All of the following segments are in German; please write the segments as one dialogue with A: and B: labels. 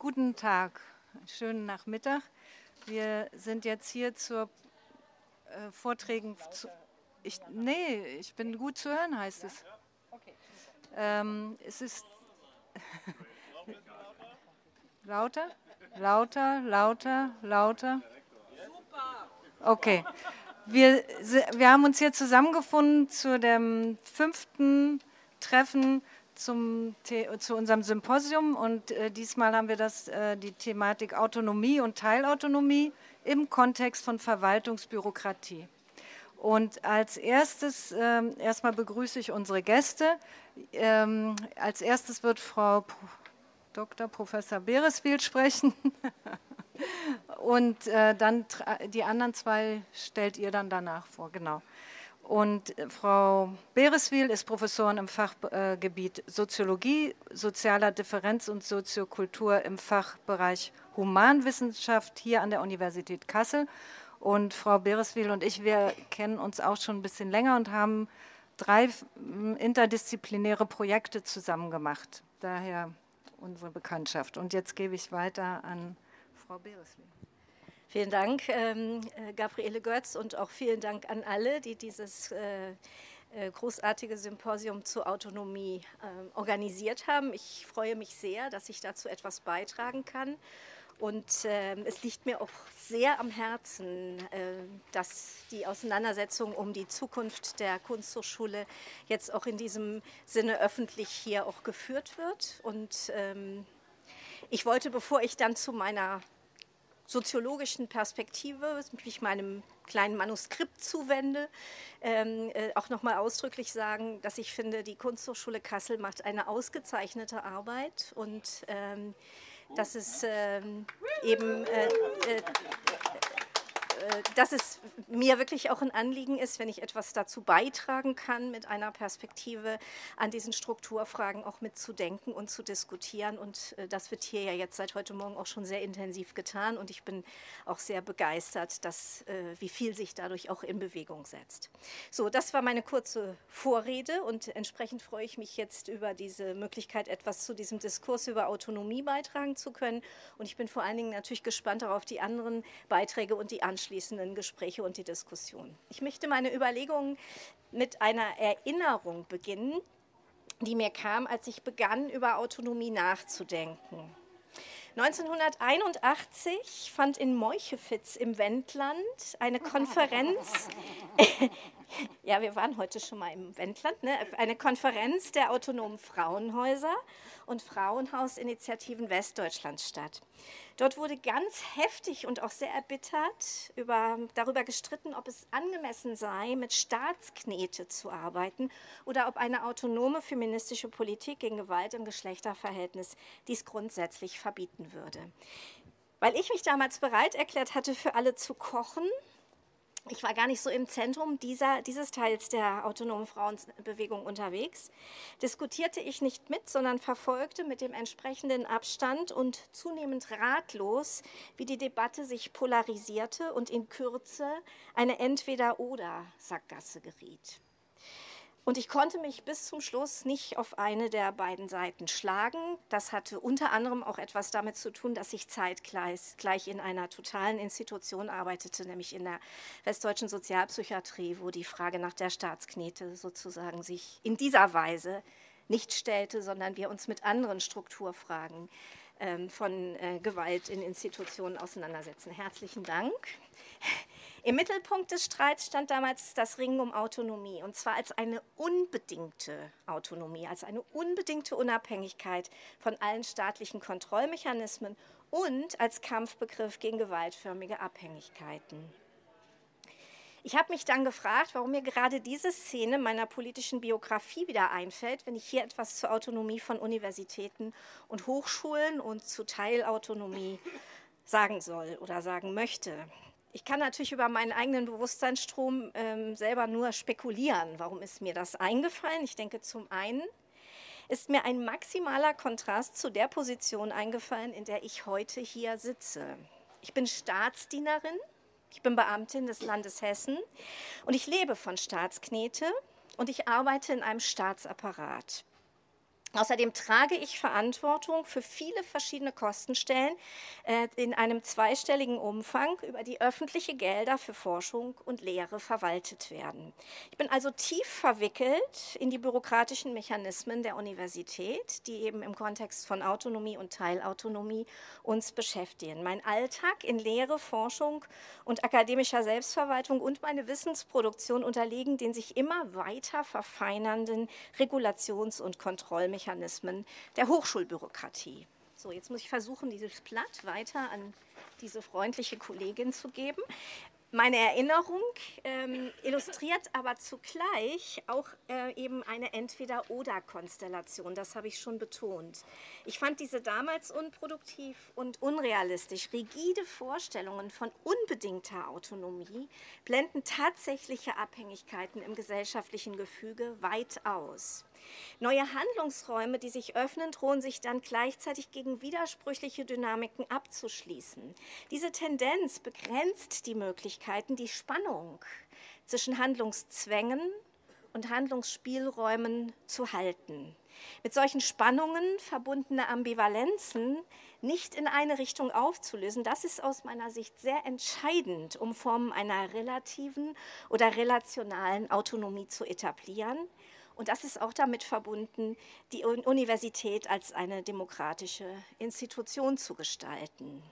A: Guten Tag, schönen Nachmittag. Wir sind jetzt hier zur äh, Vorträgen. Zu, ich, nee, ich bin gut zu hören, heißt es. Ähm, es ist lauter, lauter, lauter, lauter. Okay. Wir, wir haben uns hier zusammengefunden zu dem fünften Treffen zum, zu unserem Symposium und äh, diesmal haben wir das, äh, die Thematik Autonomie und Teilautonomie im Kontext von Verwaltungsbürokratie. Und als erstes, äh, erstmal begrüße ich unsere Gäste. Ähm, als erstes wird Frau Dr. Professor Beresfield sprechen. und äh, dann die anderen zwei stellt ihr dann danach vor, genau. Und äh, Frau Bereswil ist Professorin im Fachgebiet Soziologie, sozialer Differenz und Soziokultur im Fachbereich Humanwissenschaft hier an der Universität Kassel. Und Frau Bereswil und ich, wir kennen uns auch schon ein bisschen länger und haben drei interdisziplinäre Projekte zusammen gemacht. Daher unsere Bekanntschaft. Und jetzt gebe ich weiter an Frau Bereswil.
B: Vielen Dank, ähm, äh, Gabriele Götz, und auch vielen Dank an alle, die dieses äh, äh, großartige Symposium zur Autonomie äh, organisiert haben. Ich freue mich sehr, dass ich dazu etwas beitragen kann. Und äh, es liegt mir auch sehr am Herzen, äh, dass die Auseinandersetzung um die Zukunft der Kunsthochschule jetzt auch in diesem Sinne öffentlich hier auch geführt wird. Und ähm, ich wollte, bevor ich dann zu meiner soziologischen Perspektive, mich meinem kleinen Manuskript zuwende, ähm, äh, auch nochmal ausdrücklich sagen, dass ich finde, die Kunsthochschule Kassel macht eine ausgezeichnete Arbeit und ähm, dass es ähm, eben äh, äh, dass es mir wirklich auch ein Anliegen ist, wenn ich etwas dazu beitragen kann, mit einer Perspektive an diesen Strukturfragen auch mitzudenken und zu diskutieren. Und äh, das wird hier ja jetzt seit heute Morgen auch schon sehr intensiv getan. Und ich bin auch sehr begeistert, dass, äh, wie viel sich dadurch auch in Bewegung setzt. So, das war meine kurze Vorrede und entsprechend freue ich mich jetzt über diese Möglichkeit, etwas zu diesem Diskurs über Autonomie beitragen zu können. Und ich bin vor allen Dingen natürlich gespannt darauf, die anderen Beiträge und die Anschlüsse anschließenden Gespräche und die Diskussion. Ich möchte meine Überlegungen mit einer Erinnerung beginnen, die mir kam, als ich begann, über Autonomie nachzudenken. 1981 fand in Meuchefitz im Wendland eine Konferenz, ja, wir waren heute schon mal im Wendland, ne? eine Konferenz der autonomen Frauenhäuser und Frauenhausinitiativen Westdeutschlands statt. Dort wurde ganz heftig und auch sehr erbittert über, darüber gestritten, ob es angemessen sei, mit Staatsknete zu arbeiten oder ob eine autonome feministische Politik gegen Gewalt im Geschlechterverhältnis dies grundsätzlich verbieten würde. Weil ich mich damals bereit erklärt hatte, für alle zu kochen, ich war gar nicht so im Zentrum dieser, dieses Teils der autonomen Frauenbewegung unterwegs, diskutierte ich nicht mit, sondern verfolgte mit dem entsprechenden Abstand und zunehmend ratlos, wie die Debatte sich polarisierte und in Kürze eine Entweder-oder-Sackgasse geriet. Und ich konnte mich bis zum Schluss nicht auf eine der beiden Seiten schlagen. Das hatte unter anderem auch etwas damit zu tun, dass ich zeitgleich in einer totalen Institution arbeitete, nämlich in der westdeutschen Sozialpsychiatrie, wo die Frage nach der Staatsknete sozusagen sich in dieser Weise nicht stellte, sondern wir uns mit anderen Strukturfragen ähm, von äh, Gewalt in Institutionen auseinandersetzen. Herzlichen Dank. Im Mittelpunkt des Streits stand damals das Ringen um Autonomie, und zwar als eine unbedingte Autonomie, als eine unbedingte Unabhängigkeit von allen staatlichen Kontrollmechanismen und als Kampfbegriff gegen gewaltförmige Abhängigkeiten. Ich habe mich dann gefragt, warum mir gerade diese Szene meiner politischen Biografie wieder einfällt, wenn ich hier etwas zur Autonomie von Universitäten und Hochschulen und zu Teilautonomie sagen soll oder sagen möchte. Ich kann natürlich über meinen eigenen Bewusstseinsstrom ähm, selber nur spekulieren. Warum ist mir das eingefallen? Ich denke, zum einen ist mir ein maximaler Kontrast zu der Position eingefallen, in der ich heute hier sitze. Ich bin Staatsdienerin, ich bin Beamtin des Landes Hessen und ich lebe von Staatsknete und ich arbeite in einem Staatsapparat. Außerdem trage ich Verantwortung für viele verschiedene Kostenstellen äh, in einem zweistelligen Umfang, über die öffentliche Gelder für Forschung und Lehre verwaltet werden. Ich bin also tief verwickelt in die bürokratischen Mechanismen der Universität, die eben im Kontext von Autonomie und Teilautonomie uns beschäftigen. Mein Alltag in Lehre, Forschung und akademischer Selbstverwaltung und meine Wissensproduktion unterliegen den sich immer weiter verfeinernden Regulations- und Kontrollmechanismen Mechanismen der Hochschulbürokratie. So, jetzt muss ich versuchen, dieses Blatt weiter an diese freundliche Kollegin zu geben. Meine Erinnerung ähm, illustriert aber zugleich auch äh, eben eine Entweder-Oder-Konstellation. Das habe ich schon betont. Ich fand diese damals unproduktiv und unrealistisch. Rigide Vorstellungen von unbedingter Autonomie blenden tatsächliche Abhängigkeiten im gesellschaftlichen Gefüge weit aus. Neue Handlungsräume, die sich öffnen, drohen sich dann gleichzeitig gegen widersprüchliche Dynamiken abzuschließen. Diese Tendenz begrenzt die Möglichkeiten, die Spannung zwischen Handlungszwängen und Handlungsspielräumen zu halten. Mit solchen Spannungen verbundene Ambivalenzen nicht in eine Richtung aufzulösen, das ist aus meiner Sicht sehr entscheidend, um Formen einer relativen oder relationalen Autonomie zu etablieren, und das ist auch damit verbunden, die Universität als eine demokratische Institution zu gestalten.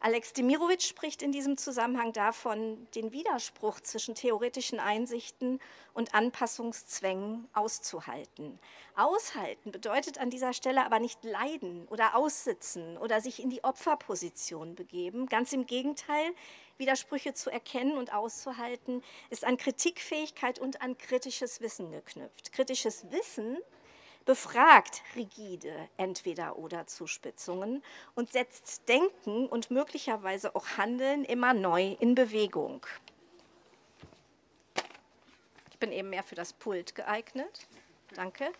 B: Alex Demirovic spricht in diesem Zusammenhang davon, den Widerspruch zwischen theoretischen Einsichten und Anpassungszwängen auszuhalten. Aushalten bedeutet an dieser Stelle aber nicht leiden oder aussitzen oder sich in die Opferposition begeben. Ganz im Gegenteil, Widersprüche zu erkennen und auszuhalten, ist an Kritikfähigkeit und an kritisches Wissen geknüpft. Kritisches Wissen befragt rigide Entweder-oder-Zuspitzungen und setzt Denken und möglicherweise auch Handeln immer neu in Bewegung. Ich bin eben mehr für das Pult geeignet. Danke.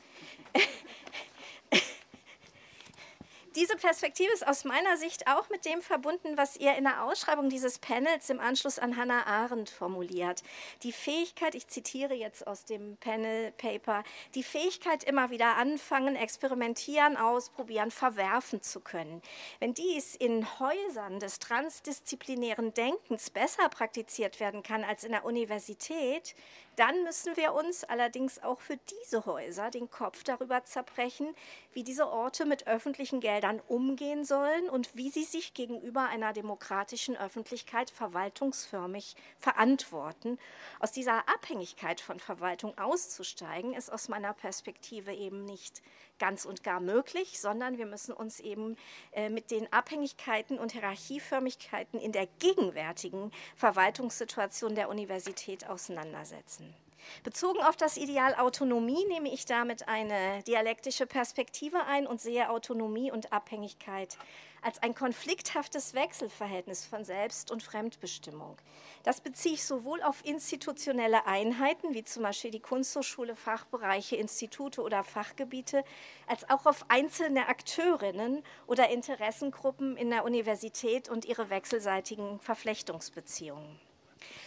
B: Diese Perspektive ist aus meiner Sicht auch mit dem verbunden, was ihr in der Ausschreibung dieses Panels im Anschluss an Hannah Arendt formuliert. Die Fähigkeit, ich zitiere jetzt aus dem Panel-Paper, die Fähigkeit, immer wieder anfangen, experimentieren, ausprobieren, verwerfen zu können. Wenn dies in Häusern des transdisziplinären Denkens besser praktiziert werden kann als in der Universität, dann müssen wir uns allerdings auch für diese Häuser den Kopf darüber zerbrechen, wie diese Orte mit öffentlichen Geldern umgehen sollen und wie sie sich gegenüber einer demokratischen Öffentlichkeit verwaltungsförmig verantworten. Aus dieser Abhängigkeit von Verwaltung auszusteigen, ist aus meiner Perspektive eben nicht ganz und gar möglich, sondern wir müssen uns eben äh, mit den Abhängigkeiten und Hierarchieförmigkeiten in der gegenwärtigen Verwaltungssituation der Universität auseinandersetzen. Bezogen auf das Ideal Autonomie nehme ich damit eine dialektische Perspektive ein und sehe Autonomie und Abhängigkeit als ein konflikthaftes Wechselverhältnis von Selbst- und Fremdbestimmung. Das beziehe ich sowohl auf institutionelle Einheiten, wie zum Beispiel die Kunsthochschule, Fachbereiche, Institute oder Fachgebiete, als auch auf einzelne Akteurinnen oder Interessengruppen in der Universität und ihre wechselseitigen Verflechtungsbeziehungen.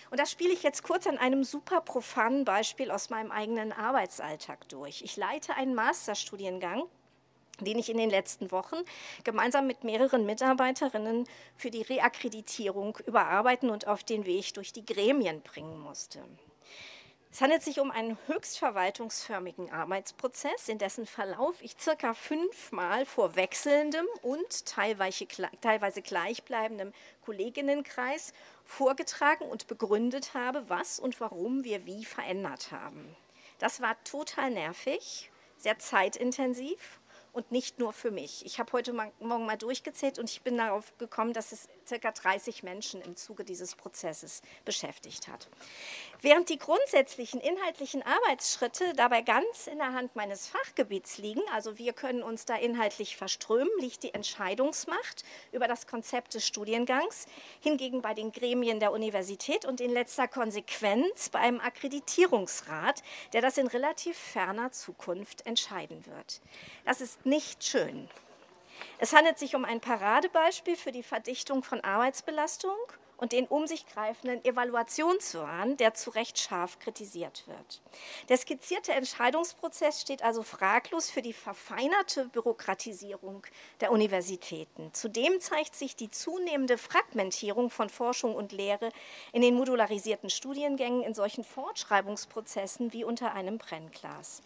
B: Und das spiele ich jetzt kurz an einem super profanen Beispiel aus meinem eigenen Arbeitsalltag durch. Ich leite einen Masterstudiengang den ich in den letzten Wochen gemeinsam mit mehreren Mitarbeiterinnen für die Reakkreditierung überarbeiten und auf den Weg durch die Gremien bringen musste. Es handelt sich um einen höchst verwaltungsförmigen Arbeitsprozess, in dessen Verlauf ich circa fünfmal vor wechselndem und teilweise, gleichbleibendem Kolleginnenkreis vorgetragen und begründet habe, was und warum wir wie verändert haben. Das war total nervig, sehr zeitintensiv und nicht nur für mich. Ich habe heute Morgen mal durchgezählt und ich bin darauf gekommen, dass es ca. 30 Menschen im Zuge dieses Prozesses beschäftigt hat. Während die grundsätzlichen inhaltlichen Arbeitsschritte dabei ganz in der Hand meines Fachgebiets liegen, also wir können uns da inhaltlich verströmen, liegt die Entscheidungsmacht über das Konzept des Studiengangs hingegen bei den Gremien der Universität und in letzter Konsequenz bei einem Akkreditierungsrat, der das in relativ ferner Zukunft entscheiden wird. Das ist nicht schön. Es handelt sich um ein Paradebeispiel für die Verdichtung von Arbeitsbelastung und den um sich greifenden Evaluationswahn, der zu Recht scharf kritisiert wird. Der skizzierte Entscheidungsprozess steht also fraglos für die verfeinerte Bürokratisierung der Universitäten. Zudem zeigt sich die zunehmende Fragmentierung von Forschung und Lehre in den modularisierten Studiengängen in solchen Fortschreibungsprozessen wie unter einem Brennglas.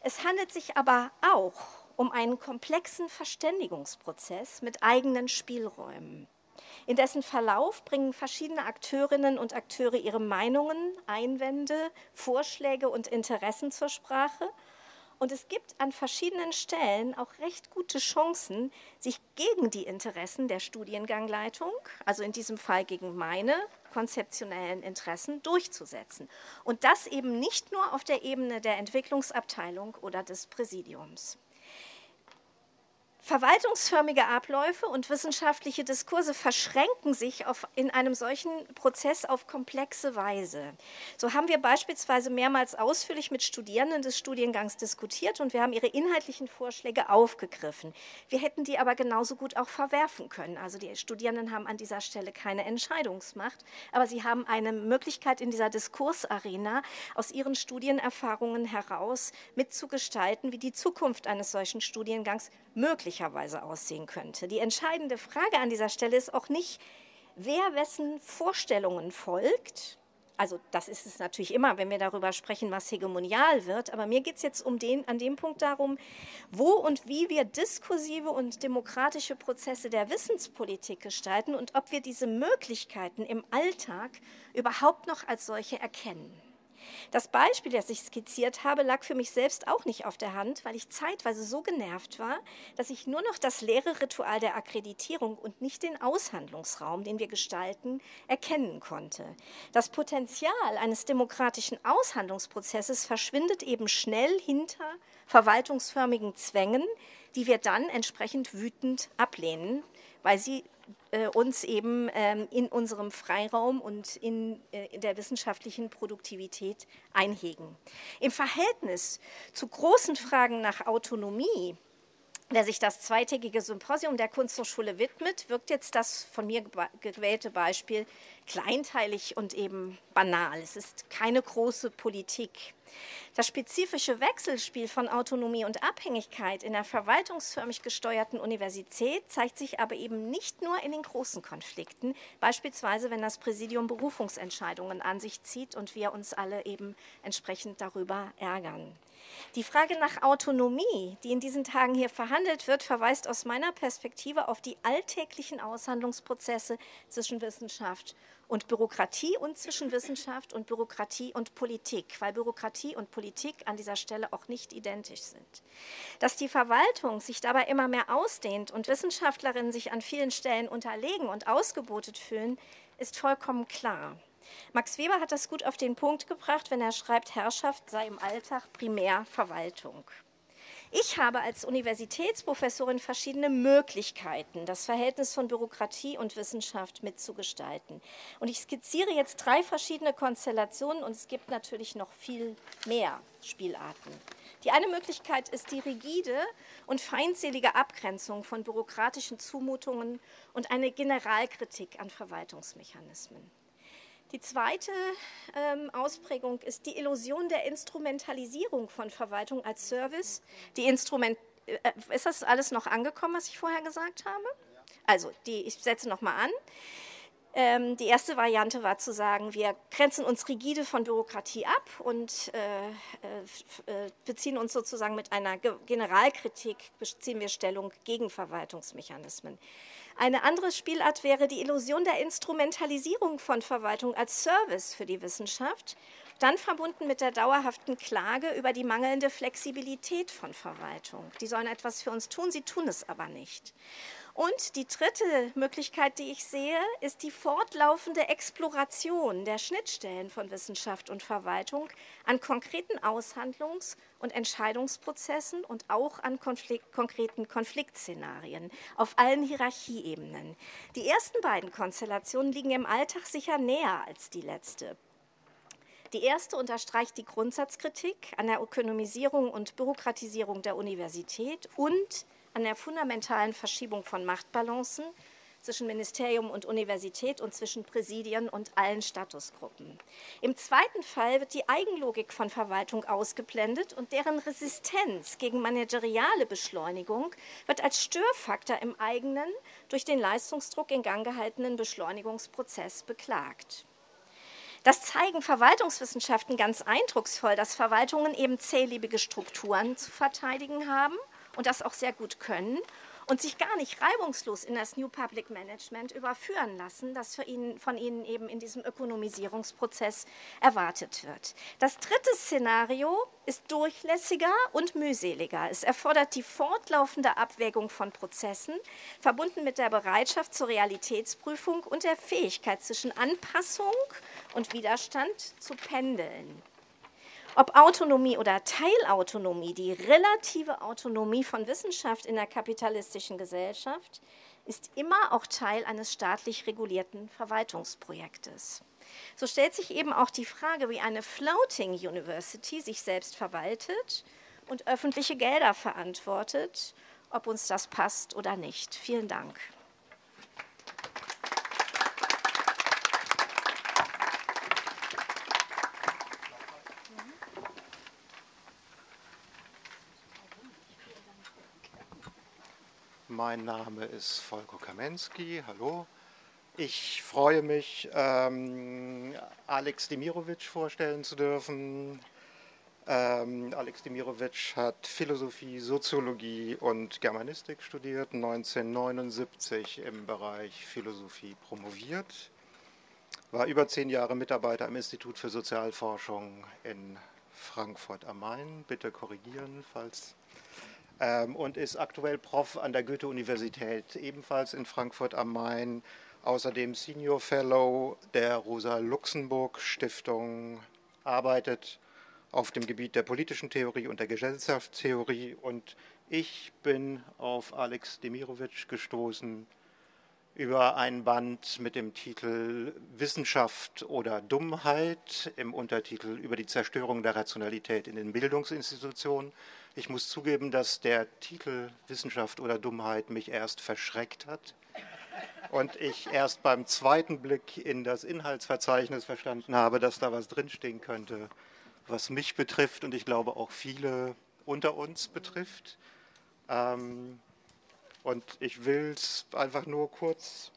B: Es handelt sich aber auch um einen komplexen Verständigungsprozess mit eigenen Spielräumen. In dessen Verlauf bringen verschiedene Akteurinnen und Akteure ihre Meinungen, Einwände, Vorschläge und Interessen zur Sprache. Und es gibt an verschiedenen Stellen auch recht gute Chancen, sich gegen die Interessen der Studiengangleitung, also in diesem Fall gegen meine konzeptionellen Interessen, durchzusetzen. Und das eben nicht nur auf der Ebene der Entwicklungsabteilung oder des Präsidiums. Verwaltungsförmige Abläufe und wissenschaftliche Diskurse verschränken sich auf, in einem solchen Prozess auf komplexe Weise. So haben wir beispielsweise mehrmals ausführlich mit Studierenden des Studiengangs diskutiert und wir haben ihre inhaltlichen Vorschläge aufgegriffen. Wir hätten die aber genauso gut auch verwerfen können. Also die Studierenden haben an dieser Stelle keine Entscheidungsmacht, aber sie haben eine Möglichkeit in dieser Diskursarena aus ihren Studienerfahrungen heraus mitzugestalten, wie die Zukunft eines solchen Studiengangs möglicherweise aussehen könnte. Die entscheidende Frage an dieser Stelle ist auch nicht, wer wessen Vorstellungen folgt. Also das ist es natürlich immer, wenn wir darüber sprechen, was hegemonial wird. Aber mir geht es jetzt um den, an dem Punkt darum, wo und wie wir diskursive und demokratische Prozesse der Wissenspolitik gestalten und ob wir diese Möglichkeiten im Alltag überhaupt noch als solche erkennen. Das Beispiel, das ich skizziert habe, lag für mich selbst auch nicht auf der Hand, weil ich zeitweise so genervt war, dass ich nur noch das leere Ritual der Akkreditierung und nicht den Aushandlungsraum, den wir gestalten, erkennen konnte. Das Potenzial eines demokratischen Aushandlungsprozesses verschwindet eben schnell hinter verwaltungsförmigen Zwängen, die wir dann entsprechend wütend ablehnen, weil sie äh, uns eben ähm, in unserem Freiraum und in, äh, in der wissenschaftlichen Produktivität einhegen. Im Verhältnis zu großen Fragen nach Autonomie, der sich das zweitägige Symposium der Kunsthochschule widmet, wirkt jetzt das von mir gewählte Beispiel kleinteilig und eben banal. Es ist keine große Politik. Das spezifische Wechselspiel von Autonomie und Abhängigkeit in der verwaltungsförmig gesteuerten Universität zeigt sich aber eben nicht nur in den großen Konflikten, beispielsweise wenn das Präsidium Berufungsentscheidungen an sich zieht und wir uns alle eben entsprechend darüber ärgern. Die Frage nach Autonomie, die in diesen Tagen hier verhandelt wird, verweist aus meiner Perspektive auf die alltäglichen Aushandlungsprozesse zwischen Wissenschaft und Bürokratie und zwischen Wissenschaft und Bürokratie und Politik, weil Bürokratie und Politik an dieser Stelle auch nicht identisch sind. Dass die Verwaltung sich dabei immer mehr ausdehnt und Wissenschaftlerinnen sich an vielen Stellen unterlegen und ausgebotet fühlen, ist vollkommen klar. Max Weber hat das gut auf den Punkt gebracht, wenn er schreibt, Herrschaft sei im Alltag primär Verwaltung. Ich habe als Universitätsprofessorin verschiedene Möglichkeiten, das Verhältnis von Bürokratie und Wissenschaft mitzugestalten. Und ich skizziere jetzt drei verschiedene Konstellationen und es gibt natürlich noch viel mehr Spielarten. Die eine Möglichkeit ist die rigide und feindselige Abgrenzung von bürokratischen Zumutungen und eine Generalkritik an Verwaltungsmechanismen. Die zweite ähm, Ausprägung ist die Illusion der Instrumentalisierung von Verwaltung als Service. Die Instrument äh, ist das alles noch angekommen, was ich vorher gesagt habe? Also, die, ich setze nochmal an. Ähm, die erste Variante war zu sagen, wir grenzen uns rigide von Bürokratie ab und äh, äh, beziehen uns sozusagen mit einer Generalkritik, beziehen wir Stellung gegen Verwaltungsmechanismen. Eine andere Spielart wäre die Illusion der Instrumentalisierung von Verwaltung als Service für die Wissenschaft, dann verbunden mit der dauerhaften Klage über die mangelnde Flexibilität von Verwaltung. Die sollen etwas für uns tun, sie tun es aber nicht. Und die dritte Möglichkeit, die ich sehe, ist die fortlaufende Exploration der Schnittstellen von Wissenschaft und Verwaltung an konkreten Aushandlungs- und Entscheidungsprozessen und auch an Konflikt, konkreten Konfliktszenarien auf allen Hierarchieebenen. Die ersten beiden Konstellationen liegen im Alltag sicher näher als die letzte. Die erste unterstreicht die Grundsatzkritik an der Ökonomisierung und Bürokratisierung der Universität und an der fundamentalen Verschiebung von Machtbalancen zwischen Ministerium und Universität und zwischen Präsidien und allen Statusgruppen. Im zweiten Fall wird die Eigenlogik von Verwaltung ausgeblendet und deren Resistenz gegen manageriale Beschleunigung wird als Störfaktor im eigenen, durch den Leistungsdruck in Gang gehaltenen Beschleunigungsprozess beklagt. Das zeigen Verwaltungswissenschaften ganz eindrucksvoll, dass Verwaltungen eben zählebige Strukturen zu verteidigen haben und das auch sehr gut können und sich gar nicht reibungslos in das New Public Management überführen lassen, das ihnen, von ihnen eben in diesem Ökonomisierungsprozess erwartet wird. Das dritte Szenario ist durchlässiger und mühseliger. Es erfordert die fortlaufende Abwägung von Prozessen, verbunden mit der Bereitschaft zur Realitätsprüfung und der Fähigkeit zwischen Anpassung und Widerstand zu pendeln. Ob Autonomie oder Teilautonomie, die relative Autonomie von Wissenschaft in der kapitalistischen Gesellschaft ist immer auch Teil eines staatlich regulierten Verwaltungsprojektes. So stellt sich eben auch die Frage, wie eine Floating University sich selbst verwaltet und öffentliche Gelder verantwortet, ob uns das passt oder nicht. Vielen Dank.
C: Mein Name ist Volko Kamensky. Hallo. Ich freue mich, ähm, Alex Demirovic vorstellen zu dürfen. Ähm, Alex Demirovic hat Philosophie, Soziologie und Germanistik studiert, 1979 im Bereich Philosophie promoviert, war über zehn Jahre Mitarbeiter am Institut für Sozialforschung in Frankfurt am Main. Bitte korrigieren, falls und ist aktuell Prof an der Goethe-Universität, ebenfalls in Frankfurt am Main. Außerdem Senior Fellow der Rosa-Luxemburg-Stiftung, arbeitet auf dem Gebiet der politischen Theorie und der Gesellschaftstheorie. Und ich bin auf Alex Demirovic gestoßen über ein Band mit dem Titel Wissenschaft oder Dummheit, im Untertitel über die Zerstörung der Rationalität in den Bildungsinstitutionen. Ich muss zugeben, dass der Titel Wissenschaft oder Dummheit mich erst verschreckt hat und ich erst beim zweiten Blick in das Inhaltsverzeichnis verstanden habe, dass da was drinstehen könnte, was mich betrifft und ich glaube auch viele unter uns betrifft. Ähm, und ich will es einfach nur kurz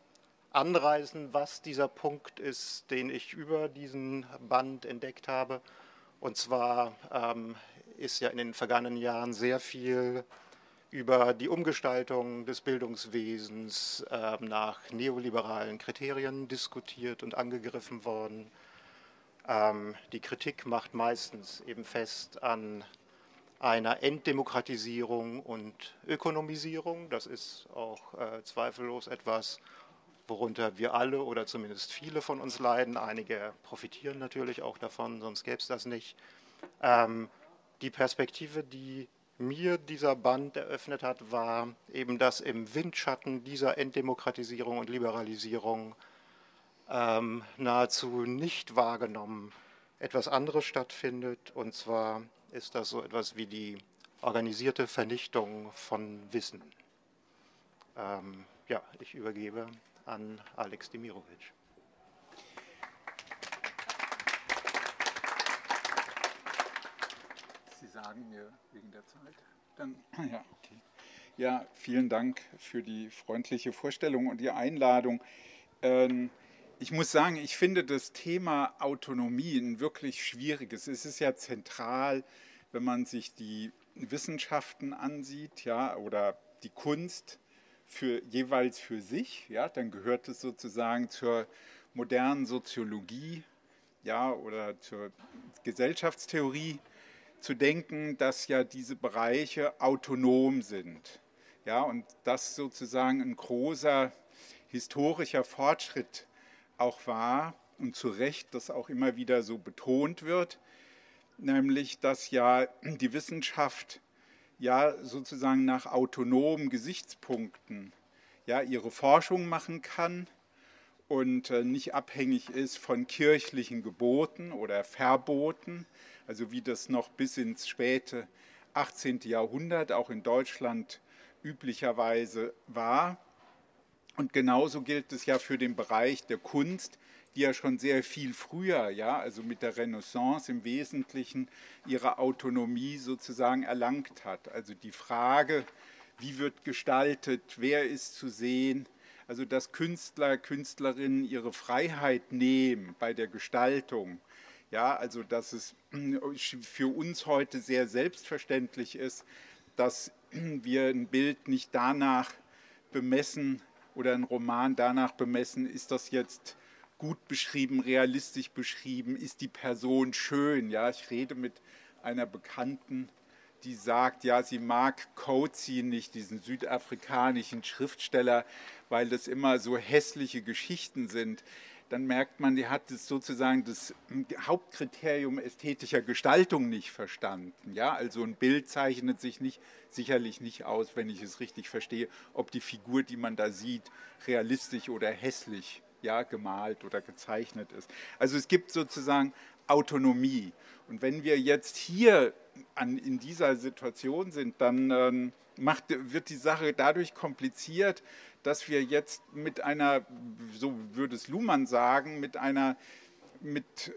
C: anreißen, was dieser Punkt ist, den ich über diesen Band entdeckt habe. Und zwar ähm, ist ja in den vergangenen Jahren sehr viel über die Umgestaltung des Bildungswesens äh, nach neoliberalen Kriterien diskutiert und angegriffen worden. Ähm, die Kritik macht meistens eben fest an einer Enddemokratisierung und Ökonomisierung. Das ist auch äh, zweifellos etwas, worunter wir alle oder zumindest viele von uns leiden. Einige profitieren natürlich auch davon, sonst gäbe es das nicht. Ähm, die Perspektive, die mir dieser Band eröffnet hat, war eben, dass im Windschatten dieser Enddemokratisierung und Liberalisierung ähm, nahezu nicht wahrgenommen etwas anderes stattfindet. Und zwar ist das so etwas wie die organisierte Vernichtung von Wissen. Ähm, ja, ich übergebe an Alex Demirovic.
D: sagen mir wegen der Zeit. Dann, ja, okay. Ja, vielen Dank für die freundliche Vorstellung und die Einladung. Ähm, ich muss sagen, ich finde das Thema Autonomie ein wirklich schwieriges. Es ist ja zentral, wenn man sich die Wissenschaften ansieht, ja, oder die Kunst für jeweils für sich, ja, dann gehört es sozusagen zur modernen Soziologie, ja, oder zur Gesellschaftstheorie zu denken, dass ja diese Bereiche autonom sind. Ja, und das sozusagen ein großer historischer Fortschritt auch war und zu Recht das auch immer wieder so betont wird, nämlich dass ja die Wissenschaft ja sozusagen nach autonomen Gesichtspunkten ja ihre Forschung machen kann und äh, nicht abhängig ist von kirchlichen Geboten oder Verboten, also wie das noch bis ins späte 18. Jahrhundert auch in Deutschland üblicherweise war. Und genauso gilt es ja für den Bereich der Kunst, die ja schon sehr viel früher, ja, also mit der Renaissance im Wesentlichen ihre Autonomie sozusagen erlangt hat. Also die Frage, wie wird gestaltet, wer ist zu sehen, also dass Künstler, Künstlerinnen ihre Freiheit nehmen bei der Gestaltung. Ja, also dass es für uns heute sehr selbstverständlich ist, dass wir ein Bild nicht danach bemessen oder ein Roman danach bemessen, ist das jetzt gut beschrieben, realistisch beschrieben, ist die Person schön. Ja, ich rede mit einer Bekannten, die sagt, ja, sie mag Coetzee nicht, diesen südafrikanischen Schriftsteller, weil das immer so hässliche Geschichten sind. Dann merkt man, die hat sozusagen das Hauptkriterium ästhetischer Gestaltung nicht verstanden. Ja, also ein Bild zeichnet sich nicht, sicherlich nicht aus, wenn ich es richtig verstehe, ob die Figur, die man da sieht, realistisch oder hässlich ja, gemalt oder gezeichnet ist. Also es gibt sozusagen Autonomie. Und wenn wir jetzt hier an, in dieser Situation sind, dann ähm, macht, wird die Sache dadurch kompliziert, dass wir jetzt mit einer, so würde es Luhmann sagen, mit einer mit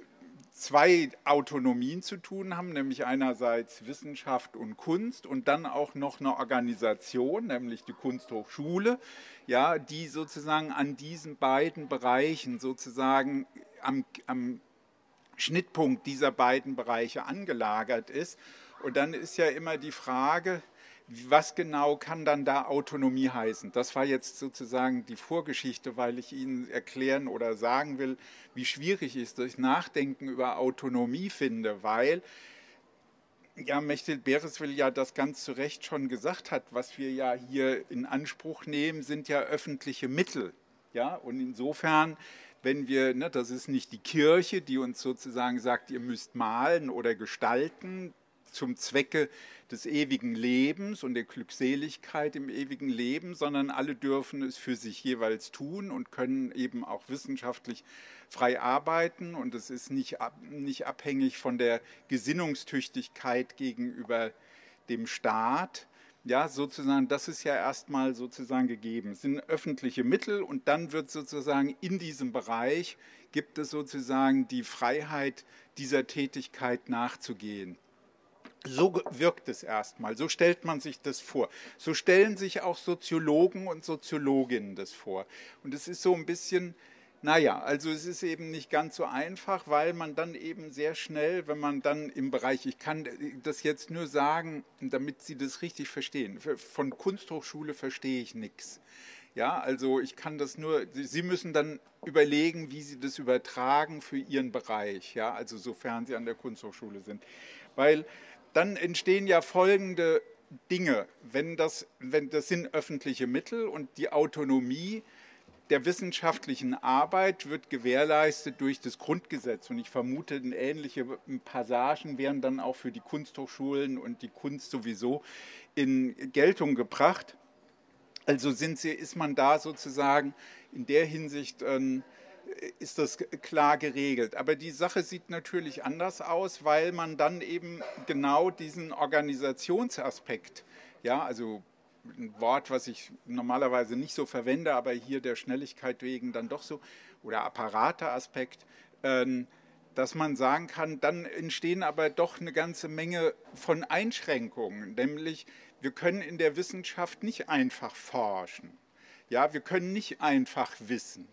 D: zwei Autonomien zu tun haben, nämlich einerseits Wissenschaft und Kunst und dann auch noch eine Organisation, nämlich die Kunsthochschule, ja, die sozusagen an diesen beiden Bereichen sozusagen am, am Schnittpunkt dieser beiden Bereiche angelagert ist. Und dann ist ja immer die Frage, was genau kann dann da Autonomie heißen? Das war jetzt sozusagen die Vorgeschichte, weil ich Ihnen erklären oder sagen will, wie schwierig ist das Nachdenken über Autonomie finde, weil ja, Mechthild Bereswil ja das ganz zu Recht schon gesagt hat, was wir ja hier in Anspruch nehmen, sind ja öffentliche Mittel. Ja, und insofern, wenn wir, ne, das ist nicht die Kirche, die uns sozusagen sagt, ihr müsst malen oder gestalten zum Zwecke des ewigen Lebens und der Glückseligkeit im ewigen Leben, sondern alle dürfen es für sich jeweils tun und können eben auch wissenschaftlich frei arbeiten und es ist nicht, nicht abhängig von der Gesinnungstüchtigkeit gegenüber dem Staat. Ja, sozusagen, das ist ja erstmal sozusagen gegeben. Es sind öffentliche Mittel und dann wird sozusagen in diesem Bereich gibt es sozusagen die Freiheit, dieser Tätigkeit nachzugehen. So wirkt es erstmal, so stellt man sich das vor. So stellen sich auch Soziologen und Soziologinnen das vor. Und es ist so ein bisschen, naja, also es ist eben nicht ganz so einfach, weil man dann eben sehr schnell, wenn man dann im Bereich, ich kann das jetzt nur sagen, damit Sie das richtig verstehen, von Kunsthochschule verstehe ich nichts. Ja, also ich kann das nur, Sie müssen dann überlegen, wie Sie das übertragen für Ihren Bereich, ja, also sofern Sie an der Kunsthochschule sind. Weil dann entstehen ja folgende Dinge. Wenn das, wenn das sind öffentliche Mittel und die Autonomie der wissenschaftlichen Arbeit wird gewährleistet durch das Grundgesetz. Und ich vermute, ähnliche Passagen werden dann auch für die Kunsthochschulen und die Kunst sowieso in Geltung gebracht. Also sind sie, ist man da sozusagen in der Hinsicht äh, ist das klar geregelt. Aber die Sache sieht natürlich anders aus, weil man dann eben genau diesen Organisationsaspekt, ja, also ein Wort, was ich normalerweise nicht so verwende, aber hier der Schnelligkeit wegen dann doch so, oder Apparateaspekt, ähm, dass man sagen kann, dann entstehen aber doch eine ganze Menge von Einschränkungen, nämlich wir können in der Wissenschaft nicht einfach forschen. Ja, wir können nicht einfach wissen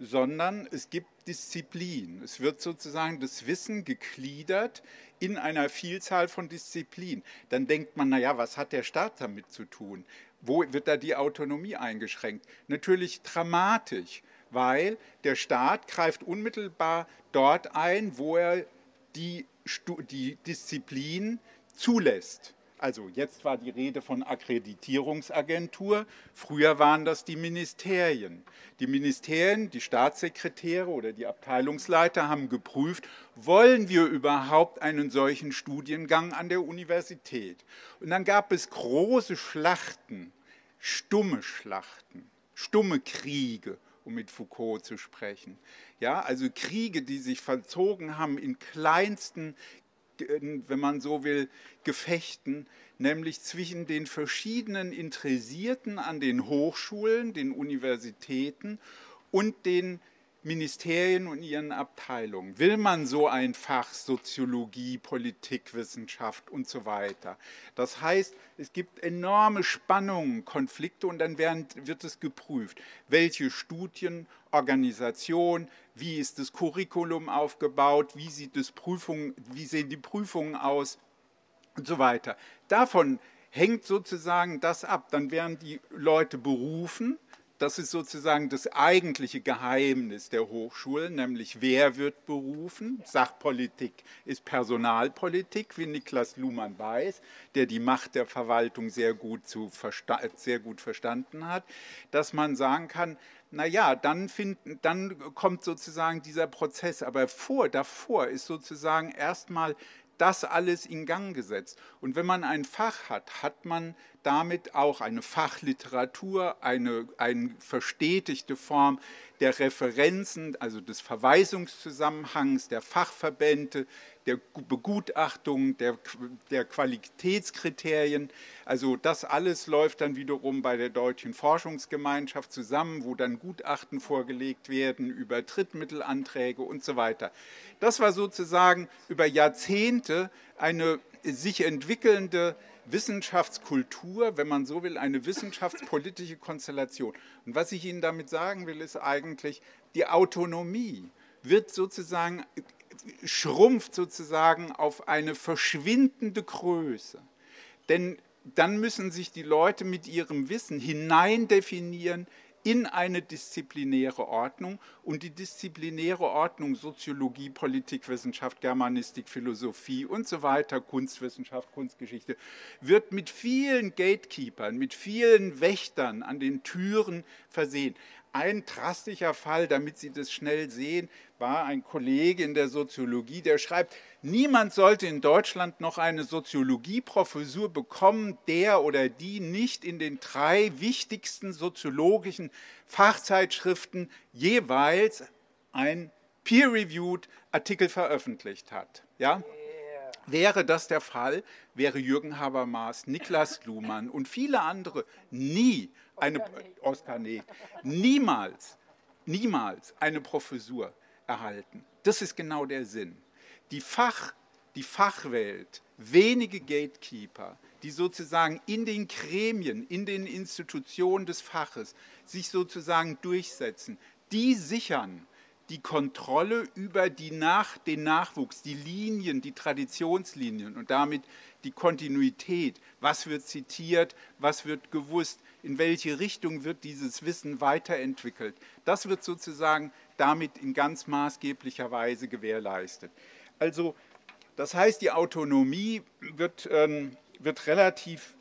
D: sondern es gibt Disziplin. Es wird sozusagen das Wissen gegliedert in einer Vielzahl von Disziplinen. Dann denkt man, naja, was hat der Staat damit zu tun? Wo wird da die Autonomie eingeschränkt? Natürlich dramatisch, weil der Staat greift unmittelbar dort ein, wo er die, die Disziplin zulässt. Also jetzt war die Rede von Akkreditierungsagentur, früher waren das die Ministerien. Die Ministerien, die Staatssekretäre oder die Abteilungsleiter haben geprüft, wollen wir überhaupt einen solchen Studiengang an der Universität? Und dann gab es große Schlachten, stumme Schlachten, stumme Kriege um mit Foucault zu sprechen. Ja, also Kriege, die sich verzogen haben in kleinsten wenn man so will, Gefechten, nämlich zwischen den verschiedenen Interessierten an den Hochschulen, den Universitäten und den Ministerien und ihren Abteilungen. Will man so ein Fach Soziologie, Politikwissenschaft und so weiter? Das heißt, es gibt enorme Spannungen, Konflikte und dann werden, wird es geprüft, welche Studien, Organisation, wie ist das Curriculum aufgebaut, wie, sieht das Prüfung, wie sehen die Prüfungen aus und so weiter. Davon hängt sozusagen das ab. Dann werden die Leute berufen das ist sozusagen das eigentliche Geheimnis der Hochschulen, nämlich wer wird berufen. Sachpolitik ist Personalpolitik, wie Niklas Luhmann weiß, der die Macht der Verwaltung sehr gut, sehr gut verstanden hat, dass man sagen kann, naja, dann, dann kommt sozusagen dieser Prozess, aber vor, davor ist sozusagen erstmal das alles in Gang gesetzt. Und wenn man ein Fach hat, hat man damit auch eine Fachliteratur, eine, eine verstetigte Form der Referenzen, also des Verweisungszusammenhangs, der Fachverbände, der Begutachtung, der, der Qualitätskriterien. Also das alles läuft dann wiederum bei der Deutschen Forschungsgemeinschaft zusammen, wo dann Gutachten vorgelegt werden über Drittmittelanträge und so weiter. Das war sozusagen über Jahrzehnte eine sich entwickelnde Wissenschaftskultur, wenn man so will, eine wissenschaftspolitische Konstellation. Und was ich Ihnen damit sagen will, ist eigentlich, die Autonomie wird sozusagen, schrumpft sozusagen auf eine verschwindende Größe. Denn dann müssen sich die Leute mit ihrem Wissen hineindefinieren in eine disziplinäre Ordnung. Und die disziplinäre Ordnung Soziologie, Politikwissenschaft, Germanistik, Philosophie und so weiter, Kunstwissenschaft, Kunstgeschichte, wird mit vielen Gatekeepern, mit vielen Wächtern an den Türen versehen. Ein drastischer Fall, damit Sie das schnell sehen, war ein Kollege in der Soziologie, der schreibt, niemand sollte in Deutschland noch eine Soziologieprofessur bekommen, der oder die nicht in den drei wichtigsten soziologischen Fachzeitschriften jeweils ein peer-reviewed Artikel veröffentlicht hat. Ja? Wäre das der Fall, wäre Jürgen Habermas, Niklas Luhmann und viele andere nie eine Oskar Neg, niemals, niemals eine Professur erhalten. Das ist genau der Sinn. Die, Fach, die Fachwelt, wenige Gatekeeper, die sozusagen in den Gremien, in den Institutionen des Faches sich sozusagen durchsetzen, die sichern die Kontrolle über die Nach, den Nachwuchs, die Linien, die Traditionslinien und damit die Kontinuität. Was wird zitiert, was wird gewusst, in welche Richtung wird dieses Wissen weiterentwickelt. Das wird sozusagen damit in ganz maßgeblicher Weise gewährleistet. Also das heißt, die Autonomie wird, ähm, wird relativ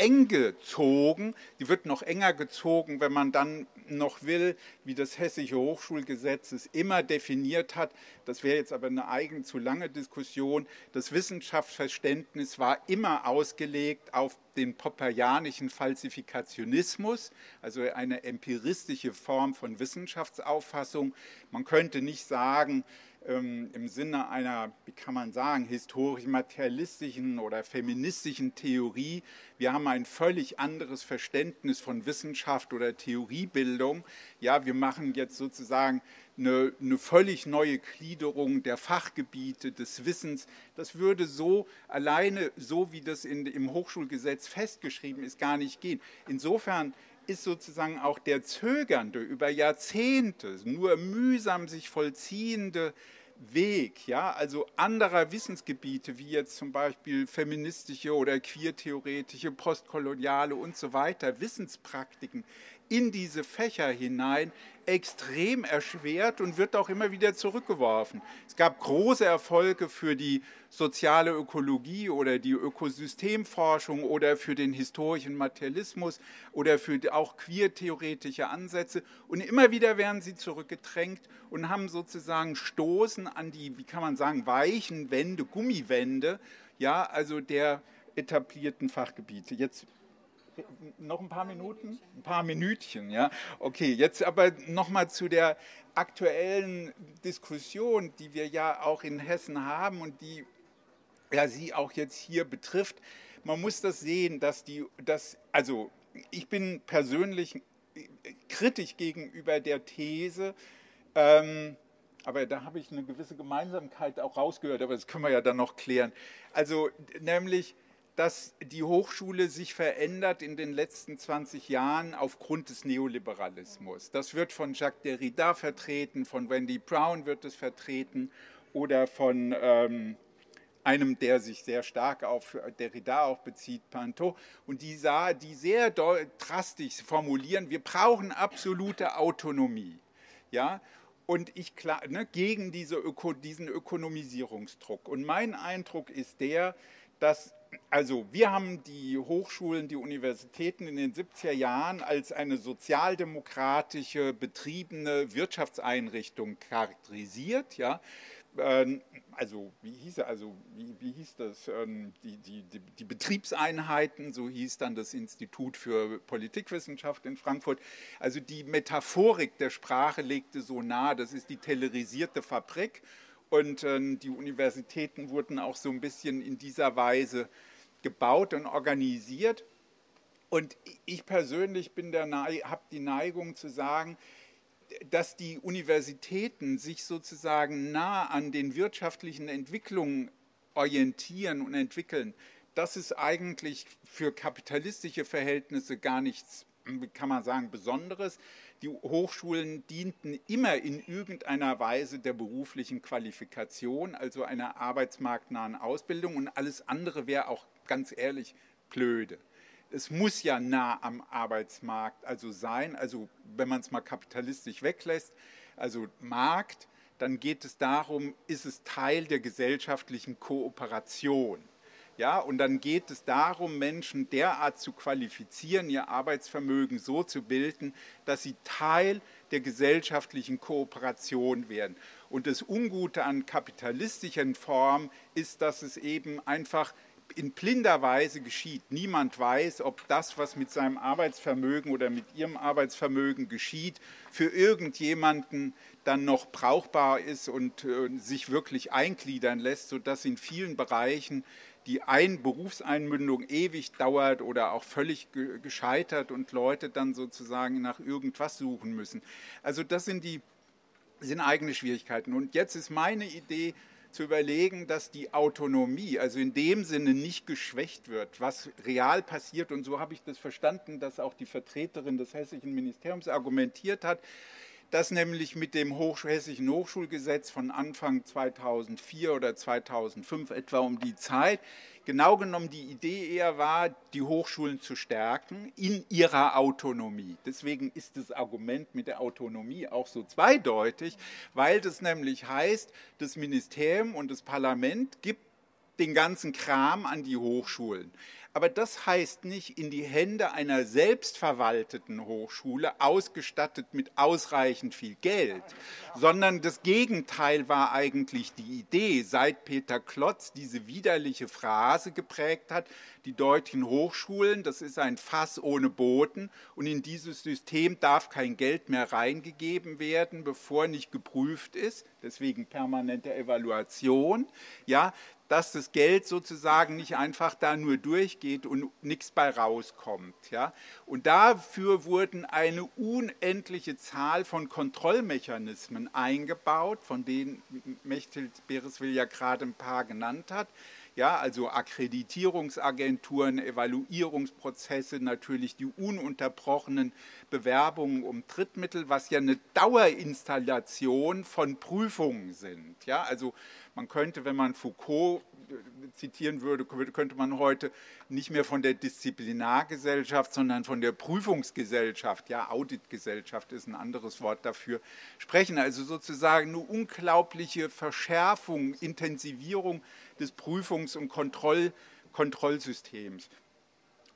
D: eng gezogen. Die wird noch enger gezogen, wenn man dann noch will, wie das Hessische Hochschulgesetz es immer definiert hat. Das wäre jetzt aber eine eigene zu lange Diskussion. Das Wissenschaftsverständnis war immer ausgelegt auf den popperianischen Falsifikationismus, also eine empiristische Form von Wissenschaftsauffassung. Man könnte nicht sagen, ähm, im Sinne einer, wie kann man sagen, historisch-materialistischen oder feministischen Theorie. Wir haben ein völlig anderes Verständnis von Wissenschaft oder Theoriebildung. Ja, wir machen jetzt sozusagen eine, eine völlig neue Gliederung der Fachgebiete, des Wissens. Das würde so alleine, so wie das in, im Hochschulgesetz festgeschrieben ist, gar nicht gehen. Insofern ist sozusagen auch der zögernde, über Jahrzehnte nur mühsam sich vollziehende Weg, ja, also anderer Wissensgebiete, wie jetzt zum Beispiel feministische oder queertheoretische, postkoloniale und so weiter, Wissenspraktiken in diese Fächer hinein extrem erschwert und wird auch immer wieder zurückgeworfen. Es gab große Erfolge für die soziale Ökologie oder die Ökosystemforschung oder für den historischen Materialismus oder für auch queertheoretische Ansätze und immer wieder werden sie zurückgedrängt und haben sozusagen Stoßen an die, wie kann man sagen, weichen Wände, Gummiwände, ja, also der etablierten Fachgebiete. Jetzt noch ein paar Minuten? Ein paar Minütchen, ja. Okay, jetzt aber nochmal zu der aktuellen Diskussion, die wir ja auch in Hessen haben und die ja, Sie auch jetzt hier betrifft. Man muss das sehen, dass die, dass, also ich bin persönlich kritisch gegenüber der These, ähm, aber da habe ich eine gewisse Gemeinsamkeit auch rausgehört, aber das können wir ja dann noch klären. Also nämlich, dass die Hochschule sich verändert in den letzten 20 Jahren aufgrund des Neoliberalismus. Das wird von Jacques Derrida vertreten, von Wendy Brown wird es vertreten oder von ähm, einem, der sich sehr stark auf Derrida auch bezieht, Panto, und die, sah, die sehr drastisch formulieren, wir brauchen absolute Autonomie. Ja? Und ich ne, gegen diese Öko, diesen Ökonomisierungsdruck. Und mein Eindruck ist der, dass also wir haben die Hochschulen, die Universitäten in den 70er Jahren als eine sozialdemokratische betriebene Wirtschaftseinrichtung charakterisiert. Ja. Ähm, also wie hieß also wie, wie hieß das? Ähm, die, die, die, die, Betriebseinheiten, so hieß dann das Institut für Politikwissenschaft in Frankfurt. Also die Metaphorik der Sprache legte so nahe, das ist die tellerisierte Fabrik und ähm, die Universitäten wurden auch so ein bisschen in dieser Weise gebaut und organisiert. Und ich persönlich habe die Neigung zu sagen, dass die Universitäten sich sozusagen nah an den wirtschaftlichen Entwicklungen orientieren und entwickeln, das ist eigentlich für kapitalistische Verhältnisse gar nichts, kann man sagen, Besonderes. Die Hochschulen dienten immer in irgendeiner Weise der beruflichen Qualifikation, also einer arbeitsmarktnahen Ausbildung. Und alles andere wäre auch ganz ehrlich blöde. Es muss ja nah am Arbeitsmarkt also sein, also wenn man es mal kapitalistisch weglässt, also Markt, dann geht es darum, ist es Teil der gesellschaftlichen Kooperation. Ja, und dann geht es darum, Menschen derart zu qualifizieren, ihr Arbeitsvermögen so zu bilden, dass sie Teil der gesellschaftlichen Kooperation werden. Und das Ungute an kapitalistischen Formen ist, dass es eben einfach in blinder Weise geschieht. Niemand weiß, ob das, was mit seinem Arbeitsvermögen oder mit ihrem Arbeitsvermögen geschieht, für irgendjemanden dann noch brauchbar ist und äh, sich wirklich eingliedern lässt, sodass in vielen Bereichen die Ein Berufseinmündung ewig dauert oder auch völlig gescheitert und Leute dann sozusagen nach irgendwas suchen müssen. Also das sind die sind eigene Schwierigkeiten. Und jetzt ist meine Idee, zu überlegen, dass die Autonomie, also in dem Sinne nicht geschwächt wird, was real passiert. Und so habe ich das verstanden, dass auch die Vertreterin des hessischen Ministeriums argumentiert hat, dass nämlich mit dem hessischen Hochschulgesetz von Anfang 2004 oder 2005 etwa um die Zeit genau genommen die Idee eher war, die Hochschulen zu stärken in ihrer Autonomie. Deswegen ist das Argument mit der Autonomie auch so zweideutig, weil das nämlich heißt, das Ministerium und das Parlament gibt den ganzen Kram an die Hochschulen. Aber das heißt nicht in die Hände einer selbstverwalteten Hochschule, ausgestattet mit ausreichend viel Geld, sondern das Gegenteil war eigentlich die Idee, seit Peter Klotz diese widerliche Phrase geprägt hat, die deutschen Hochschulen, das ist ein Fass ohne Boden und in dieses System darf kein Geld mehr reingegeben werden, bevor nicht geprüft ist, deswegen permanente Evaluation. Ja, dass das Geld sozusagen nicht einfach da nur durchgeht und nichts bei rauskommt. Ja? Und dafür wurden eine unendliche Zahl von Kontrollmechanismen eingebaut, von denen Mechthild Bereswil ja gerade ein paar genannt hat. Ja, also Akkreditierungsagenturen, Evaluierungsprozesse, natürlich die ununterbrochenen Bewerbungen um Drittmittel, was ja eine Dauerinstallation von Prüfungen sind. Ja, also man könnte, wenn man Foucault äh, zitieren würde, könnte man heute nicht mehr von der Disziplinargesellschaft, sondern von der Prüfungsgesellschaft, ja, Auditgesellschaft ist ein anderes Wort dafür, sprechen. Also sozusagen eine unglaubliche Verschärfung, Intensivierung des Prüfungs- und Kontroll Kontrollsystems.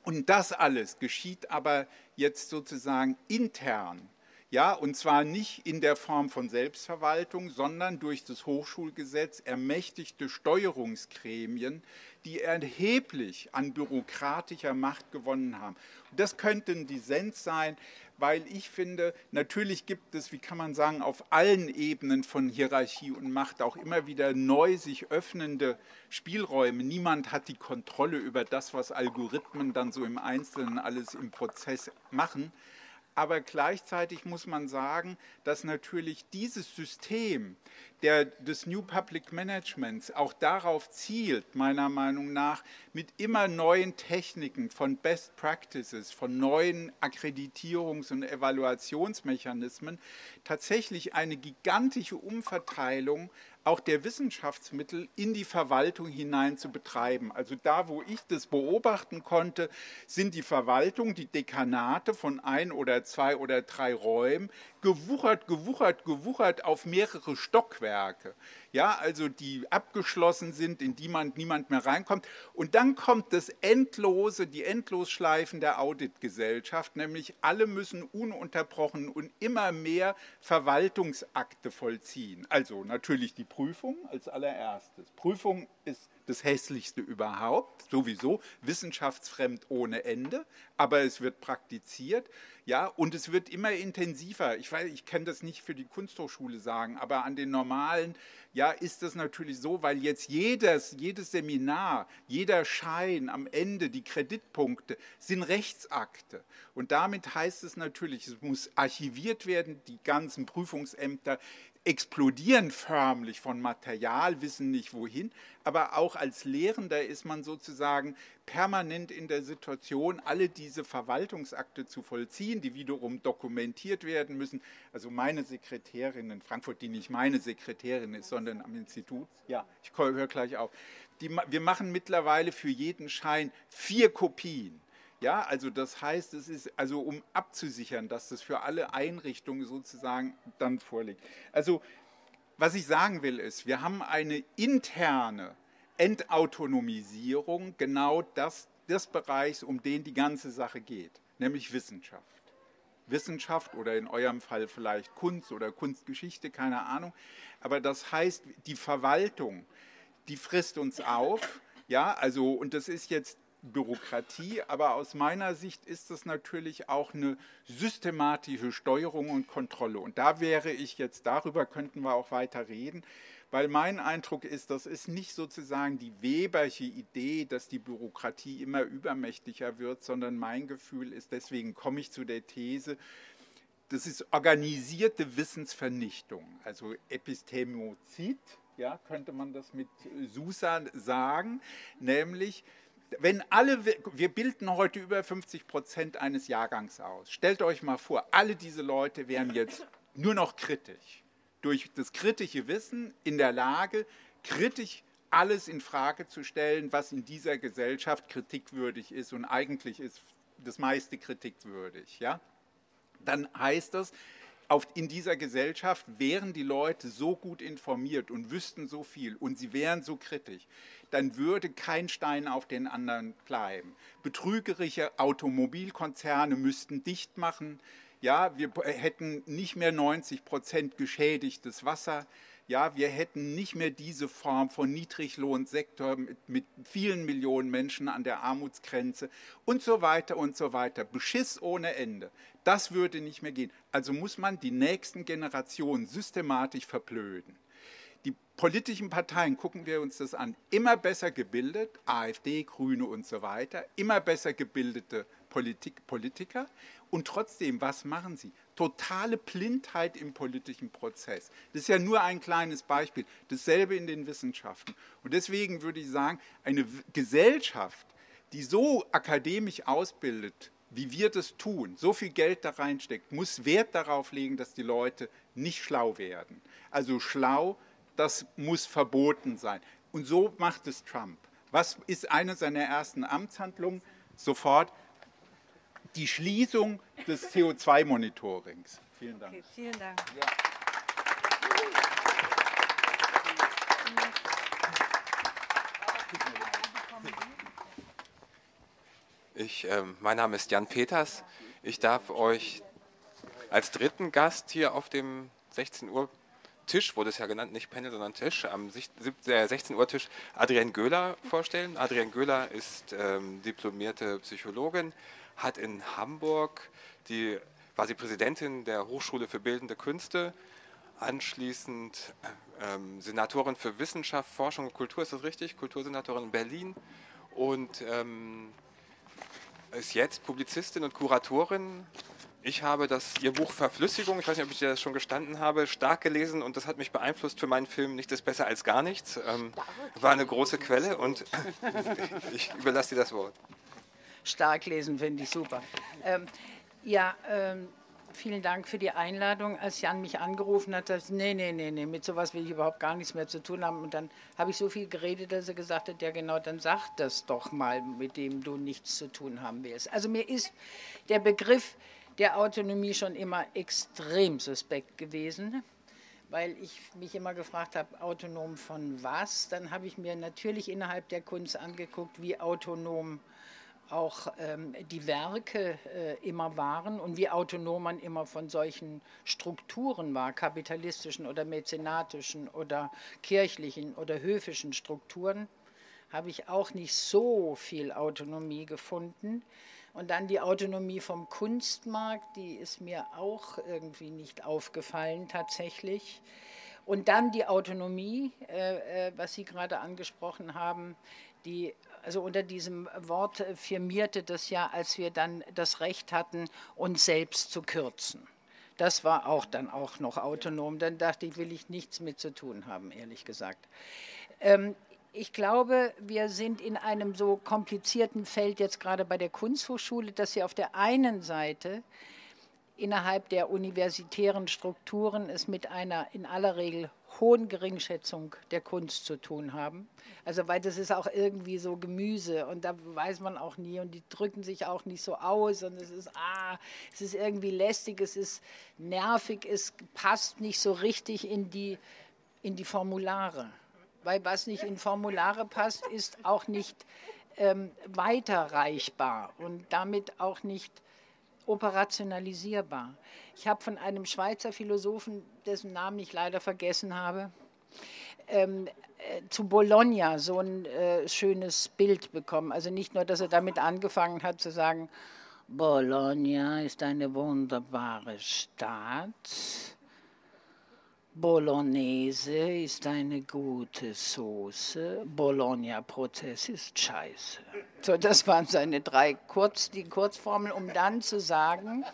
D: Und das alles geschieht aber jetzt sozusagen intern Ja, und zwar nicht in der Form von Selbstverwaltung, sondern durch das Hochschulgesetz ermächtigte Steuerungsgremien, die erheblich an bürokratischer Macht gewonnen haben. Das könnte ein Dissens sein, weil ich finde, natürlich gibt es, wie kann man sagen, auf allen Ebenen von Hierarchie und Macht auch immer wieder neu sich öffnende Spielräume. Niemand hat die Kontrolle über das, was Algorithmen dann so im Einzelnen alles im Prozess machen. Aber gleichzeitig muss man sagen, dass natürlich dieses System der, des New Public Managements auch darauf zielt, meiner Meinung nach, mit immer neuen Techniken von Best Practices, von neuen Akkreditierungs- und Evaluationsmechanismen tatsächlich eine gigantische Umverteilung auch der Wissenschaftsmittel in die Verwaltung hinein zu betreiben. Also da, wo ich das beobachten konnte, sind die Verwaltung, die Dekanate von ein oder zwei oder drei Räumen gewuchert, gewuchert, gewuchert auf mehrere Stockwerke ja, also die abgeschlossen sind, in die man niemand mehr reinkommt. Und dann kommt das endlose, die Endlosschleifen der Auditgesellschaft, nämlich alle müssen ununterbrochen und immer mehr Verwaltungsakte vollziehen. Also natürlich die Prüfung als allererstes. Prüfung ist das hässlichste überhaupt, sowieso wissenschaftsfremd ohne Ende, aber es wird praktiziert, ja, und es wird immer intensiver. Ich weiß, ich kann das nicht für die Kunsthochschule sagen, aber an den normalen ja, ist das natürlich so, weil jetzt jedes, jedes Seminar, jeder Schein am Ende, die Kreditpunkte sind Rechtsakte. Und damit heißt es natürlich, es muss archiviert werden, die ganzen Prüfungsämter explodieren förmlich von Material, wissen nicht wohin. Aber auch als Lehrender ist man sozusagen permanent in der Situation, alle diese Verwaltungsakte zu vollziehen, die wiederum dokumentiert werden müssen. Also meine Sekretärin in Frankfurt, die nicht meine Sekretärin ist, sondern am Institut, ja, ich höre gleich auf. Die, wir machen mittlerweile für jeden Schein vier Kopien. Ja, also das heißt, es ist also um abzusichern, dass das für alle Einrichtungen sozusagen dann vorliegt. Also was ich sagen will ist, wir haben eine interne Entautonomisierung genau das, des Bereichs, um den die ganze Sache geht, nämlich Wissenschaft. Wissenschaft oder in eurem Fall vielleicht Kunst oder Kunstgeschichte, keine Ahnung. Aber das heißt, die Verwaltung, die frisst uns auf. Ja, also, und das ist jetzt Bürokratie, aber aus meiner Sicht ist es natürlich auch eine systematische Steuerung und Kontrolle. Und da wäre ich jetzt, darüber könnten wir auch weiter reden, weil mein Eindruck ist, das ist nicht sozusagen die Webersche Idee, dass die Bürokratie immer übermächtiger wird, sondern mein Gefühl ist, deswegen komme ich zu der These, das ist organisierte Wissensvernichtung, also Epistemozid, ja, könnte man das mit Susan sagen, nämlich wenn alle, wir bilden heute über 50 Prozent eines Jahrgangs aus. Stellt euch mal vor, alle diese Leute wären jetzt nur noch kritisch. Durch das kritische Wissen in der Lage, kritisch alles in Frage zu stellen, was in dieser Gesellschaft kritikwürdig ist und eigentlich ist das meiste kritikwürdig. Ja? Dann heißt das, auf, in dieser Gesellschaft wären die Leute so gut informiert und wüssten so viel und sie wären so kritisch, dann würde kein Stein auf den anderen bleiben. Betrügerische Automobilkonzerne müssten dicht machen. Ja, wir hätten nicht mehr 90 Prozent geschädigtes Wasser. Ja, wir hätten nicht mehr diese Form von Niedriglohnsektor mit, mit vielen Millionen Menschen an der Armutsgrenze und so weiter und so weiter. Beschiss ohne Ende. Das würde nicht mehr gehen. Also muss man die nächsten Generationen systematisch verblöden. Die politischen Parteien, gucken wir uns das an, immer besser gebildet, AfD, Grüne und so weiter, immer besser gebildete Politik, Politiker. Und trotzdem, was machen sie? Totale Blindheit im politischen Prozess. Das ist ja nur ein kleines Beispiel. Dasselbe in den Wissenschaften. Und deswegen würde ich sagen, eine Gesellschaft, die so akademisch ausbildet, wie wir das tun, so viel Geld da reinsteckt, muss Wert darauf legen, dass die Leute nicht schlau werden. Also schlau, das muss verboten sein. Und so macht es Trump. Was ist eine seiner ersten Amtshandlungen? Sofort die Schließung des CO2-Monitorings. Vielen Dank. Okay,
A: vielen Dank. Ja.
E: Ich, äh, mein Name ist Jan Peters. Ich darf euch als dritten Gast hier auf dem 16 Uhr Tisch, wurde es ja genannt, nicht Panel, sondern Tisch, am 16 Uhr Tisch Adrienne Göhler vorstellen. Adrienne Göhler ist ähm, diplomierte Psychologin, hat in Hamburg die, war sie Präsidentin der Hochschule für Bildende Künste, anschließend ähm, Senatorin für Wissenschaft, Forschung und Kultur, ist das richtig? Kultursenatorin in Berlin und ähm, ist jetzt Publizistin und Kuratorin. Ich habe das, ihr Buch Verflüssigung, ich weiß nicht, ob ich das schon gestanden habe, stark gelesen und das hat mich beeinflusst für meinen Film Nichts ist besser als gar nichts. Ähm, war eine große Quelle und ich überlasse dir das Wort.
F: Stark lesen finde ich super. Ähm, ja, ähm, vielen Dank für die Einladung. Als Jan mich angerufen hat, ich, nee, nee, nee, nee, mit sowas will ich überhaupt gar nichts mehr zu tun haben. Und dann habe ich so viel geredet, dass er gesagt hat, ja genau, dann sag das doch mal, mit dem du nichts zu tun haben willst. Also mir ist der Begriff der Autonomie schon immer extrem suspekt gewesen weil ich mich immer gefragt habe, autonom von was? Dann habe ich mir natürlich innerhalb der Kunst angeguckt, wie autonom auch ähm, die Werke äh, immer waren und wie autonom man immer von solchen Strukturen war, kapitalistischen oder mäzenatischen oder kirchlichen oder höfischen Strukturen, habe ich auch nicht so viel Autonomie gefunden. Und dann die Autonomie vom Kunstmarkt, die ist mir auch irgendwie nicht aufgefallen tatsächlich. Und dann die Autonomie, äh, äh was Sie gerade angesprochen haben, die also unter diesem Wort firmierte das ja, als wir dann das Recht hatten, uns selbst zu kürzen. Das war auch dann auch noch autonom. Dann dachte ich, will ich nichts mit zu tun haben, ehrlich gesagt. Ähm, ich glaube, wir sind in einem so komplizierten Feld jetzt gerade bei der Kunsthochschule, dass sie auf der einen Seite innerhalb der universitären Strukturen es mit einer in aller Regel hohen Geringschätzung der Kunst zu tun haben. Also weil das ist auch irgendwie so Gemüse und da weiß man auch nie und die drücken sich auch nicht so aus und es ist ah, es ist irgendwie lästig, es ist nervig, es passt nicht so richtig in die in die Formulare. Weil was nicht in Formulare passt, ist auch nicht ähm, weiterreichbar und damit auch nicht operationalisierbar. Ich habe von einem Schweizer Philosophen, dessen Namen ich leider vergessen habe, ähm, äh, zu Bologna so ein äh, schönes Bild bekommen. Also nicht nur, dass er damit angefangen hat zu sagen, Bologna ist eine wunderbare Stadt. Bolognese ist eine gute Soße, Bologna-Prozess ist scheiße. So, das waren seine drei Kurz, die Kurzformeln, um dann zu sagen,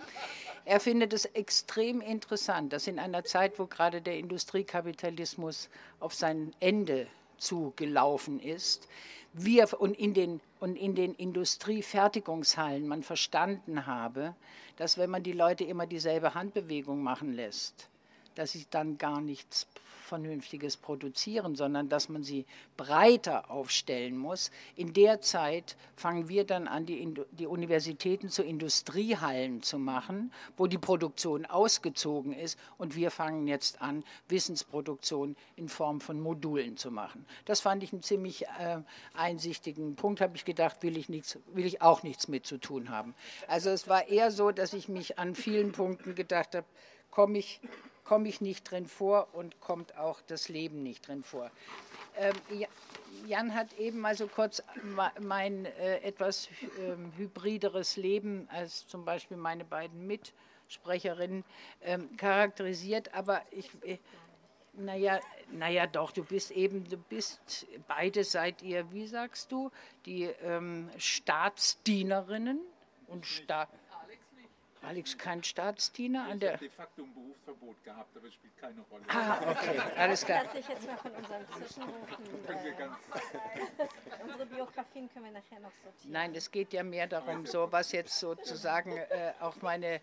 F: er findet es extrem interessant, dass in einer Zeit, wo gerade der Industriekapitalismus auf sein Ende zugelaufen ist, wir und in den, und in den Industriefertigungshallen man verstanden habe, dass wenn man die Leute immer dieselbe Handbewegung machen lässt, dass sie dann gar nichts Vernünftiges produzieren, sondern dass man sie breiter aufstellen muss. In der Zeit fangen wir dann an, die, die Universitäten zu Industriehallen zu machen, wo die Produktion ausgezogen ist und wir fangen jetzt an, Wissensproduktion in Form von Modulen zu machen. Das fand ich einen ziemlich äh, einsichtigen Punkt, habe ich gedacht, will ich, nichts, will ich auch nichts mit zu tun haben. Also es war eher so, dass ich mich an vielen Punkten gedacht habe, komme ich komme ich nicht drin vor und kommt auch das Leben nicht drin vor. Ähm, Jan hat eben mal so kurz mein äh, etwas ähm, hybrideres Leben als zum Beispiel meine beiden Mitsprecherinnen ähm, charakterisiert, aber ich, äh, naja, naja, doch, du bist eben, du bist, beide seid ihr, wie sagst du, die ähm, Staatsdienerinnen und Staat. Alex kein Staatsdiener an der.
D: Ich habe de facto ein Berufsverbot gehabt, aber es spielt keine Rolle.
F: Ah, okay, alles klar.
B: Lass ich jetzt mal von unseren Zwischenrufen. unsere Biografien können wir nachher noch sortieren.
F: Nein, es geht ja mehr darum, so was jetzt sozusagen äh, auch meine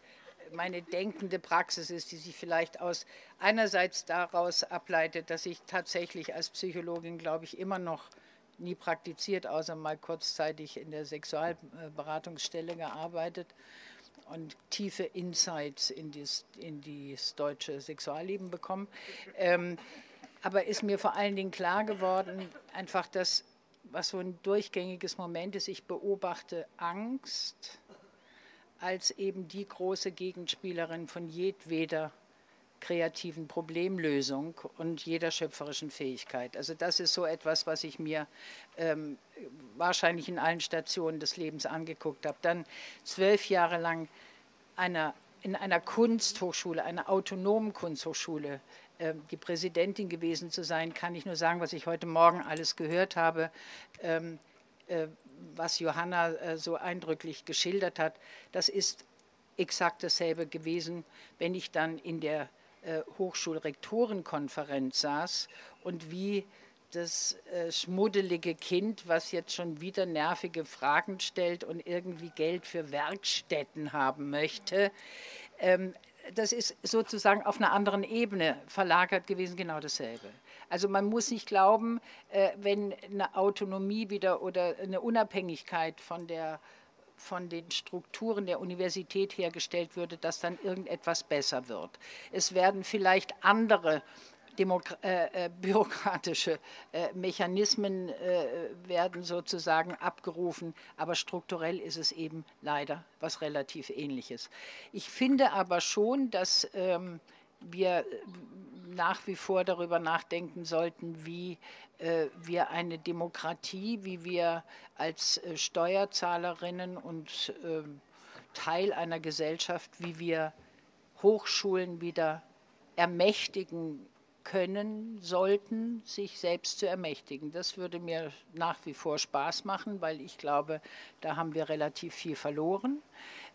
F: meine denkende Praxis ist, die sich vielleicht aus einerseits daraus ableitet, dass ich tatsächlich als Psychologin, glaube ich, immer noch nie praktiziert, außer mal kurzzeitig in der Sexualberatungsstelle gearbeitet und tiefe Insights in das, in das deutsche Sexualleben bekommen. Ähm, aber ist mir vor allen Dingen klar geworden, einfach das, was so ein durchgängiges Moment ist, ich beobachte Angst, als eben die große Gegenspielerin von jedweder kreativen Problemlösung und jeder schöpferischen Fähigkeit. Also das ist so etwas, was ich mir ähm, wahrscheinlich in allen Stationen des Lebens angeguckt habe. Dann zwölf Jahre lang einer, in einer Kunsthochschule, einer autonomen Kunsthochschule, äh, die Präsidentin gewesen zu sein, kann ich nur sagen, was ich heute Morgen alles gehört habe. Ähm, äh, was Johanna äh, so eindrücklich geschildert hat, das ist exakt dasselbe gewesen, wenn ich dann in der Hochschulrektorenkonferenz saß und wie das äh, schmuddelige Kind, was jetzt schon wieder nervige Fragen stellt und irgendwie Geld für Werkstätten haben möchte, ähm, das ist sozusagen auf einer anderen Ebene verlagert gewesen, genau dasselbe. Also man muss nicht glauben, äh, wenn eine Autonomie wieder oder eine Unabhängigkeit von der von den Strukturen der Universität hergestellt würde, dass dann irgendetwas besser wird. Es werden vielleicht andere Demok äh, äh, bürokratische äh, Mechanismen äh, werden sozusagen abgerufen, aber strukturell ist es eben leider was relativ Ähnliches. Ich finde aber schon, dass ähm, wir nach wie vor darüber nachdenken sollten, wie äh, wir eine Demokratie, wie wir als äh, Steuerzahlerinnen und äh, Teil einer Gesellschaft, wie wir Hochschulen wieder ermächtigen können, sollten, sich selbst zu ermächtigen. Das würde mir nach wie vor Spaß machen, weil ich glaube, da haben wir relativ viel verloren.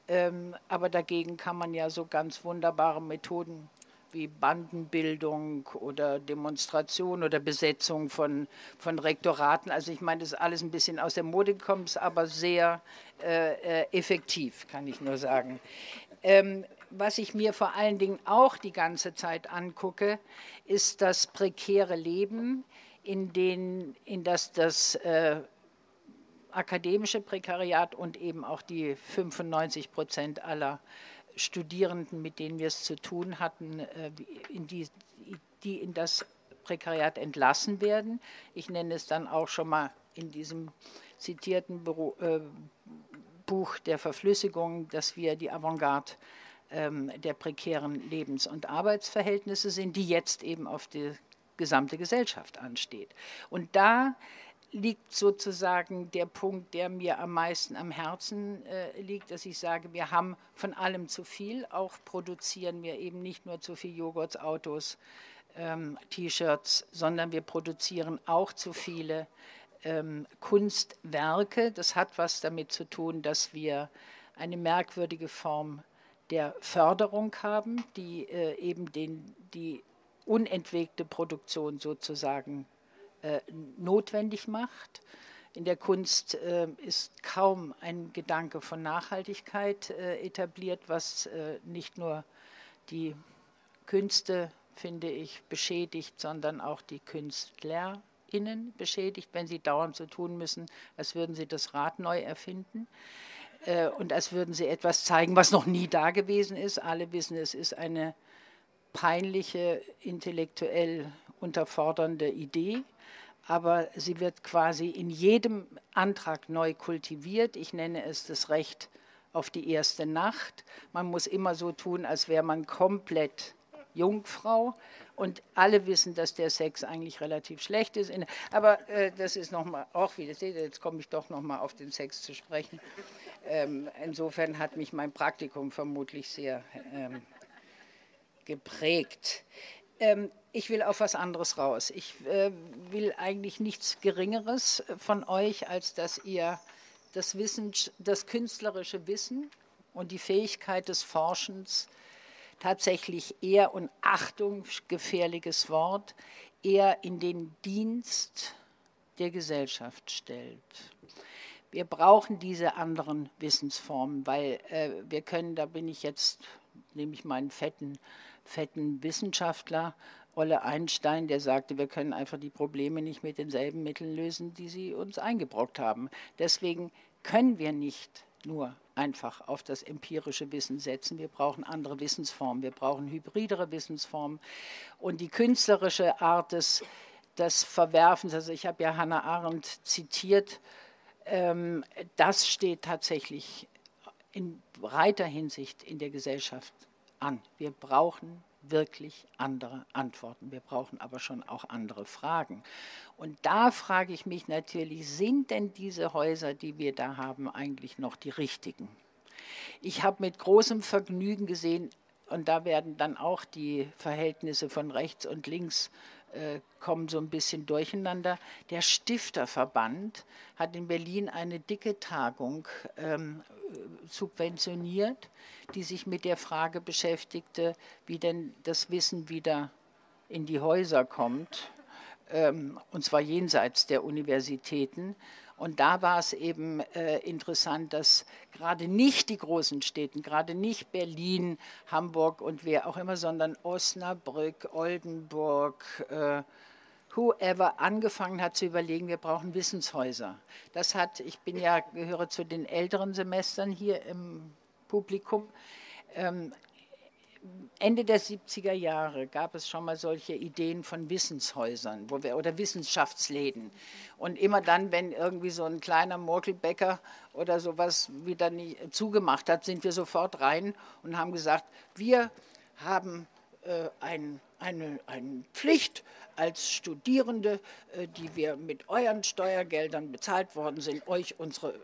F: Ähm, aber dagegen kann man ja so ganz wunderbare Methoden wie Bandenbildung oder Demonstration oder Besetzung von, von Rektoraten. Also ich meine, das ist alles ein bisschen aus der Mode gekommen, ist aber sehr äh, äh, effektiv, kann ich nur sagen. Ähm, was ich mir vor allen Dingen auch die ganze Zeit angucke, ist das prekäre Leben, in, den, in das das äh, akademische Prekariat und eben auch die 95 Prozent aller Studierenden, mit denen wir es zu tun hatten, äh, in die, die in das Prekariat entlassen werden. Ich nenne es dann auch schon mal in diesem zitierten Büro, äh, Buch der Verflüssigung, dass wir die Avantgarde ähm, der prekären Lebens- und Arbeitsverhältnisse sind, die jetzt eben auf die gesamte Gesellschaft ansteht. Und da liegt sozusagen der Punkt, der mir am meisten am Herzen äh, liegt, dass ich sage, wir haben von allem zu viel. Auch produzieren wir eben nicht nur zu viel Joghurts, Autos, ähm, T-Shirts, sondern wir produzieren auch zu viele ähm, Kunstwerke. Das hat was damit zu tun, dass wir eine merkwürdige Form der Förderung haben, die äh, eben den, die unentwegte Produktion sozusagen notwendig macht. In der Kunst äh, ist kaum ein Gedanke von Nachhaltigkeit äh, etabliert, was äh, nicht nur die Künste, finde ich, beschädigt, sondern auch die KünstlerInnen beschädigt, wenn sie dauernd so tun müssen, als würden sie das Rad neu erfinden äh, und als würden sie etwas zeigen, was noch nie da gewesen ist. Alle wissen, es ist eine peinliche, intellektuell unterfordernde Idee aber sie wird quasi in jedem Antrag neu kultiviert. Ich nenne es das Recht auf die erste Nacht. Man muss immer so tun, als wäre man komplett Jungfrau und alle wissen, dass der Sex eigentlich relativ schlecht ist. Aber äh, das ist nochmal auch wieder, seht jetzt komme ich doch nochmal auf den Sex zu sprechen. Ähm, insofern hat mich mein Praktikum vermutlich sehr ähm, geprägt. Ähm, ich will auf was anderes raus. Ich äh, will eigentlich nichts Geringeres von euch, als dass ihr das, Wissen, das künstlerische Wissen und die Fähigkeit des Forschens tatsächlich eher, und Achtung, gefährliches Wort, eher in den Dienst der Gesellschaft stellt. Wir brauchen diese anderen Wissensformen, weil äh, wir können, da bin ich jetzt, nehme ich meinen fetten, fetten Wissenschaftler Olle Einstein, der sagte, wir können einfach die Probleme nicht mit denselben Mitteln lösen, die sie uns eingebrockt haben. Deswegen können wir nicht nur einfach auf das empirische Wissen setzen. Wir brauchen andere Wissensformen, wir brauchen hybridere Wissensformen. Und die künstlerische Art des, des Verwerfens, also ich habe ja Hannah Arendt zitiert, ähm, das steht tatsächlich in breiter Hinsicht in der Gesellschaft an. Wir brauchen wirklich andere Antworten. Wir brauchen aber schon auch andere Fragen. Und da frage ich mich natürlich, sind denn diese Häuser, die wir da haben, eigentlich noch die richtigen? Ich habe mit großem Vergnügen gesehen, und da werden dann auch die Verhältnisse von rechts und links äh, kommen so ein bisschen durcheinander. Der Stifterverband hat in Berlin eine dicke Tagung ähm, subventioniert, die sich mit der Frage beschäftigte, wie denn das Wissen wieder in die Häuser kommt, ähm, und zwar jenseits der Universitäten. Und da war es eben äh, interessant, dass gerade nicht die großen Städte, gerade nicht Berlin, Hamburg und wer auch immer, sondern Osnabrück, Oldenburg, äh, whoever angefangen hat zu überlegen, wir brauchen Wissenshäuser. Das hat, ich bin ja, gehöre zu den älteren Semestern hier im Publikum. Ähm, Ende der 70er Jahre gab es schon mal solche Ideen von Wissenshäusern wo wir, oder Wissenschaftsläden. Und immer dann, wenn irgendwie so ein kleiner Murkelbäcker oder sowas wieder nie zugemacht hat, sind wir sofort rein und haben gesagt, wir haben äh, ein, eine, eine Pflicht als Studierende, äh, die wir mit euren Steuergeldern bezahlt worden sind, euch unsere,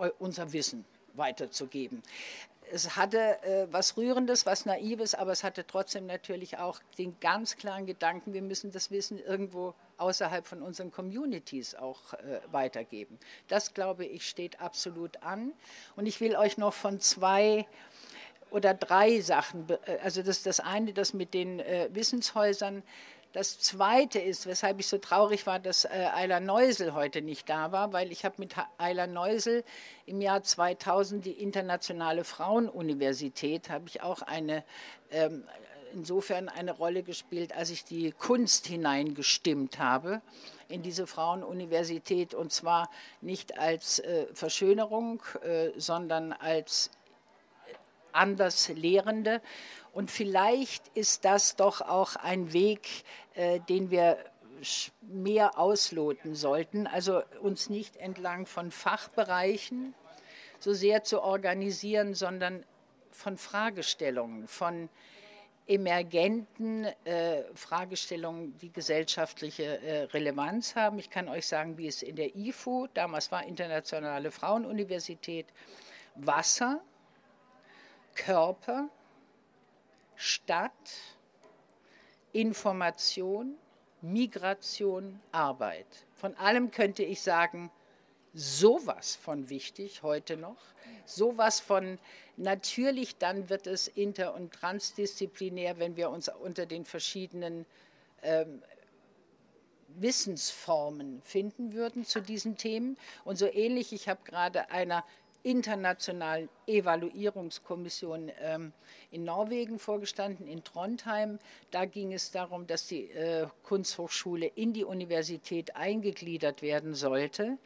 F: äh, unser Wissen weiterzugeben es hatte äh, was Rührendes, was Naives, aber es hatte trotzdem natürlich auch den ganz klaren Gedanken, wir müssen das Wissen irgendwo außerhalb von unseren Communities auch äh, weitergeben. Das, glaube ich, steht absolut an. Und ich will euch noch von zwei oder drei Sachen, äh, also das, das eine, das mit den äh, Wissenshäusern, das Zweite ist, weshalb ich so traurig war, dass äh, Ayla Neusel heute nicht da war, weil ich habe mit Ayla Neusel im Jahr 2000 die Internationale Frauenuniversität, habe ich auch eine, ähm, insofern eine Rolle gespielt, als ich die Kunst hineingestimmt habe in diese Frauenuniversität. Und zwar nicht als äh, Verschönerung, äh, sondern als anders Lehrende. Und vielleicht ist das doch auch ein Weg, äh, den wir mehr ausloten sollten, also uns nicht entlang von Fachbereichen so sehr zu organisieren, sondern von Fragestellungen, von emergenten äh, Fragestellungen, die gesellschaftliche äh, Relevanz haben. Ich kann euch sagen, wie es in der IFU, damals war Internationale Frauenuniversität, Wasser, Körper, Stadt, Information, Migration, Arbeit. Von allem könnte ich sagen, sowas von wichtig heute noch, sowas von natürlich dann wird es inter- und transdisziplinär, wenn wir uns unter den verschiedenen ähm, Wissensformen finden würden zu diesen Themen. Und so ähnlich, ich habe gerade einer internationalen Evaluierungskommission ähm, in Norwegen vorgestanden, in Trondheim. Da ging es darum, dass die äh, Kunsthochschule in die Universität eingegliedert werden sollte.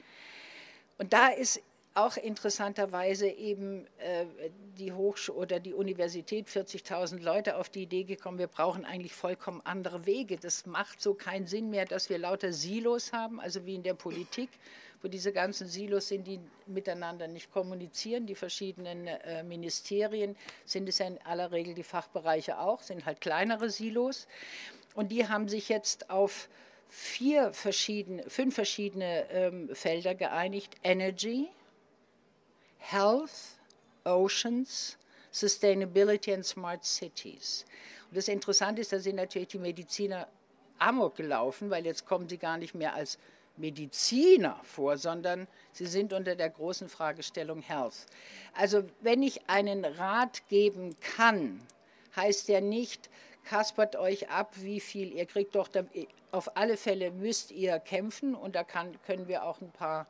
F: Und da ist auch interessanterweise eben äh, die Hochschule oder die Universität 40.000 Leute auf die Idee gekommen, wir brauchen eigentlich vollkommen andere Wege. Das macht so keinen Sinn mehr, dass wir lauter Silos haben, also wie in der Politik, wo diese ganzen Silos sind, die miteinander nicht kommunizieren. Die verschiedenen äh, Ministerien sind es ja in aller Regel die Fachbereiche auch, sind halt kleinere Silos. Und die haben sich jetzt auf vier verschiedene, fünf verschiedene ähm, Felder geeinigt. Energy, Health, Oceans, Sustainability and Smart Cities. Und das Interessante ist, da sind natürlich die Mediziner amok gelaufen, weil jetzt kommen sie gar nicht mehr als Mediziner vor, sondern sie sind unter der großen Fragestellung Health. Also wenn ich einen Rat geben kann, heißt der nicht, kaspert euch ab, wie viel ihr kriegt. Doch auf alle Fälle müsst ihr kämpfen und da kann, können wir auch ein paar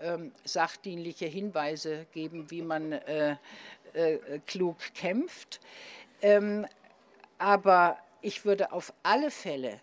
F: ähm, sachdienliche Hinweise geben, wie man äh, äh, klug kämpft. Ähm, aber ich würde auf alle Fälle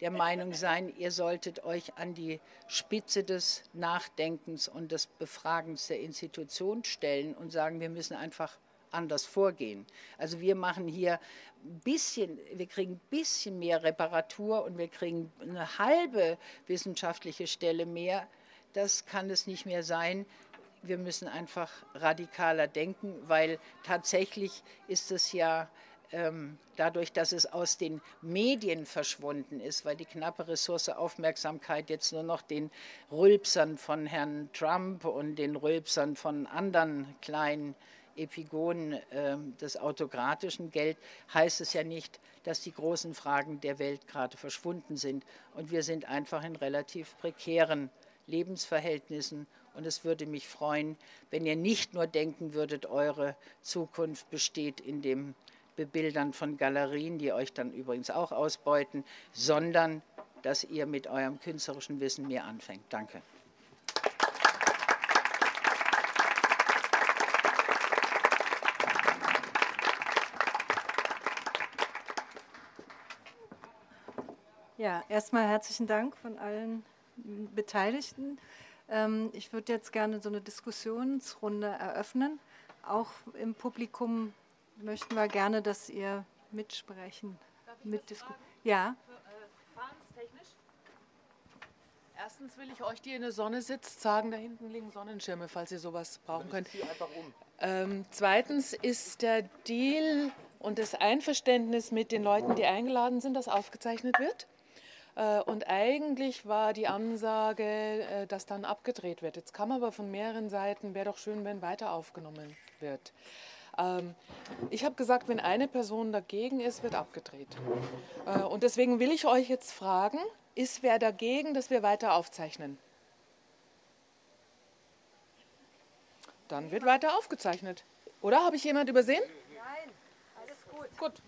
F: der Meinung sein, ihr solltet euch an die Spitze des Nachdenkens und des Befragens der Institution stellen und sagen, wir müssen einfach anders vorgehen. Also wir machen hier ein bisschen, wir kriegen ein bisschen mehr Reparatur und wir kriegen eine halbe wissenschaftliche Stelle mehr. Das kann es nicht mehr sein. wir müssen einfach radikaler denken, weil tatsächlich ist es ja dadurch, dass es aus den Medien verschwunden ist, weil die knappe Ressource Aufmerksamkeit jetzt nur noch den Rülpsern von Herrn Trump und den Rülpsern von anderen kleinen Epigonen äh, des autokratischen Geld, heißt es ja nicht, dass die großen Fragen der Welt gerade verschwunden sind. Und wir sind einfach in relativ prekären Lebensverhältnissen. Und es würde mich freuen, wenn ihr nicht nur denken würdet, eure Zukunft besteht in dem Bebildern von Galerien, die euch dann übrigens auch ausbeuten, sondern dass ihr mit eurem künstlerischen Wissen mehr anfängt. Danke.
A: Ja, erstmal herzlichen Dank von allen Beteiligten. Ähm, ich würde jetzt gerne so eine Diskussionsrunde eröffnen. Auch im Publikum möchten wir gerne, dass ihr mitsprechen. Mitdiskutieren. Ja.
G: Erstens will ich euch, die in der Sonne sitzt, sagen, da hinten liegen Sonnenschirme, falls ihr sowas brauchen könnt. Um. Ähm, zweitens ist der Deal und das Einverständnis mit den Leuten, die eingeladen sind, dass aufgezeichnet wird. Äh, und eigentlich war die Ansage, äh, dass dann abgedreht wird. Jetzt kam aber von mehreren Seiten, wäre doch schön, wenn weiter aufgenommen wird. Ähm, ich habe gesagt, wenn eine Person dagegen ist, wird abgedreht. Äh, und deswegen will ich euch jetzt fragen, ist wer dagegen, dass wir weiter aufzeichnen? Dann wird weiter aufgezeichnet. Oder habe ich jemand übersehen?
A: Nein, alles gut.
G: Gut.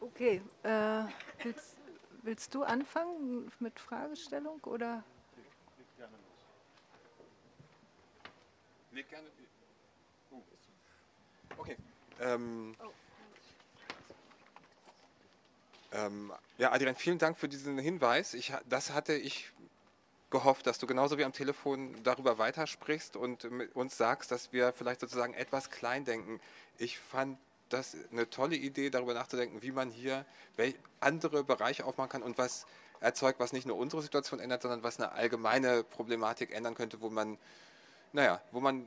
A: Okay, äh, willst, willst du anfangen mit Fragestellung oder?
E: Leg gerne. Oh. Okay. Ähm, ähm, ja, Adrian, vielen Dank für diesen Hinweis. Ich, das hatte ich gehofft, dass du genauso wie am Telefon darüber weitersprichst und uns sagst, dass wir vielleicht sozusagen etwas klein denken. Ich fand das eine tolle Idee, darüber nachzudenken, wie man hier andere Bereiche aufmachen kann und was erzeugt, was nicht nur unsere Situation ändert, sondern was eine allgemeine Problematik ändern könnte, wo man naja, wo man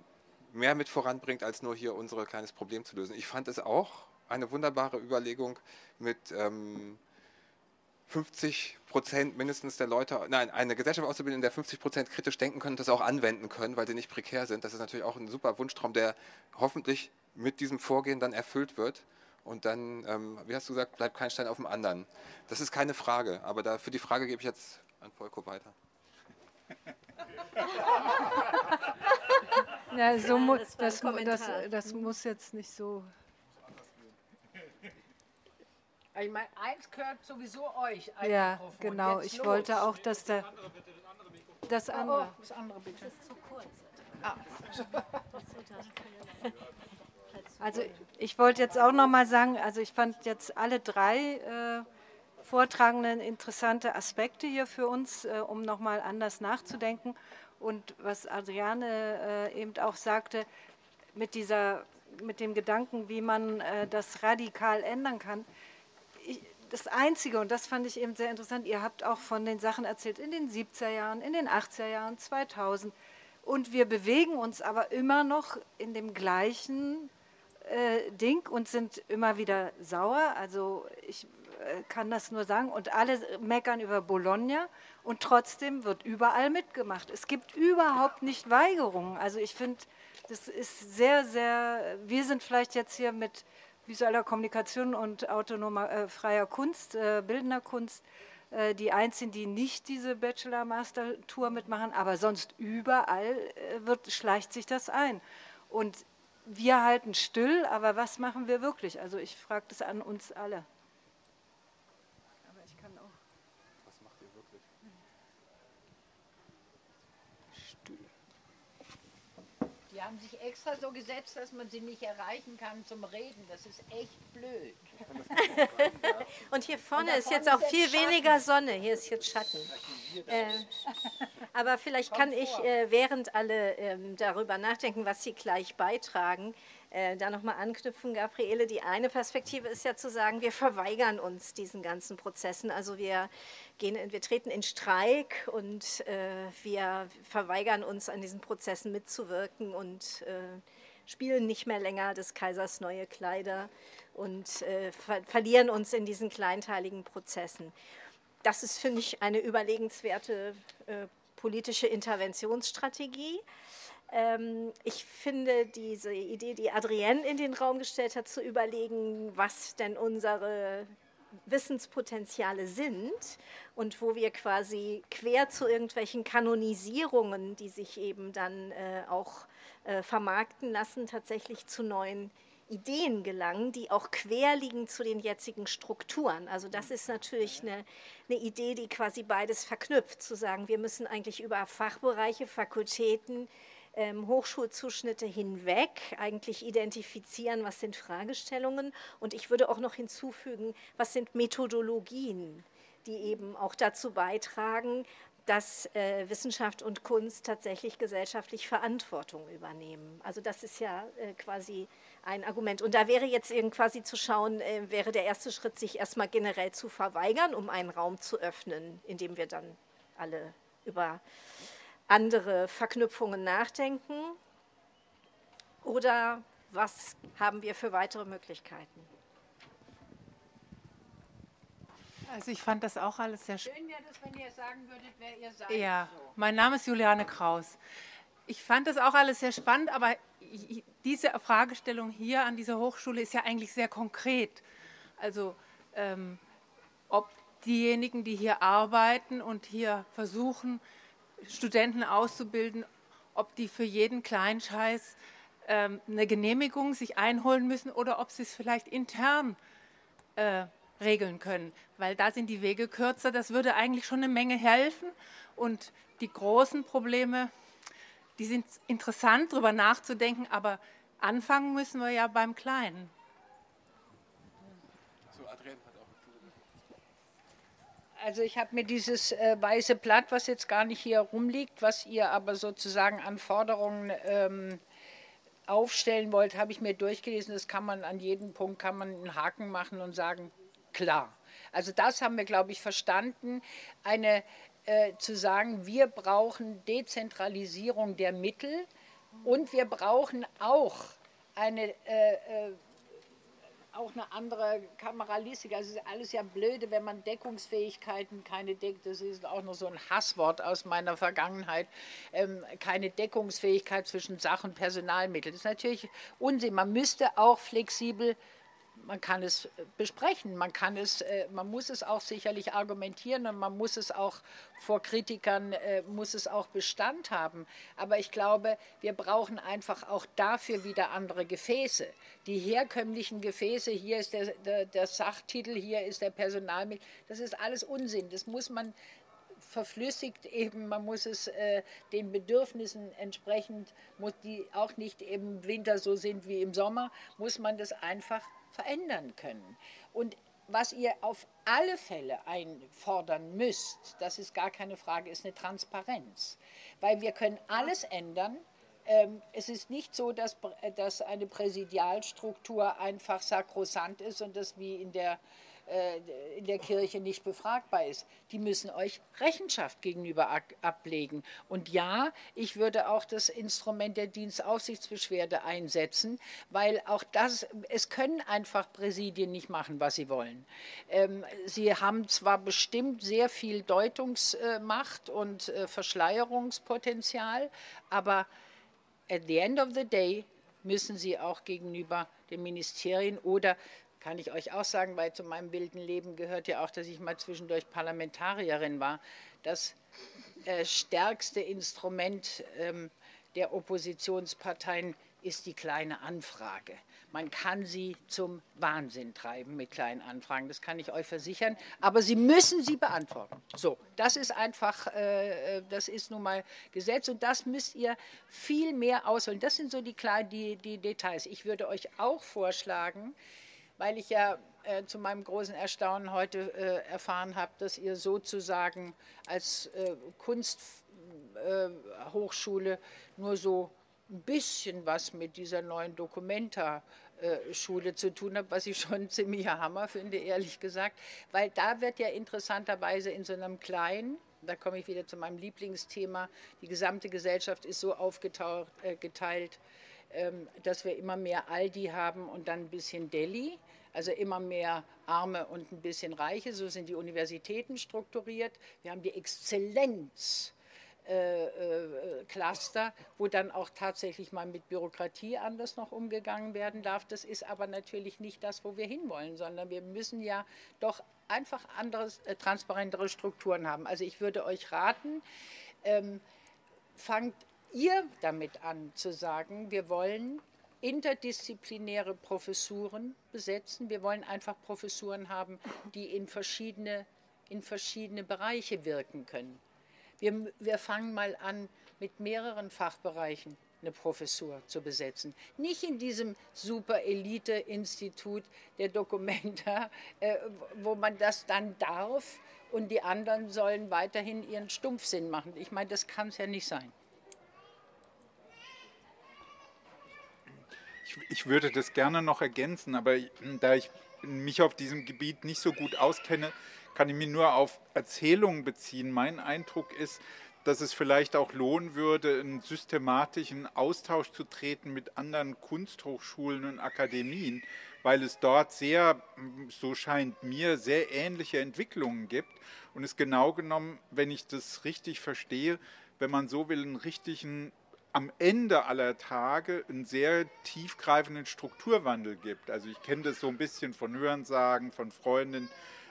E: mehr mit voranbringt, als nur hier unser kleines Problem zu lösen. Ich fand es auch eine wunderbare Überlegung mit ähm, 50 Prozent mindestens der Leute, nein, eine Gesellschaft auszubilden, in der 50 Prozent kritisch denken können und das auch anwenden können, weil sie nicht prekär sind. Das ist natürlich auch ein super Wunschtraum, der hoffentlich mit diesem Vorgehen dann erfüllt wird. Und dann, ähm, wie hast du gesagt, bleibt kein Stein auf dem anderen. Das ist keine Frage, aber da, für die Frage gebe ich jetzt an Volko weiter.
A: Ja, so mu das, das, das, das, muss jetzt nicht so.
F: Ich meine, eins gehört sowieso euch.
A: ja, Mikrofon. genau. Jetzt ich los. wollte auch, dass der. Das andere.
F: Oh, das andere bitte.
B: Das ist zu kurz.
F: Ah.
A: Also ich wollte jetzt auch noch mal sagen, also ich fand jetzt alle drei äh, Vortragenden interessante Aspekte hier für uns, äh, um noch mal anders nachzudenken. Und was Adriane äh, eben auch sagte, mit, dieser, mit dem Gedanken, wie man äh, das radikal ändern kann. Ich, das Einzige, und das fand ich eben sehr interessant, ihr habt auch von den Sachen erzählt in den 70er Jahren, in den 80er Jahren, 2000. Und wir bewegen uns aber immer noch in dem gleichen äh, Ding und sind immer wieder sauer. Also ich kann das nur sagen. Und alle meckern über Bologna und trotzdem wird überall mitgemacht. Es gibt überhaupt nicht Weigerungen. Also ich finde, das ist sehr, sehr, wir sind vielleicht jetzt hier mit visueller Kommunikation und autonomer äh, freier Kunst, äh, bildender Kunst, äh, die einzigen, die nicht diese Bachelor-Master-Tour mitmachen, aber sonst überall äh, wird, schleicht sich das ein. Und wir halten still, aber was machen wir wirklich? Also ich frage das an uns alle.
F: Die haben sich extra so gesetzt, dass man sie nicht erreichen kann zum Reden. Das ist echt blöd.
B: Und hier vorne Und ist jetzt auch viel Schatten. weniger Sonne. Hier ist jetzt Schatten. Äh, Aber vielleicht kann ich, äh, während alle ähm, darüber nachdenken, was sie gleich beitragen, äh, da nochmal anknüpfen, Gabriele. Die eine Perspektive ist ja zu sagen, wir verweigern uns diesen ganzen Prozessen. Also wir, gehen, wir treten in Streik und äh, wir verweigern uns an diesen Prozessen mitzuwirken und äh, spielen nicht mehr länger des Kaisers neue Kleider und äh, ver verlieren uns in diesen kleinteiligen Prozessen. Das ist, finde ich, eine überlegenswerte äh, politische Interventionsstrategie. Ähm, ich finde diese Idee, die Adrienne in den Raum gestellt hat, zu überlegen, was denn unsere Wissenspotenziale sind und wo wir quasi quer zu irgendwelchen Kanonisierungen, die sich eben dann äh, auch äh, vermarkten lassen, tatsächlich zu neuen Ideen gelangen, die auch quer liegen zu den jetzigen Strukturen. Also das ist natürlich eine, eine Idee, die quasi beides verknüpft, zu sagen, wir müssen eigentlich über Fachbereiche, Fakultäten, Hochschulzuschnitte hinweg eigentlich identifizieren, was sind Fragestellungen. Und ich würde auch noch hinzufügen, was sind Methodologien, die eben auch dazu beitragen, dass äh, Wissenschaft und Kunst tatsächlich gesellschaftlich Verantwortung übernehmen. Also das ist ja äh, quasi ein Argument. Und da wäre jetzt eben quasi zu schauen, äh, wäre der erste Schritt, sich erstmal generell zu verweigern, um einen Raum zu öffnen, in dem wir dann alle über andere Verknüpfungen nachdenken? Oder was haben wir für weitere Möglichkeiten?
H: Also ich fand das auch alles sehr spannend. Schön wäre das, wenn ihr sagen würdet, wer ihr seid. Ja, mein Name ist Juliane Kraus. Ich fand das auch alles sehr spannend, aber diese Fragestellung hier an dieser Hochschule ist ja eigentlich sehr konkret. Also ähm, ob diejenigen, die hier arbeiten und hier versuchen, Studenten auszubilden, ob die für jeden Kleinscheiß ähm, eine Genehmigung sich einholen müssen oder ob sie es vielleicht intern äh, regeln können, weil da sind die Wege kürzer. Das würde eigentlich schon eine Menge helfen. Und die großen Probleme, die sind interessant, darüber nachzudenken, aber anfangen müssen wir ja beim Kleinen.
F: Also ich habe mir dieses äh, weiße Blatt, was jetzt gar nicht hier rumliegt, was ihr aber sozusagen an Forderungen ähm, aufstellen wollt, habe ich mir durchgelesen. Das kann man an jedem Punkt kann man einen Haken machen und sagen, klar. Also das haben wir, glaube ich, verstanden. Eine äh, zu sagen, wir brauchen Dezentralisierung der Mittel und wir brauchen auch eine äh, äh auch eine andere Kameralistik. Also es ist alles ja blöde, wenn man Deckungsfähigkeiten keine deckt. Das ist auch noch so ein Hasswort aus meiner Vergangenheit. Ähm, keine Deckungsfähigkeit zwischen Sach- und Personalmittel. Das ist natürlich Unsinn. Man müsste auch flexibel man kann es äh, besprechen, man kann es, äh, man muss es auch sicherlich argumentieren und man muss es auch vor Kritikern, äh, muss es auch Bestand haben. Aber ich glaube, wir brauchen einfach auch dafür wieder andere Gefäße. Die herkömmlichen Gefäße, hier ist der, der, der Sachtitel, hier ist der Personalmittel, das ist alles Unsinn. Das muss man verflüssigt eben, man muss es äh, den Bedürfnissen entsprechend, muss die auch nicht im Winter so sind wie im Sommer, muss man das einfach verändern können. Und was ihr auf alle Fälle einfordern müsst, das ist gar keine Frage, ist eine Transparenz. Weil wir können alles ändern. Ähm, es ist nicht so, dass, dass eine Präsidialstruktur einfach sakrosant ist und das wie in der äh, in der Kirche nicht befragbar ist. Die müssen euch Rechenschaft gegenüber ablegen. Und ja, ich würde auch das Instrument der Dienstaufsichtsbeschwerde einsetzen, weil auch das, es können einfach Präsidien nicht machen, was sie wollen. Ähm, sie haben zwar bestimmt sehr viel Deutungsmacht und äh, Verschleierungspotenzial, aber at the end of the day müssen sie auch gegenüber den Ministerien oder kann ich euch auch sagen, weil zu meinem wilden Leben gehört ja auch, dass ich mal zwischendurch Parlamentarierin war. Das äh, stärkste Instrument ähm, der Oppositionsparteien ist die kleine Anfrage. Man kann sie zum Wahnsinn treiben mit kleinen Anfragen, das kann ich euch versichern, aber sie müssen sie beantworten. So, das ist einfach, äh, äh das ist nun mal Gesetz und das müsst ihr viel mehr ausholen. Das sind so die, die, die Details. Ich würde euch auch vorschlagen, weil ich ja äh, zu meinem großen Erstaunen heute äh, erfahren habe, dass ihr sozusagen als äh, Kunst äh, nur so ein bisschen was mit dieser neuen Documenta-Schule zu tun hat, was ich schon ziemlicher Hammer finde, ehrlich gesagt, weil da wird ja interessanterweise in so einem kleinen, da komme ich wieder zu meinem Lieblingsthema, die gesamte Gesellschaft ist so aufgeteilt, äh, ähm, dass wir immer mehr Aldi haben und dann ein bisschen Delhi also immer mehr Arme und ein bisschen Reiche. So sind die Universitäten strukturiert. Wir haben die Exzellenz. Äh, äh, Cluster, wo dann auch tatsächlich mal mit Bürokratie anders noch umgegangen werden darf. Das ist aber natürlich nicht das, wo wir hinwollen, sondern wir müssen ja doch einfach andere, äh, transparentere Strukturen haben. Also ich würde euch raten, ähm, fangt ihr damit an zu sagen, wir wollen interdisziplinäre Professuren besetzen. Wir wollen einfach Professuren haben, die in verschiedene, in verschiedene Bereiche wirken können. Wir, wir fangen mal an mit mehreren Fachbereichen eine Professur zu besetzen. Nicht in diesem super Elite-Institut der Dokumenta, äh, wo man das dann darf und die anderen sollen weiterhin ihren Stumpfsinn machen. Ich meine, das kann es ja nicht sein.
D: Ich, ich würde das gerne noch ergänzen, aber da ich mich auf diesem Gebiet nicht so gut auskenne, kann ich mich nur auf Erzählungen beziehen. Mein Eindruck ist, dass es vielleicht auch lohnen würde, einen systematischen Austausch zu treten mit anderen Kunsthochschulen und Akademien, weil es dort sehr, so scheint mir, sehr ähnliche Entwicklungen gibt und es genau genommen, wenn ich das richtig verstehe, wenn man so will, einen richtigen am Ende aller Tage einen sehr tiefgreifenden Strukturwandel gibt. Also ich kenne das so ein bisschen von Hörensagen, von Freunden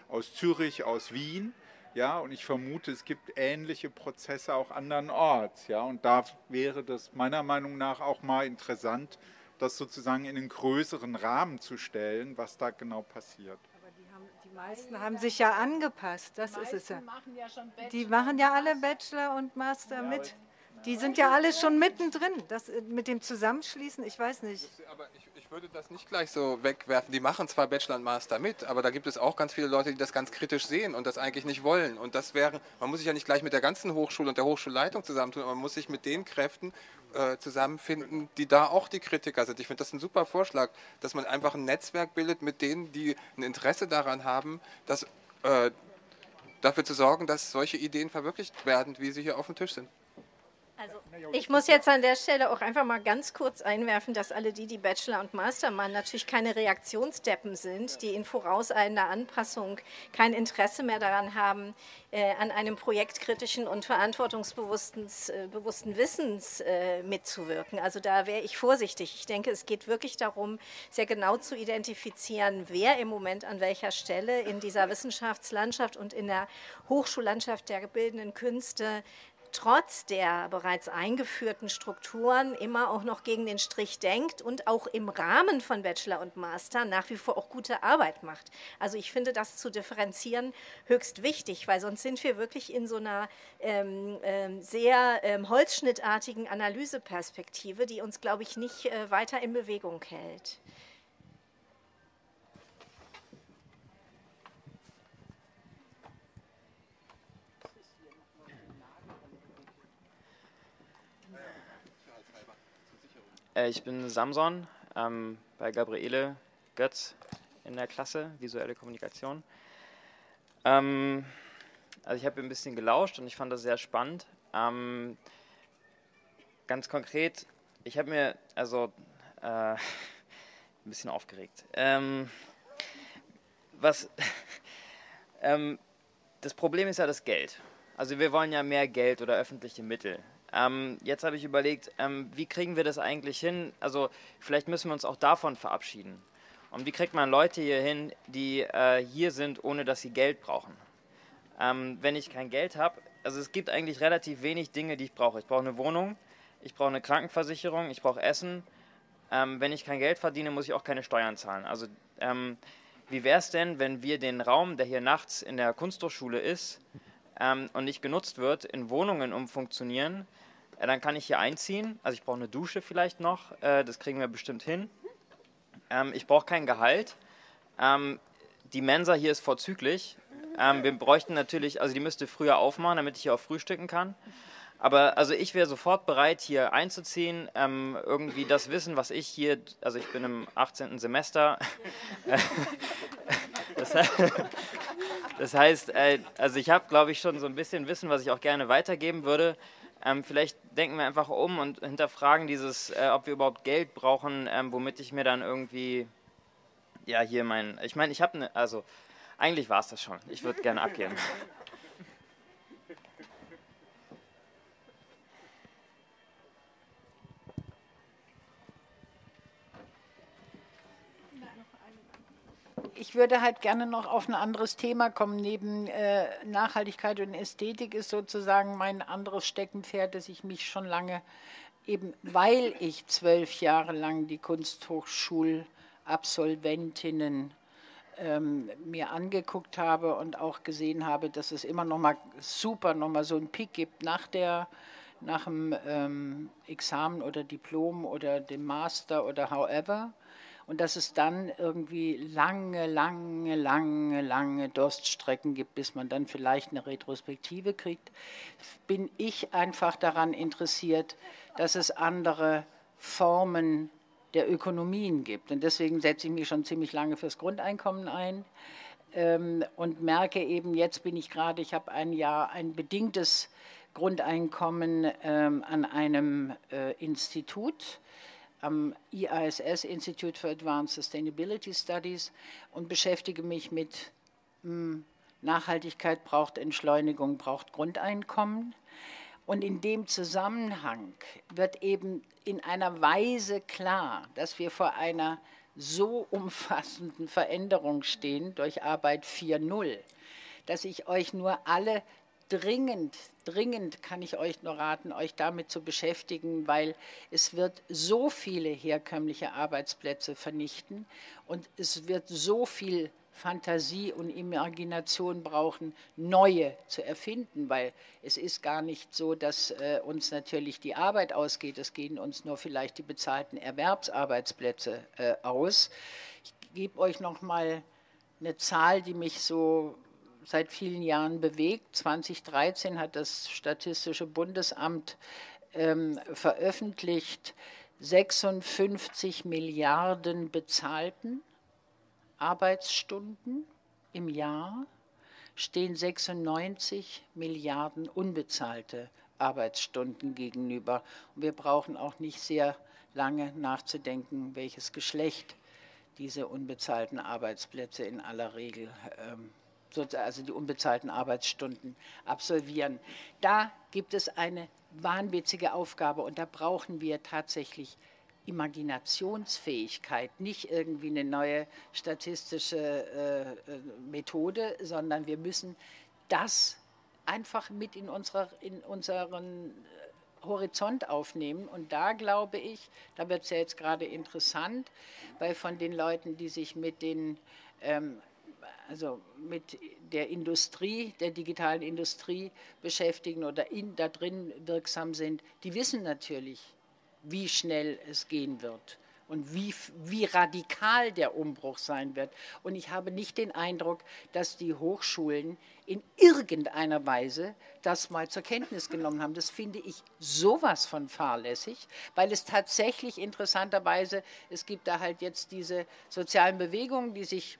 D: aus Zürich, aus Wien. Ja, und ich vermute, es gibt ähnliche Prozesse auch andernorts. Ja, und da wäre das meiner Meinung nach auch mal interessant, das sozusagen in einen größeren Rahmen zu stellen, was da genau passiert.
A: Aber die, haben, die meisten haben sich ja angepasst, das ist es ja. Die machen ja alle Bachelor und Master ja, mit. Die sind ja alle schon mittendrin. Das äh, mit dem Zusammenschließen, ich weiß nicht.
E: Aber ich, ich, würde das nicht gleich so wegwerfen. Die machen zwar Bachelor und Master mit, aber da gibt es auch ganz viele Leute, die das ganz kritisch sehen und das eigentlich nicht wollen. Und das wäre, man muss sich ja nicht gleich mit der ganzen Hochschule und der Hochschulleitung zusammentun, aber man muss sich mit den Kräften äh, zusammenfinden, die da auch die Kritiker sind. Ich finde das ein super Vorschlag, dass man einfach ein Netzwerk bildet mit denen, die ein Interesse daran haben, dass äh, dafür zu sorgen, dass solche Ideen verwirklicht werden, wie sie hier auf dem Tisch sind.
B: Also ich muss jetzt an der Stelle auch einfach mal ganz kurz einwerfen, dass alle die, die Bachelor und Master machen, natürlich keine Reaktionsdeppen sind, die in vorauseilender Anpassung kein Interesse mehr daran haben, äh, an einem projektkritischen und verantwortungsbewussten äh, Wissens äh, mitzuwirken. Also da wäre ich vorsichtig. Ich denke, es geht wirklich darum, sehr genau zu identifizieren, wer im Moment an welcher Stelle in dieser Wissenschaftslandschaft und in der Hochschullandschaft der bildenden Künste trotz der bereits eingeführten Strukturen immer auch noch gegen den Strich denkt und auch im Rahmen von Bachelor und Master nach wie vor auch gute Arbeit macht. Also ich finde das zu differenzieren höchst wichtig, weil sonst sind wir wirklich in so einer ähm, ähm, sehr ähm, holzschnittartigen Analyseperspektive, die uns, glaube ich, nicht äh, weiter in Bewegung hält.
I: Ich bin Samson ähm, bei Gabriele Götz in der Klasse, visuelle Kommunikation. Ähm, also ich habe ein bisschen gelauscht und ich fand das sehr spannend. Ähm, ganz konkret, ich habe mir also äh, ein bisschen aufgeregt. Ähm, was ähm, das Problem ist ja das Geld. Also wir wollen ja mehr Geld oder öffentliche Mittel. Ähm, jetzt habe ich überlegt, ähm, wie kriegen wir das eigentlich hin? Also vielleicht müssen wir uns auch davon verabschieden. Und wie kriegt man Leute hier hin, die äh, hier sind, ohne dass sie Geld brauchen? Ähm, wenn ich kein Geld habe, also es gibt eigentlich relativ wenig Dinge, die ich brauche. Ich brauche eine Wohnung, ich brauche eine Krankenversicherung, ich brauche Essen. Ähm, wenn ich kein Geld verdiene, muss ich auch keine Steuern zahlen. Also ähm, wie wäre es denn, wenn wir den Raum, der hier nachts in der Kunsthochschule ist, ähm, und nicht genutzt wird, in Wohnungen umfunktionieren, äh, dann kann ich hier einziehen. Also ich brauche eine Dusche vielleicht noch, äh, das kriegen wir bestimmt hin. Ähm, ich brauche kein Gehalt. Ähm, die Mensa hier ist vorzüglich. Ähm, wir bräuchten natürlich, also die müsste früher aufmachen, damit ich hier auch frühstücken kann. Aber also ich wäre sofort bereit, hier einzuziehen. Ähm, irgendwie das Wissen, was ich hier, also ich bin im 18. Semester. das, das, heißt, äh, also ich habe, glaube ich, schon so ein bisschen Wissen, was ich auch gerne weitergeben würde. Ähm, vielleicht denken wir einfach um und hinterfragen dieses, äh, ob wir überhaupt Geld brauchen, ähm, womit ich mir dann irgendwie, ja, hier mein, ich meine, ich habe eine, also eigentlich war es das schon. Ich würde gerne abgeben.
F: ich würde halt gerne noch auf ein anderes Thema kommen. Neben äh, Nachhaltigkeit und Ästhetik ist sozusagen mein anderes Steckenpferd, dass ich mich schon lange, eben weil ich zwölf Jahre lang die Kunsthochschulabsolventinnen ähm, mir angeguckt habe und auch gesehen habe, dass es immer noch mal super noch mal so einen Peak gibt nach der nach dem ähm, Examen oder Diplom oder dem Master oder however und dass es dann irgendwie lange, lange, lange, lange Durststrecken gibt, bis man dann vielleicht eine Retrospektive kriegt, bin ich einfach daran interessiert, dass es andere Formen der Ökonomien gibt. Und deswegen setze ich mich schon ziemlich lange fürs Grundeinkommen ein ähm, und merke eben, jetzt bin ich gerade, ich habe ein Jahr ein bedingtes Grundeinkommen ähm, an einem äh, Institut am IISS Institute for Advanced Sustainability Studies und beschäftige mich mit mh, hm, Nachhaltigkeit braucht Entschleunigung, braucht Grundeinkommen. Und in dem Zusammenhang wird eben in einer Weise klar, dass wir vor einer so umfassenden Veränderung stehen durch Arbeit 4.0, dass ich euch nur alle dringend, dringend kann ich euch nur raten, euch damit zu beschäftigen, weil es wird so viele herkömmliche Arbeitsplätze vernichten und es wird so viel Fantasie und Imagination brauchen, neue zu erfinden, weil es ist gar nicht so, dass äh, uns natürlich die Arbeit ausgeht, es gehen uns nur vielleicht die bezahlten Erwerbsarbeitsplätze äh, aus. Ich gebe euch noch mal eine Zahl, die mich so seit vielen Jahren bewegt. 2013 hat das Statistische Bundesamt ähm, veröffentlicht 56 Milliarden bezahlten Arbeitsstunden im Jahr stehen 96 Milliarden unbezahlte Arbeitsstunden gegenüber. Und wir brauchen auch nicht sehr lange nachzudenken, welches Geschlecht diese unbezahlten Arbeitsplätze in aller Regel ähm, also die unbezahlten Arbeitsstunden absolvieren. Da gibt es eine wahnwitzige Aufgabe und da brauchen wir tatsächlich Imaginationsfähigkeit, nicht irgendwie eine neue statistische äh, äh, Methode, sondern wir müssen das einfach mit in, unserer, in unseren äh, Horizont aufnehmen. Und da glaube ich, da wird es ja jetzt gerade interessant, weil von den Leuten, die sich mit den ähm, also mit der Industrie, der digitalen Industrie beschäftigen oder in, da drin wirksam sind, die wissen natürlich, wie schnell es gehen wird und wie, wie radikal der Umbruch sein wird. Und ich habe nicht den Eindruck, dass die Hochschulen in irgendeiner Weise das mal zur Kenntnis genommen haben. Das finde ich sowas von fahrlässig, weil es tatsächlich interessanterweise, es gibt da halt jetzt diese sozialen Bewegungen, die sich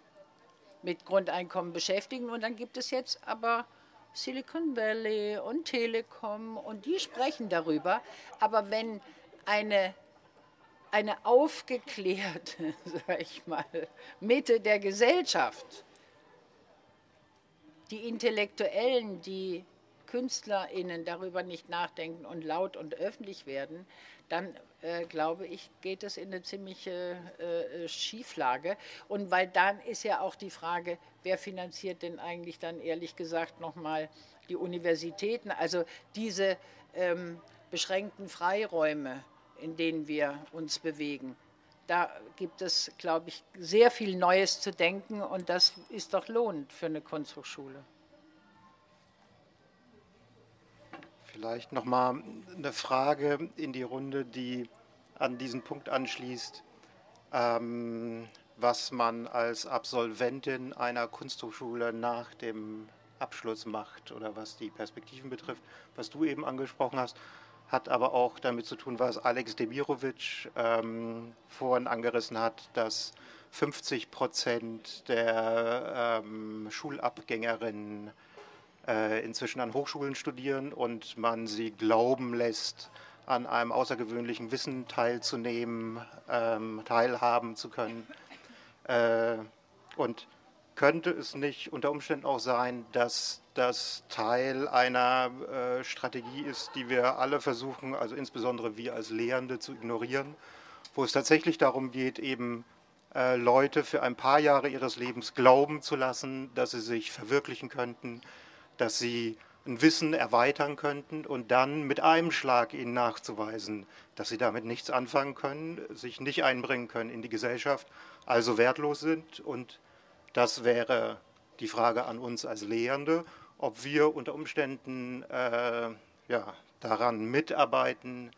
F: mit Grundeinkommen beschäftigen. Und dann gibt es jetzt aber Silicon Valley und Telekom und die sprechen darüber. Aber wenn eine, eine aufgeklärte, sag ich mal, Mitte der Gesellschaft, die Intellektuellen, die KünstlerInnen darüber nicht nachdenken und laut und öffentlich werden, dann äh, glaube ich, geht es in eine ziemliche äh, äh, Schieflage. Und weil dann ist ja auch die Frage, wer finanziert denn eigentlich dann ehrlich gesagt nochmal die Universitäten? Also diese ähm, beschränkten Freiräume, in denen wir uns bewegen. Da gibt es, glaube ich, sehr viel Neues zu denken und das ist doch lohnend für eine Kunsthochschule.
C: Vielleicht nochmal eine Frage in die Runde, die an diesen Punkt anschließt, ähm, was man als Absolventin einer Kunsthochschule nach dem Abschluss macht oder was die Perspektiven betrifft, was du eben angesprochen hast, hat aber auch damit zu tun, was Alex Demirovic ähm, vorhin angerissen hat, dass 50 Prozent der ähm, Schulabgängerinnen inzwischen an Hochschulen studieren und man sie glauben lässt, an einem außergewöhnlichen Wissen teilzunehmen, ähm, teilhaben zu können. Äh, und könnte es nicht unter Umständen auch sein, dass das Teil einer äh, Strategie ist, die wir alle versuchen, also insbesondere wir als Lehrende zu ignorieren, wo es tatsächlich darum geht, eben äh, Leute für ein paar Jahre ihres Lebens glauben zu lassen, dass sie sich verwirklichen könnten, dass sie ein Wissen erweitern könnten und dann mit einem Schlag ihnen nachzuweisen, dass sie damit nichts anfangen können, sich nicht einbringen können in die Gesellschaft, also wertlos sind und das wäre die Frage an uns als Lehrende, ob wir unter Umständen äh, ja, daran mitarbeiten,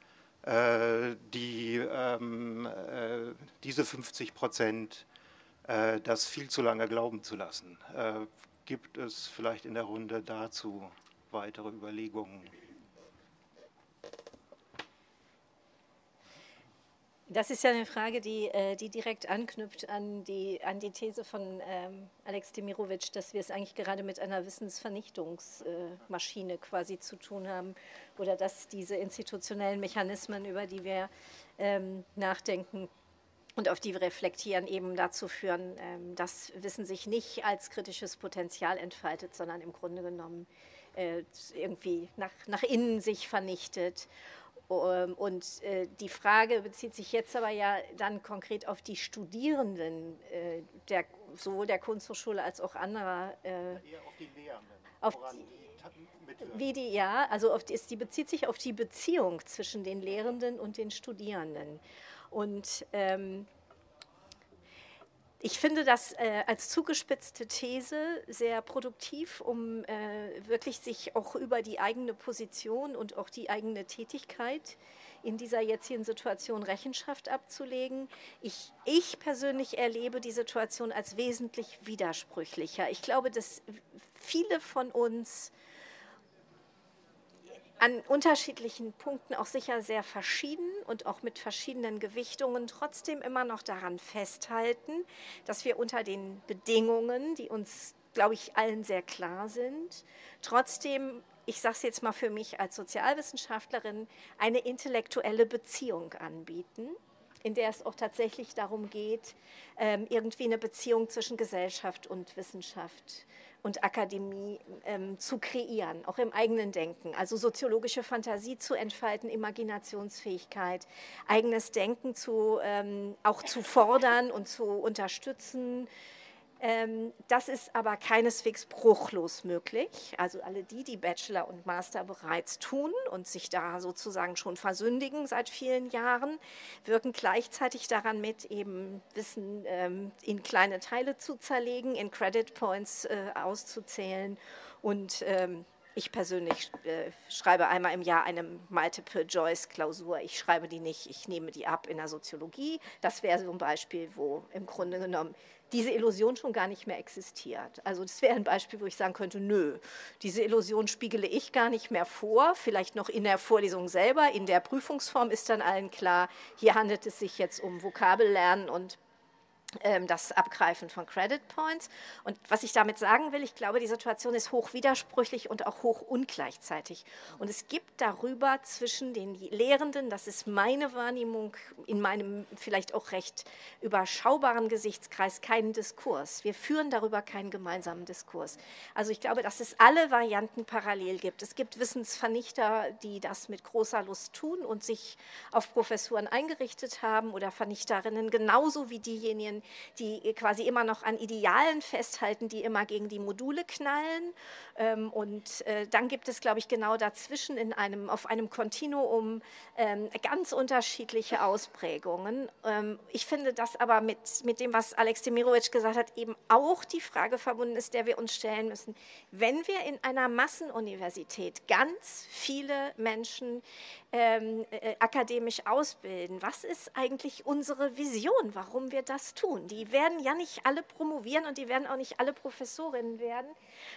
C: äh, die, ähm, äh, diese 50 Prozent äh, das viel zu lange glauben zu lassen. Äh, gibt es vielleicht in der Runde dazu weitere Überlegungen?
B: Das ist ja eine Frage, die, äh, die direkt anknüpft an die, an die These von ähm, Alex Demirovic, dass wir es eigentlich gerade mit einer Wissensvernichtungsmaschine quasi zu tun haben oder dass diese institutionellen Mechanismen, über die wir ähm, nachdenken und auf die wir reflektieren, eben dazu führen, ähm, dass Wissen sich nicht als kritisches Potenzial entfaltet, sondern im Grunde genommen äh, irgendwie nach, nach innen sich vernichtet ähm, und äh, die Frage bezieht sich jetzt aber ja dann konkret auf die Studierenden, äh, der, sowohl der Kunsthochschule als auch anderer.
C: Eher auf die Lehrenden.
B: Auf die, wie die, ja, also auf die, die bezieht sich auf die Beziehung zwischen den Lehrenden und den Studierenden. Und ähm, ich finde das äh, als zugespitzte These sehr produktiv, um äh, wirklich sich auch über die eigene Position und auch die eigene Tätigkeit in dieser jetzigen Situation Rechenschaft abzulegen. Ich, ich persönlich erlebe die Situation als wesentlich widersprüchlicher. Ich glaube, dass viele von uns an unterschiedlichen Punkten auch sicher sehr verschieden und auch mit verschiedenen Gewichtungen trotzdem immer noch daran festhalten, dass wir unter den Bedingungen, die uns, glaube ich, allen sehr klar sind, trotzdem, ich sage es jetzt mal für mich als Sozialwissenschaftlerin, eine intellektuelle Beziehung anbieten in der es auch tatsächlich darum geht, ähm, irgendwie eine Beziehung zwischen Gesellschaft und Wissenschaft und Akademie ähm, zu kreieren, auch im eigenen Denken. Also soziologische Fantasie zu entfalten, Imaginationsfähigkeit, eigenes Denken zu, ähm, auch zu fordern und zu unterstützen. Ähm, das ist aber keineswegs bruchlos möglich. Also alle die, die Bachelor und Master bereits tun und sich da sozusagen schon versündigen seit vielen Jahren, wirken gleichzeitig daran mit, eben Wissen ähm, in kleine Teile zu zerlegen, in Credit Points äh, auszuzählen und ähm, ich persönlich äh, schreibe einmal im Jahr eine Multiple-Choice-Klausur. Ich schreibe die nicht, ich nehme die ab in der Soziologie. Das wäre so ein Beispiel, wo im Grunde genommen diese Illusion schon gar nicht mehr existiert. Also das wäre ein Beispiel, wo ich sagen könnte, nö, diese Illusion spiegele ich gar nicht mehr vor, vielleicht noch in der Vorlesung selber, in der Prüfungsform ist dann allen klar, hier handelt es sich jetzt um Vokabellernen und das Abgreifen von Credit Points. Und was ich damit sagen will, ich glaube, die Situation ist hoch widersprüchlich und auch hoch ungleichzeitig. Und es gibt darüber zwischen den Lehrenden, das ist meine Wahrnehmung in meinem vielleicht auch recht überschaubaren Gesichtskreis, keinen Diskurs. Wir führen darüber keinen gemeinsamen Diskurs. Also ich glaube, dass es alle Varianten parallel gibt. Es gibt Wissensvernichter, die das mit großer Lust tun und sich auf Professuren eingerichtet haben oder Vernichterinnen, genauso wie diejenigen, die quasi immer noch an Idealen festhalten, die immer gegen die Module knallen. Ähm, und äh, dann gibt es, glaube ich, genau dazwischen in einem, auf einem Kontinuum ähm, ganz unterschiedliche Ausprägungen. Ähm, ich finde, dass aber mit, mit dem, was Alex Demirovic gesagt hat, eben auch die Frage verbunden ist, der wir uns stellen müssen. Wenn wir in einer Massenuniversität ganz viele Menschen ähm, äh, akademisch ausbilden, was ist eigentlich unsere Vision, warum wir das tun? Tun. Die werden ja nicht alle promovieren und die werden auch nicht alle Professorinnen werden.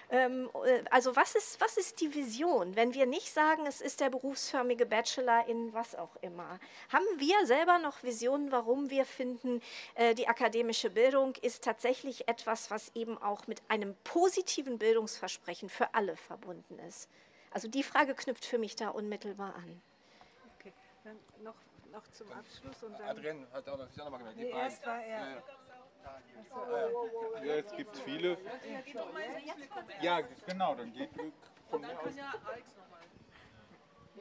B: Ähm, äh, also was ist, was ist die Vision, wenn wir nicht sagen, es ist der berufsförmige Bachelor in was auch immer? Haben wir selber noch Visionen, warum wir finden, äh, die akademische Bildung ist tatsächlich etwas, was eben auch mit einem positiven Bildungsversprechen für alle verbunden ist? Also die Frage knüpft für mich da unmittelbar an.
A: Okay, dann noch, noch zum Abschluss und dann.
E: Adrienne hat auch noch, ist auch noch mal gemerkt.
A: Nee, erst war er.
D: Ja, jetzt gibt es viele. Ja, genau, dann geht von mir aus.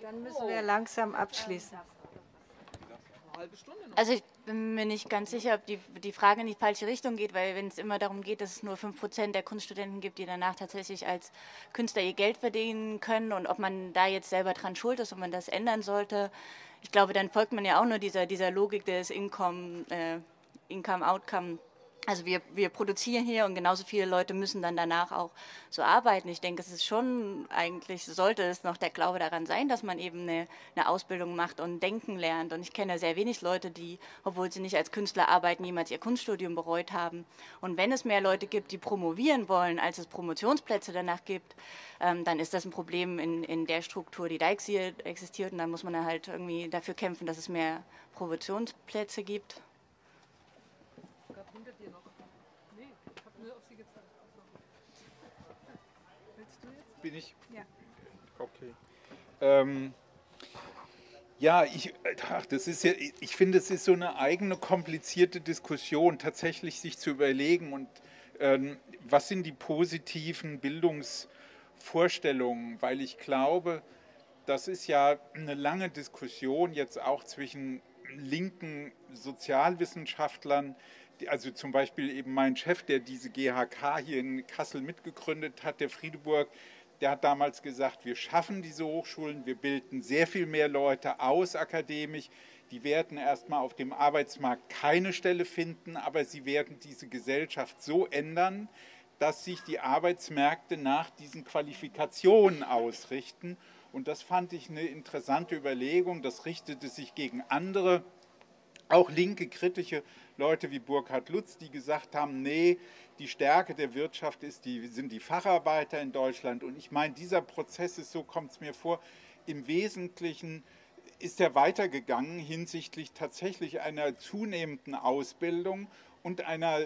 A: Dann müssen wir langsam abschließen.
J: Also ich bin mir nicht ganz sicher, ob die, die Frage in die falsche Richtung geht, weil wenn es immer darum geht, dass es nur 5% der Kunststudenten gibt, die danach tatsächlich als Künstler ihr Geld verdienen können und ob man da jetzt selber dran schuld ist, ob man das ändern sollte, ich glaube, dann folgt man ja auch nur dieser, dieser Logik des Income, äh, Income Outcome also wir, wir produzieren hier und genauso viele Leute müssen dann danach auch so arbeiten. Ich denke, es ist schon eigentlich, sollte es noch der Glaube daran sein, dass man eben eine, eine Ausbildung macht und denken lernt. Und ich kenne sehr wenig Leute, die, obwohl sie nicht als Künstler arbeiten, jemals ihr Kunststudium bereut haben. Und wenn es mehr Leute gibt, die promovieren wollen, als es Promotionsplätze danach gibt, ähm, dann ist das ein Problem in, in der Struktur, die da existiert. Und dann muss man halt irgendwie dafür kämpfen, dass es mehr Promotionsplätze gibt.
D: Bin ich?
A: Ja.
D: Okay. Ähm, ja, ich, ach, das ist ja, ich finde, es ist so eine eigene komplizierte Diskussion, tatsächlich sich zu überlegen und ähm, was sind die positiven Bildungsvorstellungen, weil ich glaube, das ist ja eine lange Diskussion jetzt auch zwischen linken Sozialwissenschaftlern, also zum Beispiel eben mein Chef, der diese GHK hier in Kassel mitgegründet hat, der Friedeburg, der hat damals gesagt, wir schaffen diese Hochschulen, wir bilden sehr viel mehr Leute aus akademisch. Die werden erstmal auf dem Arbeitsmarkt keine Stelle finden, aber sie werden diese Gesellschaft so ändern, dass sich die Arbeitsmärkte nach diesen Qualifikationen ausrichten. Und das fand ich eine interessante Überlegung. Das richtete sich gegen andere, auch linke kritische Leute wie Burkhard Lutz, die gesagt haben, nee, die Stärke der Wirtschaft ist die, sind die Facharbeiter in Deutschland. Und ich meine, dieser Prozess ist, so kommt es mir vor, im Wesentlichen ist er weitergegangen hinsichtlich tatsächlich einer zunehmenden Ausbildung und einer,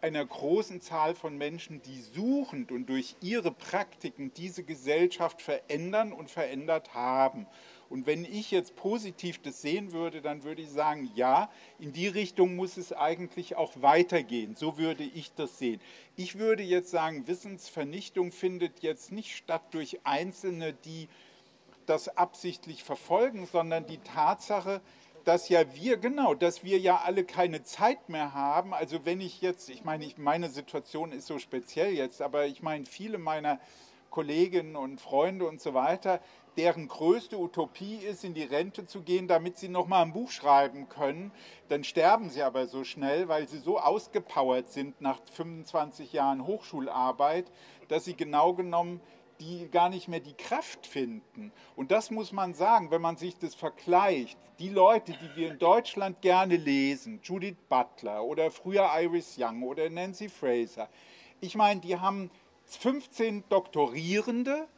D: einer großen Zahl von Menschen, die suchend und durch ihre Praktiken diese Gesellschaft verändern und verändert haben. Und wenn ich jetzt positiv das sehen würde, dann würde ich sagen, ja, in die Richtung muss es eigentlich auch weitergehen. So würde ich das sehen. Ich würde jetzt sagen, Wissensvernichtung findet jetzt nicht statt durch Einzelne, die das absichtlich verfolgen, sondern die Tatsache, dass ja wir, genau, dass wir ja alle keine Zeit mehr haben. Also wenn ich jetzt, ich meine, ich, meine Situation ist so speziell jetzt, aber ich meine, viele meiner Kolleginnen und Freunde und so weiter, deren größte Utopie ist, in die Rente zu gehen, damit sie noch mal ein Buch schreiben können. Dann sterben sie aber so schnell, weil sie so ausgepowert sind nach 25 Jahren Hochschularbeit, dass sie genau genommen die gar nicht mehr die Kraft finden. Und das muss man sagen, wenn man sich das vergleicht. Die Leute, die wir in Deutschland gerne lesen, Judith Butler oder früher Iris Young oder Nancy Fraser, ich meine, die haben 15 Doktorierende,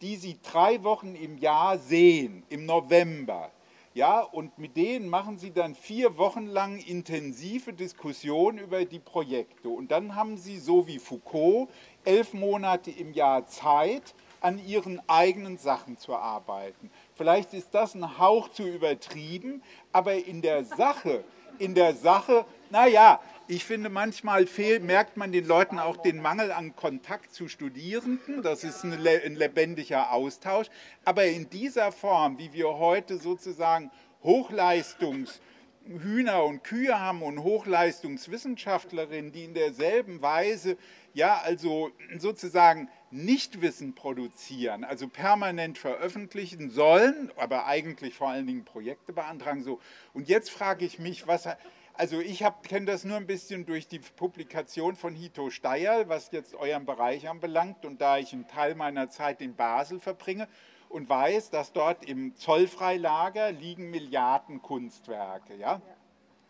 D: die sie drei Wochen im Jahr sehen, im November. Ja, und mit denen machen sie dann vier Wochen lang intensive Diskussionen über die Projekte. Und dann haben sie, so wie Foucault, elf Monate im Jahr Zeit, an ihren eigenen Sachen zu arbeiten. Vielleicht ist das ein Hauch zu übertrieben, aber in der Sache, in der Sache, naja, ich finde, manchmal fehlt, merkt man den Leuten auch den Mangel an Kontakt zu Studierenden. Das ist ein, ein lebendiger Austausch. Aber in dieser Form, wie wir heute sozusagen Hochleistungshühner und Kühe haben und Hochleistungswissenschaftlerinnen, die in derselben Weise, ja, also sozusagen Nichtwissen produzieren, also permanent veröffentlichen sollen, aber eigentlich vor allen Dingen Projekte beantragen. So. Und jetzt frage ich mich, was also ich kenne das nur ein bisschen durch die Publikation von Hito Steyer, was jetzt euren Bereich anbelangt. Und da ich einen Teil meiner Zeit in Basel verbringe und weiß, dass dort im Zollfreilager liegen Milliarden Kunstwerke. Ja?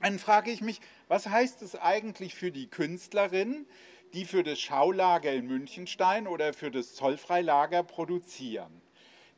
D: dann frage ich mich, was heißt es eigentlich für die Künstlerin, die für das Schaulager in Münchenstein oder für das Zollfreilager produzieren?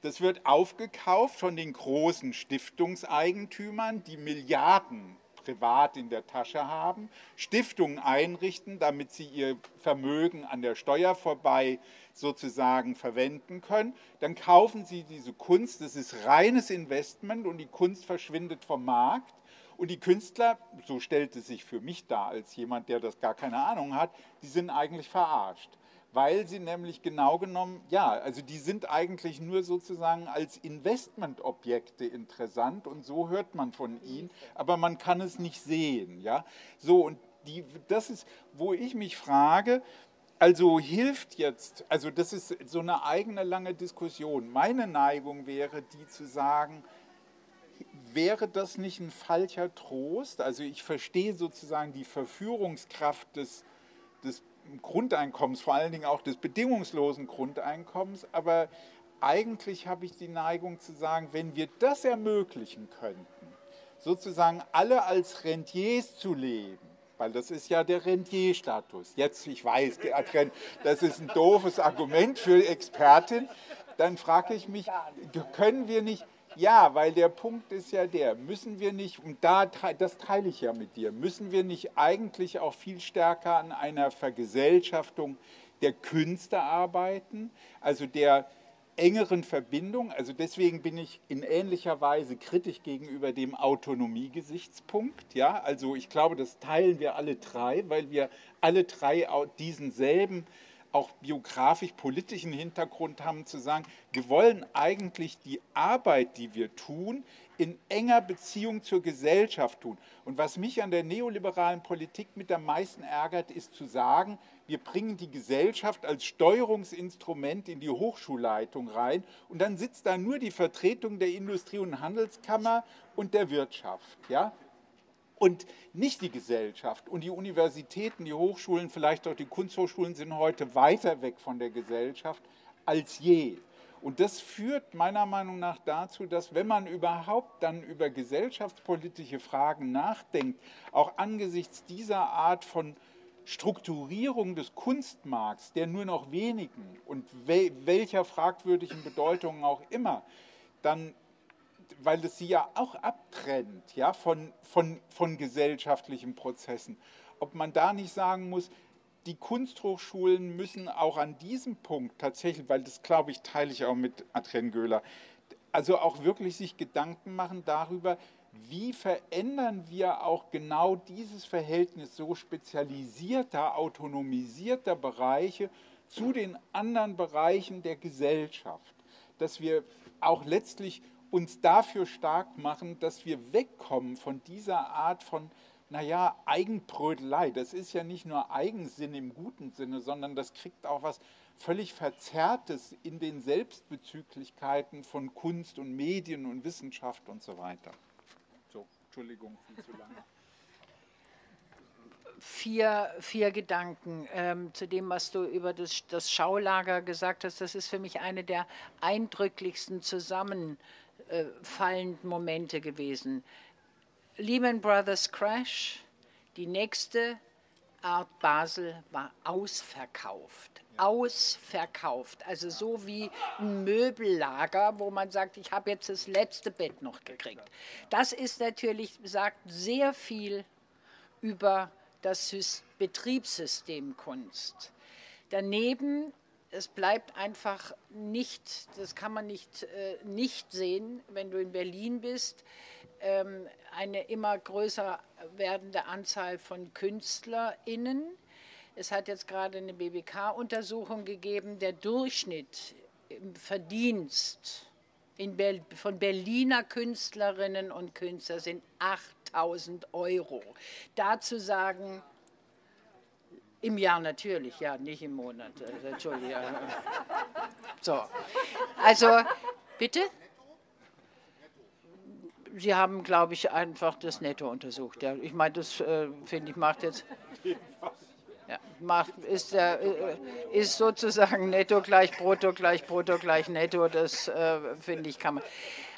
D: Das wird aufgekauft von den großen Stiftungseigentümern, die Milliarden privat in der Tasche haben, Stiftungen einrichten, damit sie ihr Vermögen an der Steuer vorbei sozusagen verwenden können. Dann kaufen sie diese Kunst, das ist reines Investment und die Kunst verschwindet vom Markt. Und die Künstler, so stellt es sich für mich dar, als jemand, der das gar keine Ahnung hat, die sind eigentlich verarscht weil sie nämlich genau genommen, ja, also die sind eigentlich nur sozusagen als Investmentobjekte interessant und so hört man von ihnen, aber man kann es nicht sehen, ja. So und die, das ist, wo ich mich frage, also hilft jetzt, also das ist so eine eigene lange Diskussion. Meine Neigung wäre, die zu sagen, wäre das nicht ein falscher Trost? Also ich verstehe sozusagen die Verführungskraft des, des Grundeinkommens, vor allen Dingen auch des bedingungslosen Grundeinkommens. Aber eigentlich habe ich die Neigung zu sagen, wenn wir das ermöglichen könnten, sozusagen alle als Rentiers zu leben, weil das ist ja der Rentierstatus. Jetzt, ich weiß, das ist ein doofes Argument für Expertin. Dann frage ich mich, können wir nicht ja, weil der Punkt ist ja der, müssen wir nicht, und da, das teile ich ja mit dir, müssen wir nicht eigentlich auch viel stärker an einer Vergesellschaftung der Künste arbeiten, also der engeren Verbindung. Also deswegen bin ich in ähnlicher Weise kritisch gegenüber dem Autonomiegesichtspunkt. Ja, also ich glaube, das teilen wir alle drei, weil wir alle drei diesen selben auch biografisch-politischen Hintergrund haben, zu sagen, wir wollen eigentlich die Arbeit, die wir tun, in enger Beziehung zur Gesellschaft tun. Und was mich an der neoliberalen Politik mit am meisten ärgert, ist zu sagen, wir bringen die Gesellschaft als Steuerungsinstrument in die Hochschulleitung rein und dann sitzt da nur die Vertretung der Industrie- und Handelskammer und der Wirtschaft. Ja? Und nicht die Gesellschaft. Und die Universitäten, die Hochschulen, vielleicht auch die Kunsthochschulen sind heute weiter weg von der Gesellschaft als je. Und das führt meiner Meinung nach dazu, dass wenn man überhaupt dann über gesellschaftspolitische Fragen nachdenkt, auch angesichts dieser Art von Strukturierung des Kunstmarkts, der nur noch wenigen und welcher fragwürdigen Bedeutung auch immer, dann weil es sie ja auch abtrennt ja, von, von, von gesellschaftlichen Prozessen. Ob man da nicht sagen muss, die Kunsthochschulen müssen auch an diesem Punkt tatsächlich, weil das glaube ich, teile ich auch mit Adrian Göhler, also auch wirklich sich Gedanken machen darüber, wie verändern wir auch genau dieses Verhältnis so spezialisierter, autonomisierter Bereiche zu den anderen Bereichen der Gesellschaft, dass wir auch letztlich uns dafür stark machen, dass wir wegkommen von dieser Art von, naja, Eigenbrötelei. Das ist ja nicht nur Eigensinn im guten Sinne, sondern das kriegt auch was völlig Verzerrtes in den Selbstbezüglichkeiten von Kunst und Medien und Wissenschaft und so weiter. So, Entschuldigung, viel zu lange.
F: Vier, vier Gedanken ähm, zu dem, was du über das, das Schaulager gesagt hast. Das ist für mich eine der eindrücklichsten Zusammenhänge äh, fallenden Momente gewesen. Lehman Brothers Crash, die nächste Art Basel war ausverkauft. Ausverkauft. Also so wie ein Möbellager, wo man sagt, ich habe jetzt das letzte Bett noch gekriegt. Das ist natürlich, sagt sehr viel über das Betriebssystem Kunst. Daneben es bleibt einfach nicht, das kann man nicht, äh, nicht sehen, wenn du in Berlin bist, ähm, eine immer größer werdende Anzahl von KünstlerInnen. Es hat jetzt gerade eine BBK-Untersuchung gegeben, der Durchschnitt im Verdienst Ber von Berliner Künstlerinnen und Künstlern sind 8000 Euro. Dazu sagen, im Jahr natürlich, ja, nicht im Monat. Also, Entschuldigung. So. Also, bitte? Sie haben, glaube ich, einfach das Netto untersucht. Ja. Ich meine, das äh, finde ich macht jetzt. Ja, macht, ist, der, äh, ist sozusagen netto gleich brutto gleich brutto gleich netto. Das äh, finde ich kann man.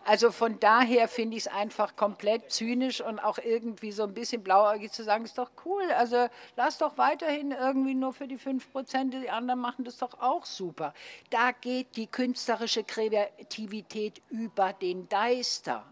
F: Also von daher finde ich es einfach komplett zynisch und auch irgendwie so ein bisschen blauäugig zu sagen, ist doch cool. Also lass doch weiterhin irgendwie nur für die 5 Prozent, die anderen machen das doch auch super. Da geht die künstlerische Kreativität über den Deister.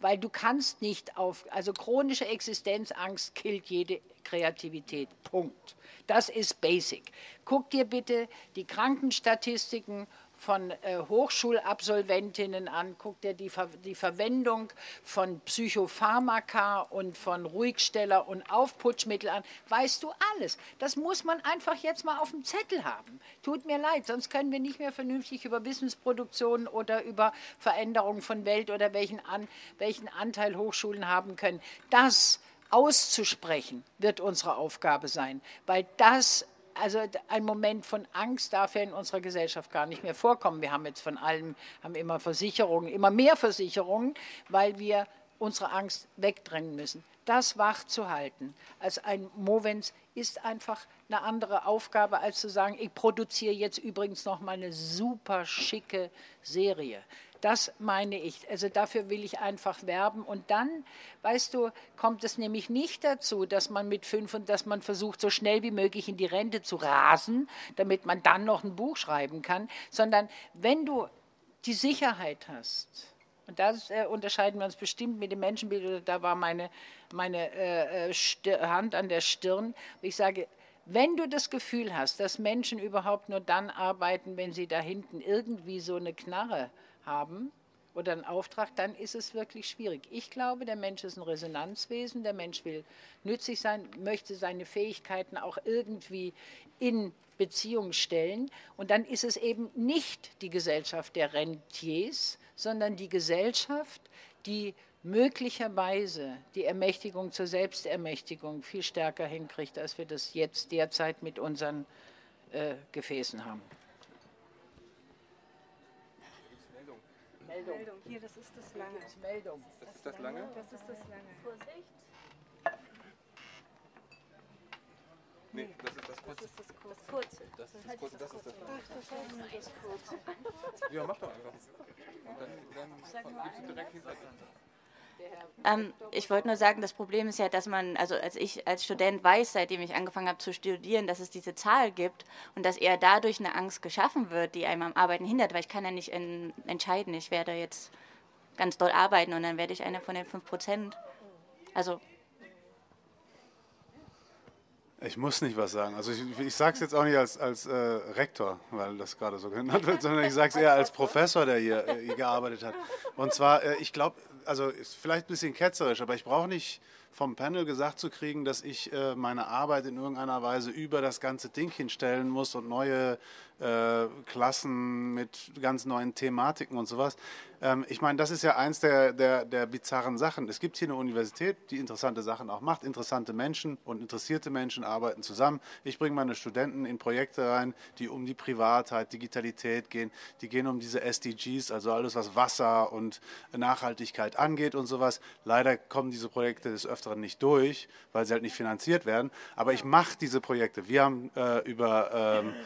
F: Weil du kannst nicht auf, also chronische Existenzangst killt jede Kreativität. Punkt. Das ist basic. Guck dir bitte die Krankenstatistiken von äh, Hochschulabsolventinnen an, guckt er die, Ver die Verwendung von Psychopharmaka und von Ruhigsteller und Aufputschmittel an, weißt du alles. Das muss man einfach jetzt mal auf dem Zettel haben. Tut mir leid, sonst können wir nicht mehr vernünftig über Wissensproduktion oder über Veränderungen von Welt oder welchen, an, welchen Anteil Hochschulen haben können. Das auszusprechen wird unsere Aufgabe sein, weil das also ein Moment von Angst darf ja in unserer Gesellschaft gar nicht mehr vorkommen. Wir haben jetzt von allem, haben immer Versicherungen, immer mehr Versicherungen, weil wir unsere Angst wegdrängen müssen. Das wach zu halten als ein Movens ist einfach eine andere Aufgabe, als zu sagen, ich produziere jetzt übrigens noch mal eine super schicke Serie. Das meine ich. Also dafür will ich einfach werben. Und dann, weißt du, kommt es nämlich nicht dazu, dass man mit fünf und dass man versucht, so schnell wie möglich in die Rente zu rasen, damit man dann noch ein Buch schreiben kann, sondern wenn du die Sicherheit hast, und da äh, unterscheiden wir uns bestimmt mit dem Menschenbild, da war meine, meine äh, äh Hand an der Stirn, ich sage, wenn du das Gefühl hast, dass Menschen überhaupt nur dann arbeiten, wenn sie da hinten irgendwie so eine Knarre äh, haben oder einen Auftrag, dann ist es wirklich schwierig. Ich glaube, der Mensch ist ein Resonanzwesen, der Mensch will nützlich sein, möchte seine Fähigkeiten auch irgendwie in Beziehung stellen. Und dann ist es eben nicht die Gesellschaft der Rentiers, sondern die Gesellschaft, die möglicherweise die Ermächtigung zur Selbstermächtigung viel stärker hinkriegt, als wir das jetzt derzeit mit unseren äh, Gefäßen haben.
A: Meldung. Meldung. Hier, das ist das lange. Das Meldung.
E: Das ist das lange?
A: Das ist das lange.
B: Vorsicht.
E: Nee, das ist das kurze.
B: Das ist das kurze.
E: Das ist das kurze. Das ist das
A: Ach, das ist das kurze.
E: Ja, mach doch einfach. Und dann, dann gibst du direkt hintereinander.
J: Ähm, ich wollte nur sagen, das Problem ist ja, dass man, also als ich als Student weiß, seitdem ich angefangen habe zu studieren, dass es diese Zahl gibt und dass eher dadurch eine Angst geschaffen wird, die einem am Arbeiten hindert, weil ich kann ja nicht in, entscheiden, ich werde jetzt ganz doll arbeiten und dann werde ich einer von den 5 Prozent. Also
K: ich muss nicht was sagen. Also ich, ich sage es jetzt auch nicht als, als äh, Rektor, weil das gerade so genannt wird, sondern ich sage es eher als Professor, der hier, äh, gearbeitet hat. Und zwar, äh, ich glaube, also ist vielleicht ein bisschen ketzerisch, aber ich brauche nicht vom Panel gesagt zu kriegen, dass ich äh, meine Arbeit in irgendeiner Weise über das ganze Ding hinstellen muss und neue äh, Klassen mit ganz neuen Thematiken und sowas. Ähm, ich meine, das ist ja eins der, der, der bizarren Sachen. Es gibt hier eine Universität, die interessante Sachen auch macht. Interessante Menschen und interessierte Menschen arbeiten zusammen. Ich bringe meine Studenten in Projekte rein, die um die Privatheit, Digitalität gehen. Die gehen um diese SDGs, also alles, was Wasser und Nachhaltigkeit angeht und sowas. Leider kommen diese Projekte des Öfteren nicht durch, weil sie halt nicht finanziert werden. Aber ich mache diese Projekte. Wir haben äh, über... Ähm,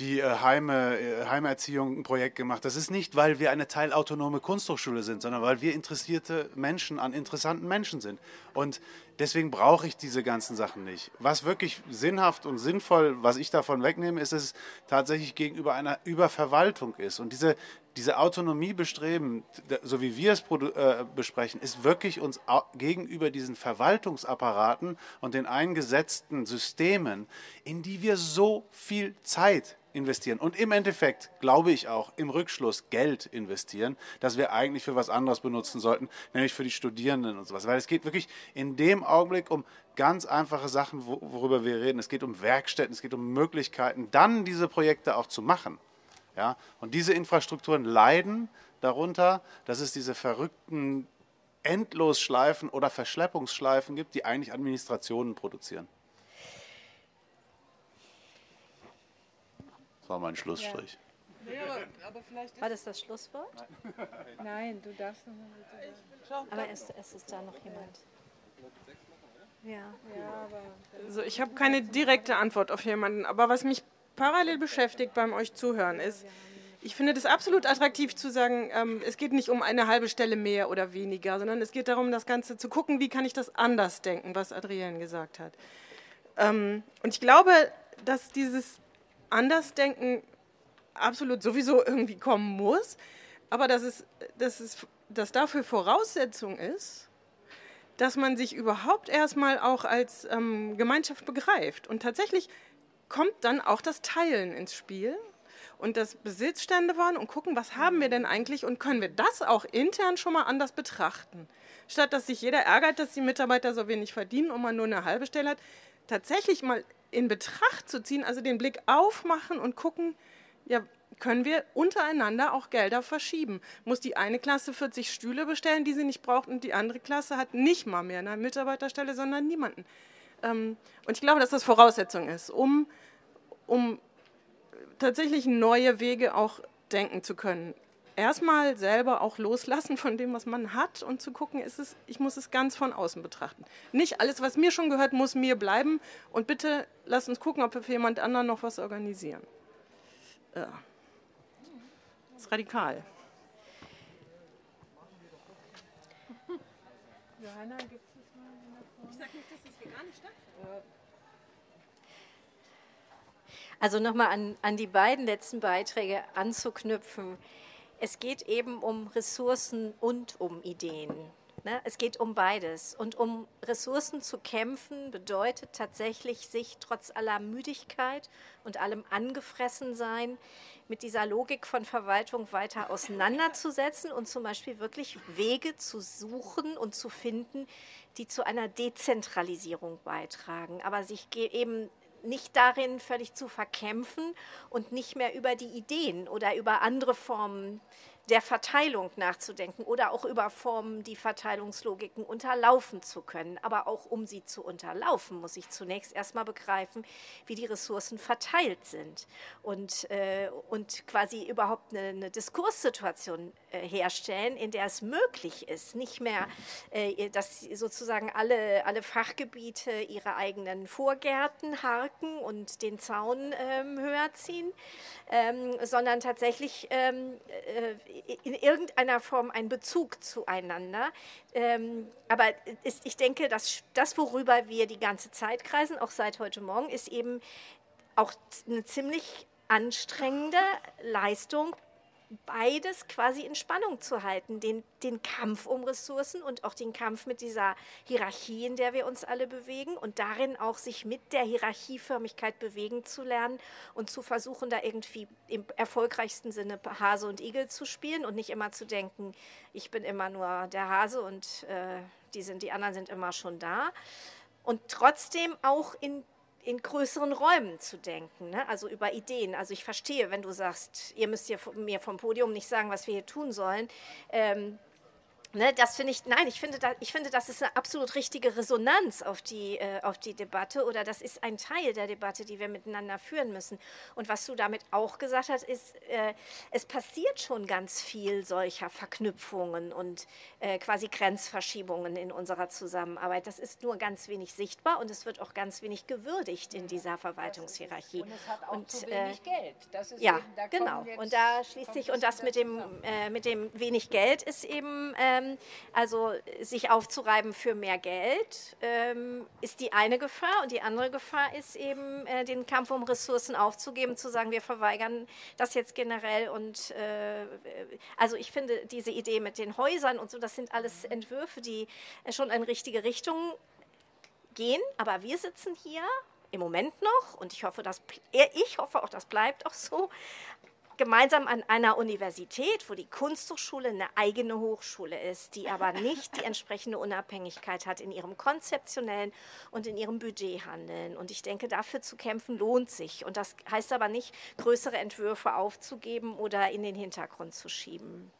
K: die äh, Heime, äh, Heimerziehung ein Projekt gemacht. Das ist nicht, weil wir eine teilautonome Kunsthochschule sind, sondern weil wir interessierte Menschen an interessanten Menschen sind. Und deswegen brauche ich diese ganzen Sachen nicht. Was wirklich sinnhaft und sinnvoll, was ich davon wegnehme, ist, dass es tatsächlich gegenüber einer Überverwaltung ist. Und diese, diese Autonomiebestreben, so wie wir es äh, besprechen, ist wirklich uns gegenüber diesen Verwaltungsapparaten und den eingesetzten Systemen, in die wir so viel Zeit investieren und im Endeffekt, glaube ich auch, im Rückschluss Geld investieren, das wir eigentlich für was anderes benutzen sollten, nämlich für die Studierenden und sowas. Weil es geht wirklich in dem Augenblick um ganz einfache Sachen, worüber wir reden. Es geht um Werkstätten, es geht um Möglichkeiten, dann diese Projekte auch zu machen. Ja? Und diese Infrastrukturen leiden darunter, dass es diese verrückten Endlosschleifen oder Verschleppungsschleifen gibt, die eigentlich Administrationen produzieren. War mein Schlussstrich.
B: Ja. War das das Schlusswort?
A: Nein, du darfst noch mal bitte
B: Aber es, es ist da noch jemand. Ja.
L: Also ich habe keine direkte Antwort auf jemanden, aber was mich parallel beschäftigt beim euch zuhören ist, ich finde das absolut attraktiv zu sagen, ähm, es geht nicht um eine halbe Stelle mehr oder weniger, sondern es geht darum, das Ganze zu gucken, wie kann ich das anders denken, was Adrienne gesagt hat. Ähm, und ich glaube, dass dieses Andersdenken absolut sowieso irgendwie kommen muss, aber dass es, dass es dass dafür Voraussetzung ist, dass man sich überhaupt erstmal auch als ähm, Gemeinschaft begreift. Und tatsächlich kommt dann auch das Teilen ins Spiel und das Besitzstände waren und gucken, was haben wir denn eigentlich und können wir das auch intern schon mal anders betrachten. Statt dass sich jeder ärgert, dass die Mitarbeiter so wenig verdienen und man nur eine halbe Stelle hat, tatsächlich mal in Betracht zu ziehen, also den Blick aufmachen und gucken, ja, können wir untereinander auch Gelder verschieben. Muss die eine Klasse 40 Stühle bestellen, die sie nicht braucht, und die andere Klasse hat nicht mal mehr eine Mitarbeiterstelle, sondern niemanden. Ähm, und ich glaube, dass das Voraussetzung ist, um, um tatsächlich neue Wege auch denken zu können. Erstmal selber auch loslassen von dem, was man hat und zu gucken, ist es, ich muss es ganz von außen betrachten. Nicht alles, was mir schon gehört, muss mir bleiben und bitte lass uns gucken, ob wir für jemand anderen noch was organisieren. Ja. Das ist radikal.
B: Johanna, gibt es das mal in der Form? Ich sage nicht, dass das hier gar nicht stattfindet. Also nochmal an, an die beiden letzten Beiträge anzuknüpfen. Es geht eben um Ressourcen und um Ideen. Ne? Es geht um beides. Und um Ressourcen zu kämpfen, bedeutet tatsächlich, sich trotz aller Müdigkeit und allem Angefressensein mit dieser Logik von Verwaltung weiter auseinanderzusetzen und zum Beispiel wirklich Wege zu suchen und zu finden, die zu einer Dezentralisierung beitragen, aber sich eben nicht darin völlig zu verkämpfen und nicht mehr über die Ideen oder über andere Formen der Verteilung nachzudenken oder auch über Formen, die Verteilungslogiken unterlaufen zu können. Aber auch um sie zu unterlaufen, muss ich zunächst erstmal begreifen, wie die Ressourcen verteilt sind und, äh, und quasi überhaupt eine, eine Diskurssituation äh, herstellen, in der es möglich ist, nicht mehr, äh, dass sozusagen alle, alle Fachgebiete ihre eigenen Vorgärten harken und den Zaun ähm, höher ziehen, ähm, sondern tatsächlich ähm, äh, in irgendeiner Form ein Bezug zueinander. Ähm, aber ist, ich denke, dass das, worüber wir die ganze Zeit kreisen, auch seit heute Morgen, ist eben auch eine ziemlich anstrengende Leistung beides quasi in Spannung zu halten, den, den Kampf um Ressourcen und auch den Kampf mit dieser Hierarchie, in der wir uns alle bewegen und darin auch sich mit der Hierarchieförmigkeit bewegen zu lernen und zu versuchen, da irgendwie im erfolgreichsten Sinne Hase und Igel zu spielen und nicht immer zu denken, ich bin immer nur der Hase und äh, die, sind, die anderen sind immer schon da. Und trotzdem auch in in größeren Räumen zu denken, ne? also über Ideen. Also ich verstehe, wenn du sagst, ihr müsst mir vom Podium nicht sagen, was wir hier tun sollen. Ähm, Ne, das finde ich, nein, ich finde, da, ich finde, das ist eine absolut richtige Resonanz auf die, äh, auf die Debatte oder das ist ein Teil der Debatte, die wir miteinander führen müssen. Und was du damit auch gesagt hast, ist, äh, es passiert schon ganz viel solcher Verknüpfungen und äh, quasi Grenzverschiebungen in unserer Zusammenarbeit. Das ist nur ganz wenig sichtbar und es wird auch ganz wenig gewürdigt in dieser Verwaltungshierarchie.
F: Und es hat auch und, zu wenig äh, Geld.
B: ja, genau. Und da schließt sich, und das mit dem, äh, mit dem wenig Geld ist eben äh, also sich aufzureiben für mehr Geld, ähm, ist die eine Gefahr. Und die andere Gefahr ist eben, äh, den Kampf um Ressourcen aufzugeben, zu sagen, wir verweigern das jetzt generell. Und äh, also ich finde diese Idee mit den Häusern und so, das sind alles Entwürfe, die schon in richtige Richtung gehen. Aber wir sitzen hier im Moment noch und ich hoffe, dass, ich hoffe auch, das bleibt auch so, gemeinsam an einer Universität, wo die Kunsthochschule eine eigene Hochschule ist, die aber nicht die entsprechende Unabhängigkeit hat in ihrem konzeptionellen und in ihrem Budgethandeln. Und ich denke, dafür zu kämpfen lohnt sich. Und das heißt aber nicht, größere Entwürfe aufzugeben oder in den Hintergrund zu schieben.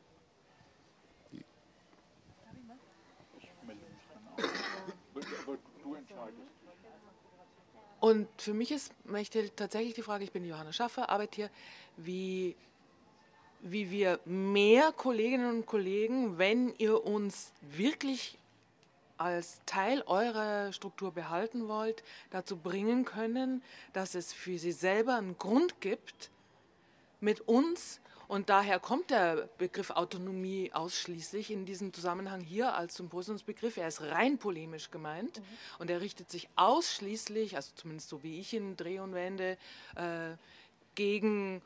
G: Und für mich ist möchte tatsächlich die Frage, ich bin Johanna Schaffer, arbeite hier, wie, wie wir mehr Kolleginnen und Kollegen, wenn ihr uns wirklich als Teil eurer Struktur behalten wollt, dazu bringen können, dass es für sie selber einen Grund gibt, mit uns, und daher kommt der Begriff Autonomie ausschließlich in diesem Zusammenhang hier als Symposiumsbegriff. Er ist rein polemisch gemeint mhm. und er richtet sich ausschließlich, also zumindest so wie ich ihn drehe und wende, äh, gegen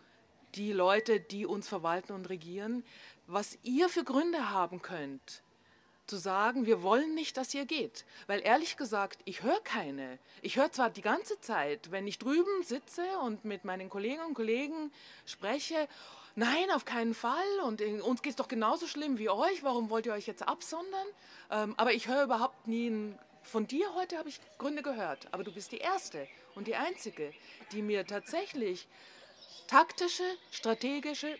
G: die Leute, die uns verwalten und regieren. Was ihr für Gründe haben könnt, zu sagen, wir wollen nicht, dass ihr geht. Weil ehrlich gesagt, ich höre keine. Ich höre zwar die ganze Zeit, wenn ich drüben sitze und mit meinen Kolleginnen und Kollegen spreche, nein, auf keinen Fall. Und uns geht es doch genauso schlimm wie euch, warum wollt ihr euch jetzt absondern? Ähm, aber ich höre überhaupt nie, ein, von dir heute habe ich Gründe gehört, aber du bist die Erste und die Einzige, die mir tatsächlich taktische, strategische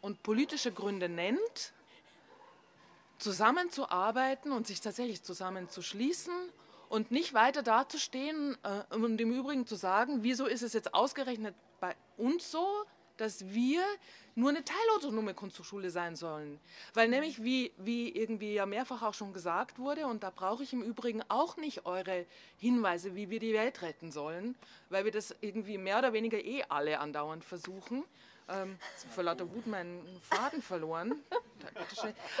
G: und politische Gründe nennt, zusammenzuarbeiten und sich tatsächlich zusammenzuschließen und nicht weiter dazustehen äh, und im Übrigen zu sagen, wieso ist es jetzt ausgerechnet bei uns so, dass wir nur eine teilautonome Kunsthochschule sein sollen. Weil nämlich, wie, wie irgendwie ja mehrfach auch schon gesagt wurde, und da brauche ich im Übrigen auch nicht eure Hinweise, wie wir die Welt retten sollen, weil wir das irgendwie mehr oder weniger eh alle andauernd versuchen, ähm, vor lauter Wut meinen Faden verloren.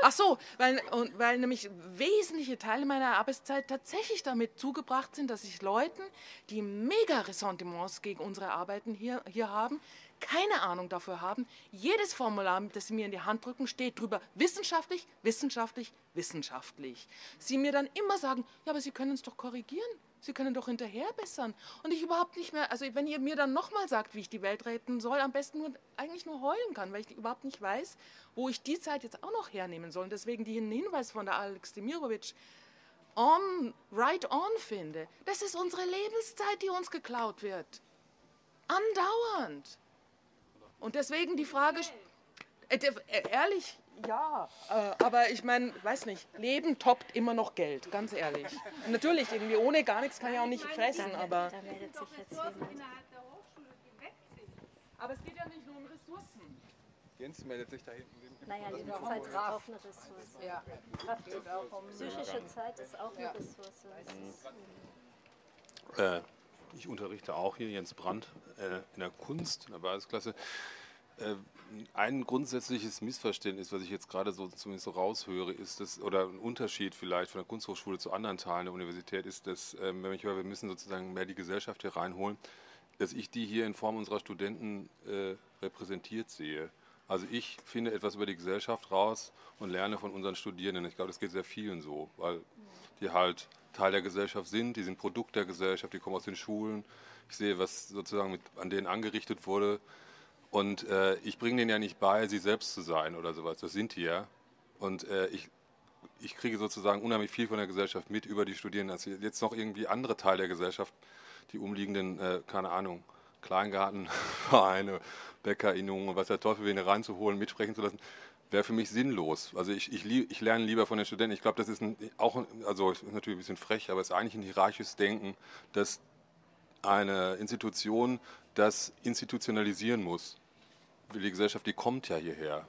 G: Ach so, weil, und, weil nämlich wesentliche Teile meiner Arbeitszeit tatsächlich damit zugebracht sind, dass ich Leuten, die mega Ressentiments gegen unsere Arbeiten hier, hier haben, keine Ahnung dafür haben. Jedes Formular, das Sie mir in die Hand drücken, steht drüber wissenschaftlich, wissenschaftlich, wissenschaftlich. Sie mir dann immer sagen, ja, aber Sie können es doch korrigieren. Sie können doch hinterher bessern. Und ich überhaupt nicht mehr, also wenn ihr mir dann nochmal sagt, wie ich die Welt retten soll, am besten nur, eigentlich nur heulen kann, weil ich überhaupt nicht weiß, wo ich die Zeit jetzt auch noch hernehmen soll. Und deswegen den Hinweis von der Alex Demirovic on, right on finde. Das ist unsere Lebenszeit, die uns geklaut wird. Andauernd. Und deswegen die Frage, äh, äh, ehrlich, ja, äh, aber ich meine, weiß nicht, Leben toppt immer noch Geld, ganz ehrlich. Natürlich, irgendwie ohne gar nichts kann ich auch nicht fressen, aber... Da meldet sich jetzt jemand. Aber es geht ja nicht nur um Ressourcen.
E: Jens meldet sich da hinten.
B: Naja, Lebenszeit ist auch eine Ressource. Ja. Kraft geht auch um Psychische Zeit ist auch eine Ressource.
M: Äh, ich unterrichte auch hier, Jens Brandt, äh, in der Kunst, in der Basisklasse. Äh, ein grundsätzliches Missverständnis, was ich jetzt gerade so zumindest so raushöre, ist das, oder ein Unterschied vielleicht von der Kunsthochschule zu anderen Teilen der Universität ist, dass, ähm, wenn ich höre, wir müssen sozusagen mehr die Gesellschaft hier reinholen, dass ich die hier in Form unserer Studenten äh, repräsentiert sehe. Also ich finde etwas über die Gesellschaft raus und lerne von unseren Studierenden. Ich glaube, das geht sehr vielen so, weil die halt Teil der Gesellschaft sind, die sind Produkt der Gesellschaft, die kommen aus den Schulen. Ich sehe, was sozusagen mit, an denen angerichtet wurde. Und äh, ich bringe denen ja nicht bei, sie selbst zu sein oder sowas. Das sind die ja. Und äh, ich, ich kriege sozusagen unheimlich viel von der Gesellschaft mit über die Studierenden. Also jetzt noch irgendwie andere Teile der Gesellschaft, die umliegenden, äh, keine Ahnung, Kleingartenvereine, Bäckerinnungen, was der Teufel wen reinzuholen, mitsprechen zu lassen wäre für mich sinnlos. Also ich, ich, ich, lerne lieber von den Studenten. Ich glaube, das ist ein, auch, also ist natürlich ein bisschen frech, aber es ist eigentlich ein hierarchisches Denken, dass eine Institution das institutionalisieren muss. Die Gesellschaft, die kommt ja hierher.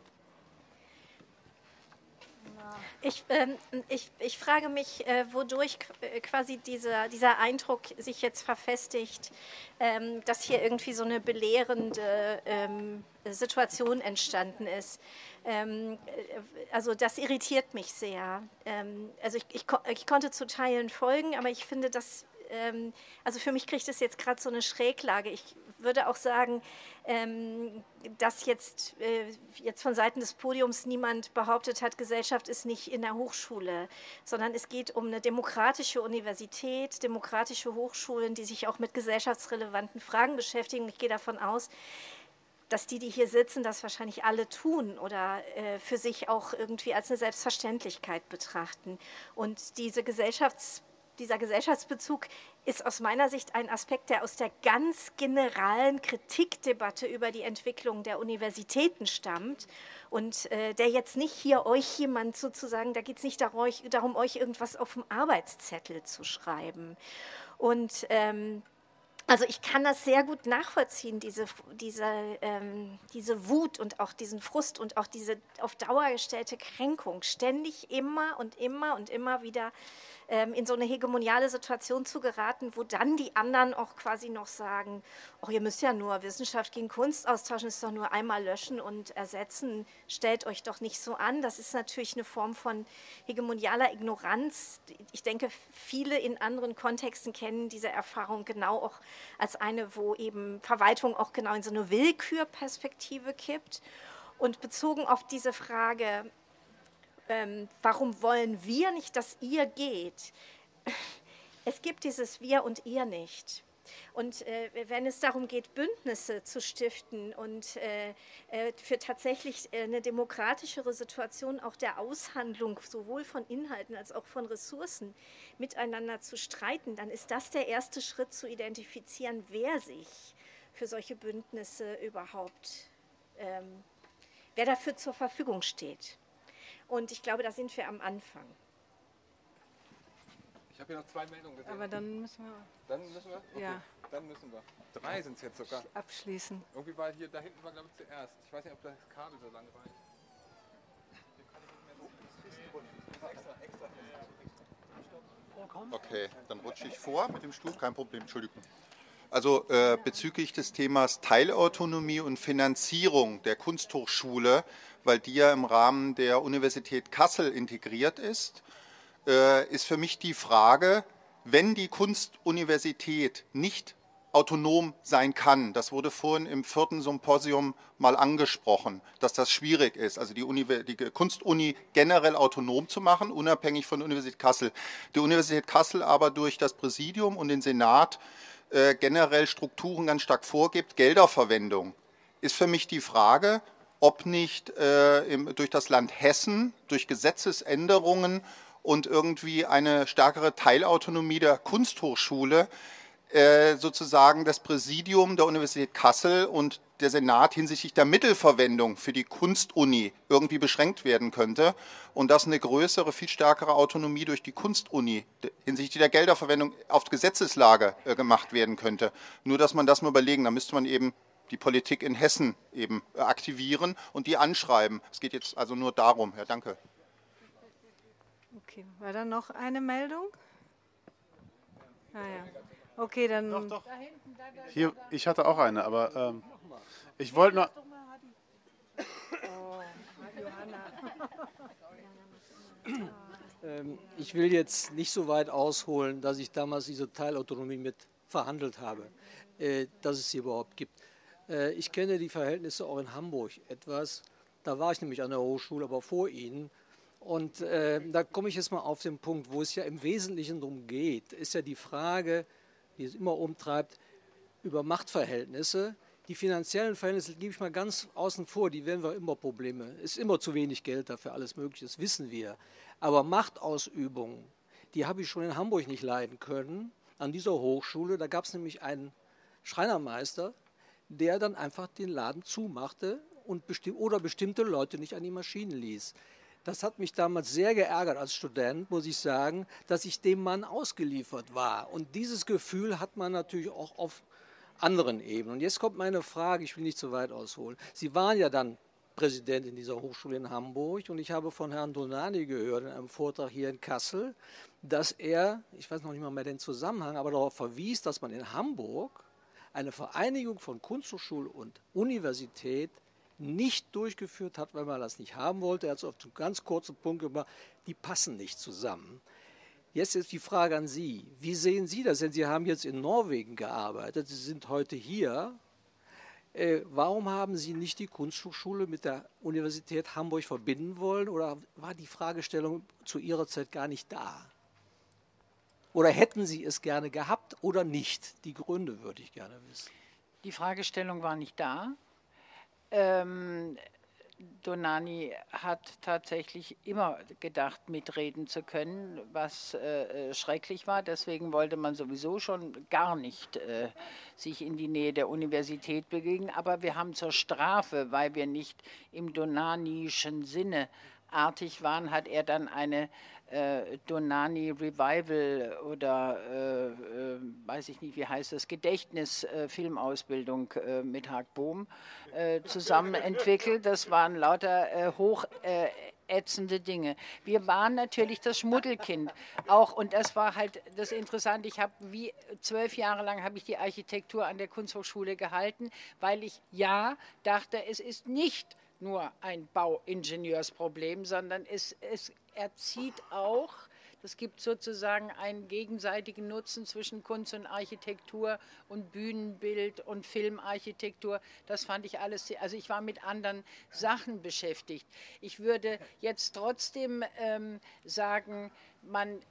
B: Ich, ähm, ich, ich frage mich, äh, wodurch äh, quasi dieser, dieser Eindruck sich jetzt verfestigt, ähm, dass hier irgendwie so eine belehrende ähm, Situation entstanden ist. Ähm, äh, also das irritiert mich sehr. Ähm, also ich, ich, ich, konnte zu Teilen folgen, aber ich finde, dass ähm, also für mich kriegt es jetzt gerade so eine Schräglage. Ich würde auch sagen, ähm, dass jetzt, äh, jetzt von Seiten des Podiums niemand behauptet hat, Gesellschaft ist nicht in der Hochschule, sondern es geht um eine demokratische Universität, demokratische Hochschulen, die sich auch mit gesellschaftsrelevanten Fragen beschäftigen. Ich gehe davon aus, dass die, die hier sitzen, das wahrscheinlich alle tun oder äh, für sich auch irgendwie als eine Selbstverständlichkeit betrachten. Und diese Gesellschafts dieser Gesellschaftsbezug ist aus meiner Sicht ein Aspekt, der aus der ganz generalen Kritikdebatte über die Entwicklung der Universitäten stammt und äh, der jetzt nicht hier euch jemand sozusagen, da geht es nicht darum, euch irgendwas auf dem Arbeitszettel zu schreiben. Und ähm, Also ich kann das sehr gut nachvollziehen, diese, diese, ähm, diese Wut und auch diesen Frust und auch diese auf Dauer gestellte Kränkung, ständig immer und immer und immer wieder ähm, in so eine hegemoniale Situation zu geraten, wo dann die anderen auch quasi noch sagen, oh, ihr müsst ja nur Wissenschaft gegen Kunst austauschen, ist doch nur einmal löschen und ersetzen, stellt euch doch nicht so an. Das ist natürlich eine Form von hegemonialer Ignoranz. Ich denke, viele in anderen Kontexten kennen diese Erfahrung genau auch als eine, wo eben Verwaltung auch genau in so eine Willkürperspektive kippt. Und bezogen auf diese Frage, ähm, warum wollen wir nicht, dass ihr geht? Es gibt dieses Wir und ihr nicht. Und äh, wenn es darum geht, Bündnisse zu stiften und äh, äh für tatsächlich äh, eine demokratischere Situation auch der Aushandlung sowohl von Inhalten als auch von Ressourcen miteinander zu streiten, dann ist das der erste Schritt zu identifizieren, wer sich für solche Bündnisse überhaupt, ähm, wer dafür zur Verfügung steht. Und ich glaube, da sind wir am Anfang.
E: Ich habe hier noch zwei Meldungen gesehen.
A: Aber dann müssen wir.
E: Dann müssen wir? Okay.
A: Ja.
E: Dann müssen wir. Drei sind es jetzt sogar.
A: Abschließen.
E: Irgendwie war hier, da hinten war glaube ich zuerst. Ich weiß nicht, ob das Kabel so lang reicht.
N: Okay, dann rutsche ich vor mit dem Stuhl, kein Problem, Entschuldigung. Also äh, bezüglich des Themas Teilautonomie und Finanzierung der Kunsthochschule, weil die ja im Rahmen der Universität Kassel integriert ist, ist für mich die Frage, wenn die Kunstuniversität nicht autonom sein kann. Das wurde vorhin im vierten Symposium mal angesprochen, dass das schwierig ist, also die, die Kunstuni generell autonom zu machen, unabhängig von der Universität Kassel. Die Universität Kassel aber durch das Präsidium und den Senat äh, generell Strukturen ganz stark vorgibt, Gelderverwendung, ist für mich die Frage, ob nicht äh, im, durch das Land Hessen, durch Gesetzesänderungen und irgendwie eine stärkere Teilautonomie der Kunsthochschule äh, sozusagen das Präsidium der Universität Kassel und der Senat hinsichtlich der Mittelverwendung für die Kunstuni irgendwie beschränkt werden könnte und dass eine größere, viel stärkere Autonomie durch die Kunstuni hinsichtlich der Gelderverwendung auf Gesetzeslage äh, gemacht werden könnte. Nur, dass man das mal überlegen, da müsste man eben die Politik in Hessen eben aktivieren und die anschreiben. Es geht jetzt also nur darum. Ja, danke.
A: Okay, war da noch eine Meldung? Ah, ja. Okay, dann.
K: Doch, doch. Hier, ich hatte auch eine, aber ähm, ich wollte nur.
O: Ähm, ich will jetzt nicht so weit ausholen, dass ich damals diese Teilautonomie mit verhandelt habe, äh, dass es sie überhaupt gibt. Äh, ich kenne die Verhältnisse auch in Hamburg etwas. Da war ich nämlich an der Hochschule, aber vor Ihnen. Und äh, da komme ich jetzt mal auf den Punkt, wo es ja im Wesentlichen darum geht, ist ja die Frage, die es immer umtreibt, über Machtverhältnisse. Die finanziellen Verhältnisse gebe ich mal ganz außen vor, die werden wir immer Probleme. Es ist immer zu wenig Geld dafür, alles Mögliche, das wissen wir. Aber Machtausübung, die habe ich schon in Hamburg nicht leiden können, an dieser Hochschule. Da gab es nämlich einen Schreinermeister, der dann einfach den Laden zumachte und besti oder bestimmte Leute nicht an die Maschinen ließ. Das hat mich damals sehr geärgert als Student, muss ich sagen, dass ich dem Mann ausgeliefert war. Und dieses Gefühl hat man natürlich auch auf anderen Ebenen. Und jetzt kommt meine Frage, ich will nicht zu weit ausholen. Sie waren ja dann Präsident in dieser Hochschule in Hamburg und ich habe von Herrn Donani gehört in einem Vortrag hier in Kassel, dass er, ich weiß noch nicht mal mehr den Zusammenhang, aber darauf verwies, dass man in Hamburg eine Vereinigung von Kunsthochschule und Universität nicht durchgeführt hat, weil man das nicht haben wollte. Er hat es auf einen ganz kurzen Punkt gemacht, die passen nicht zusammen. Jetzt ist die Frage an Sie. Wie sehen Sie das? Denn Sie haben jetzt in Norwegen gearbeitet, Sie sind heute hier. Äh, warum haben Sie nicht die Kunsthochschule mit der Universität Hamburg verbinden wollen? Oder war die Fragestellung zu Ihrer Zeit gar nicht da? Oder hätten Sie es gerne gehabt oder nicht? Die Gründe würde ich gerne wissen.
F: Die Fragestellung war nicht da. Ähm, Donani hat tatsächlich immer gedacht, mitreden zu können, was äh, äh, schrecklich war. Deswegen wollte man sowieso schon gar nicht äh, sich in die Nähe der Universität bewegen. Aber wir haben zur Strafe, weil wir nicht im donanischen Sinne artig waren, hat er dann eine äh, Donani Revival oder äh, äh, weiß ich nicht, wie heißt das, Gedächtnisfilmausbildung äh, äh, mit Haag Bohm äh, zusammen entwickelt. Das waren lauter hoch ätzende Dinge. Wir waren natürlich das Schmuddelkind auch und das war halt das Interessante. Ich habe wie zwölf Jahre lang habe ich die Architektur an der Kunsthochschule gehalten, weil ich ja dachte, es ist nicht nur ein Bauingenieursproblem, sondern es, es erzieht auch, es gibt sozusagen einen gegenseitigen Nutzen zwischen Kunst und Architektur und Bühnenbild und Filmarchitektur. Das fand ich alles, sehr, also ich war mit anderen Sachen beschäftigt. Ich würde jetzt trotzdem ähm, sagen, man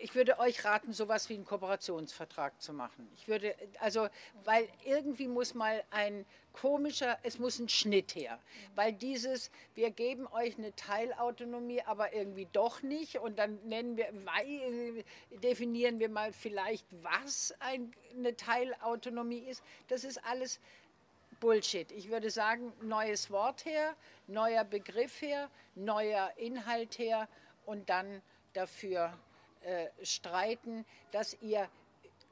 F: ich würde euch raten, sowas wie einen Kooperationsvertrag zu machen. Ich würde, also, weil irgendwie muss mal ein komischer, es muss ein Schnitt her. Weil dieses, wir geben euch eine Teilautonomie, aber irgendwie doch nicht. Und dann nennen wir, definieren wir mal vielleicht, was eine Teilautonomie ist. Das ist alles Bullshit. Ich würde sagen, neues Wort her, neuer Begriff her, neuer Inhalt her und dann dafür äh, streiten, dass ihr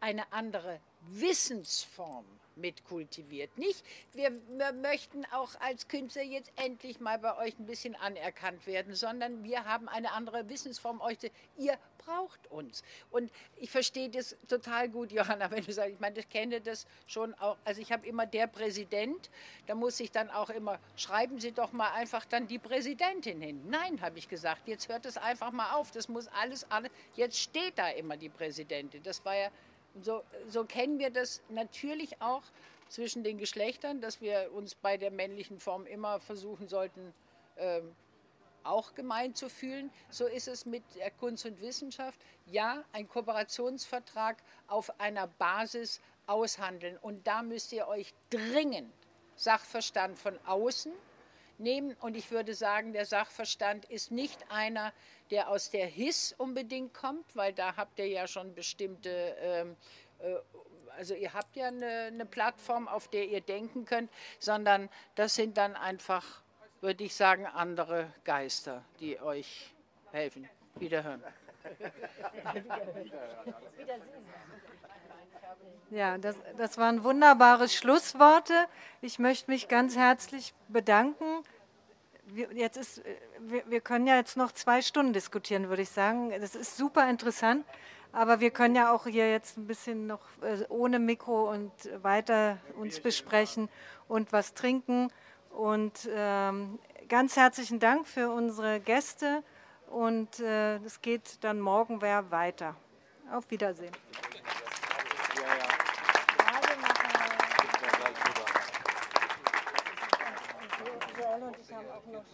F: eine andere Wissensform mitkultiviert. Nicht, wir, wir, möchten auch als Künstler jetzt endlich mal bei euch ein bisschen anerkannt werden, sondern wir haben eine andere Wissensform. Euch, ihr braucht uns. Und ich verstehe das total gut, Johanna, wenn du sagst, ich meine, ich kenne das schon auch. Also ich habe immer der Präsident, da muss ich dann auch immer, schreiben Sie doch mal einfach dann die Präsidentin hin. Nein, habe ich gesagt, jetzt hört es einfach mal auf. Das muss alles, alles, jetzt steht da immer die Präsidentin. Das war ja so, so kennen wir das natürlich auch zwischen den Geschlechtern, dass wir uns bei der männlichen Form immer versuchen sollten, ähm, auch gemein zu fühlen. So ist es mit der Kunst und Wissenschaft. Ja, ein Kooperationsvertrag auf einer Basis aushandeln. Und da müsst ihr euch dringend Sachverstand von außen nehmen. Und ich würde sagen, der Sachverstand ist nicht einer, der aus der HIS unbedingt kommt, weil da habt ihr ja schon bestimmte, ähm, äh, also ihr habt ja eine, eine Plattform, auf der ihr denken könnt, sondern das sind dann einfach, würde ich sagen, andere Geister, die euch helfen. Wiederhören.
A: Ja, das, das waren wunderbare Schlussworte. Ich möchte mich ganz herzlich bedanken wir, jetzt ist, wir, wir, können ja jetzt noch zwei Stunden diskutieren, würde ich sagen. Das ist super interessant, aber wir können ja auch hier jetzt ein bisschen noch äh, ohne Mikro und weiter uns besprechen und was trinken. Und ähm, ganz herzlichen Dank für unsere Gäste und äh, es äh, geht dann morgen wer weiter. Auf Wiedersehen. und ich haben auch noch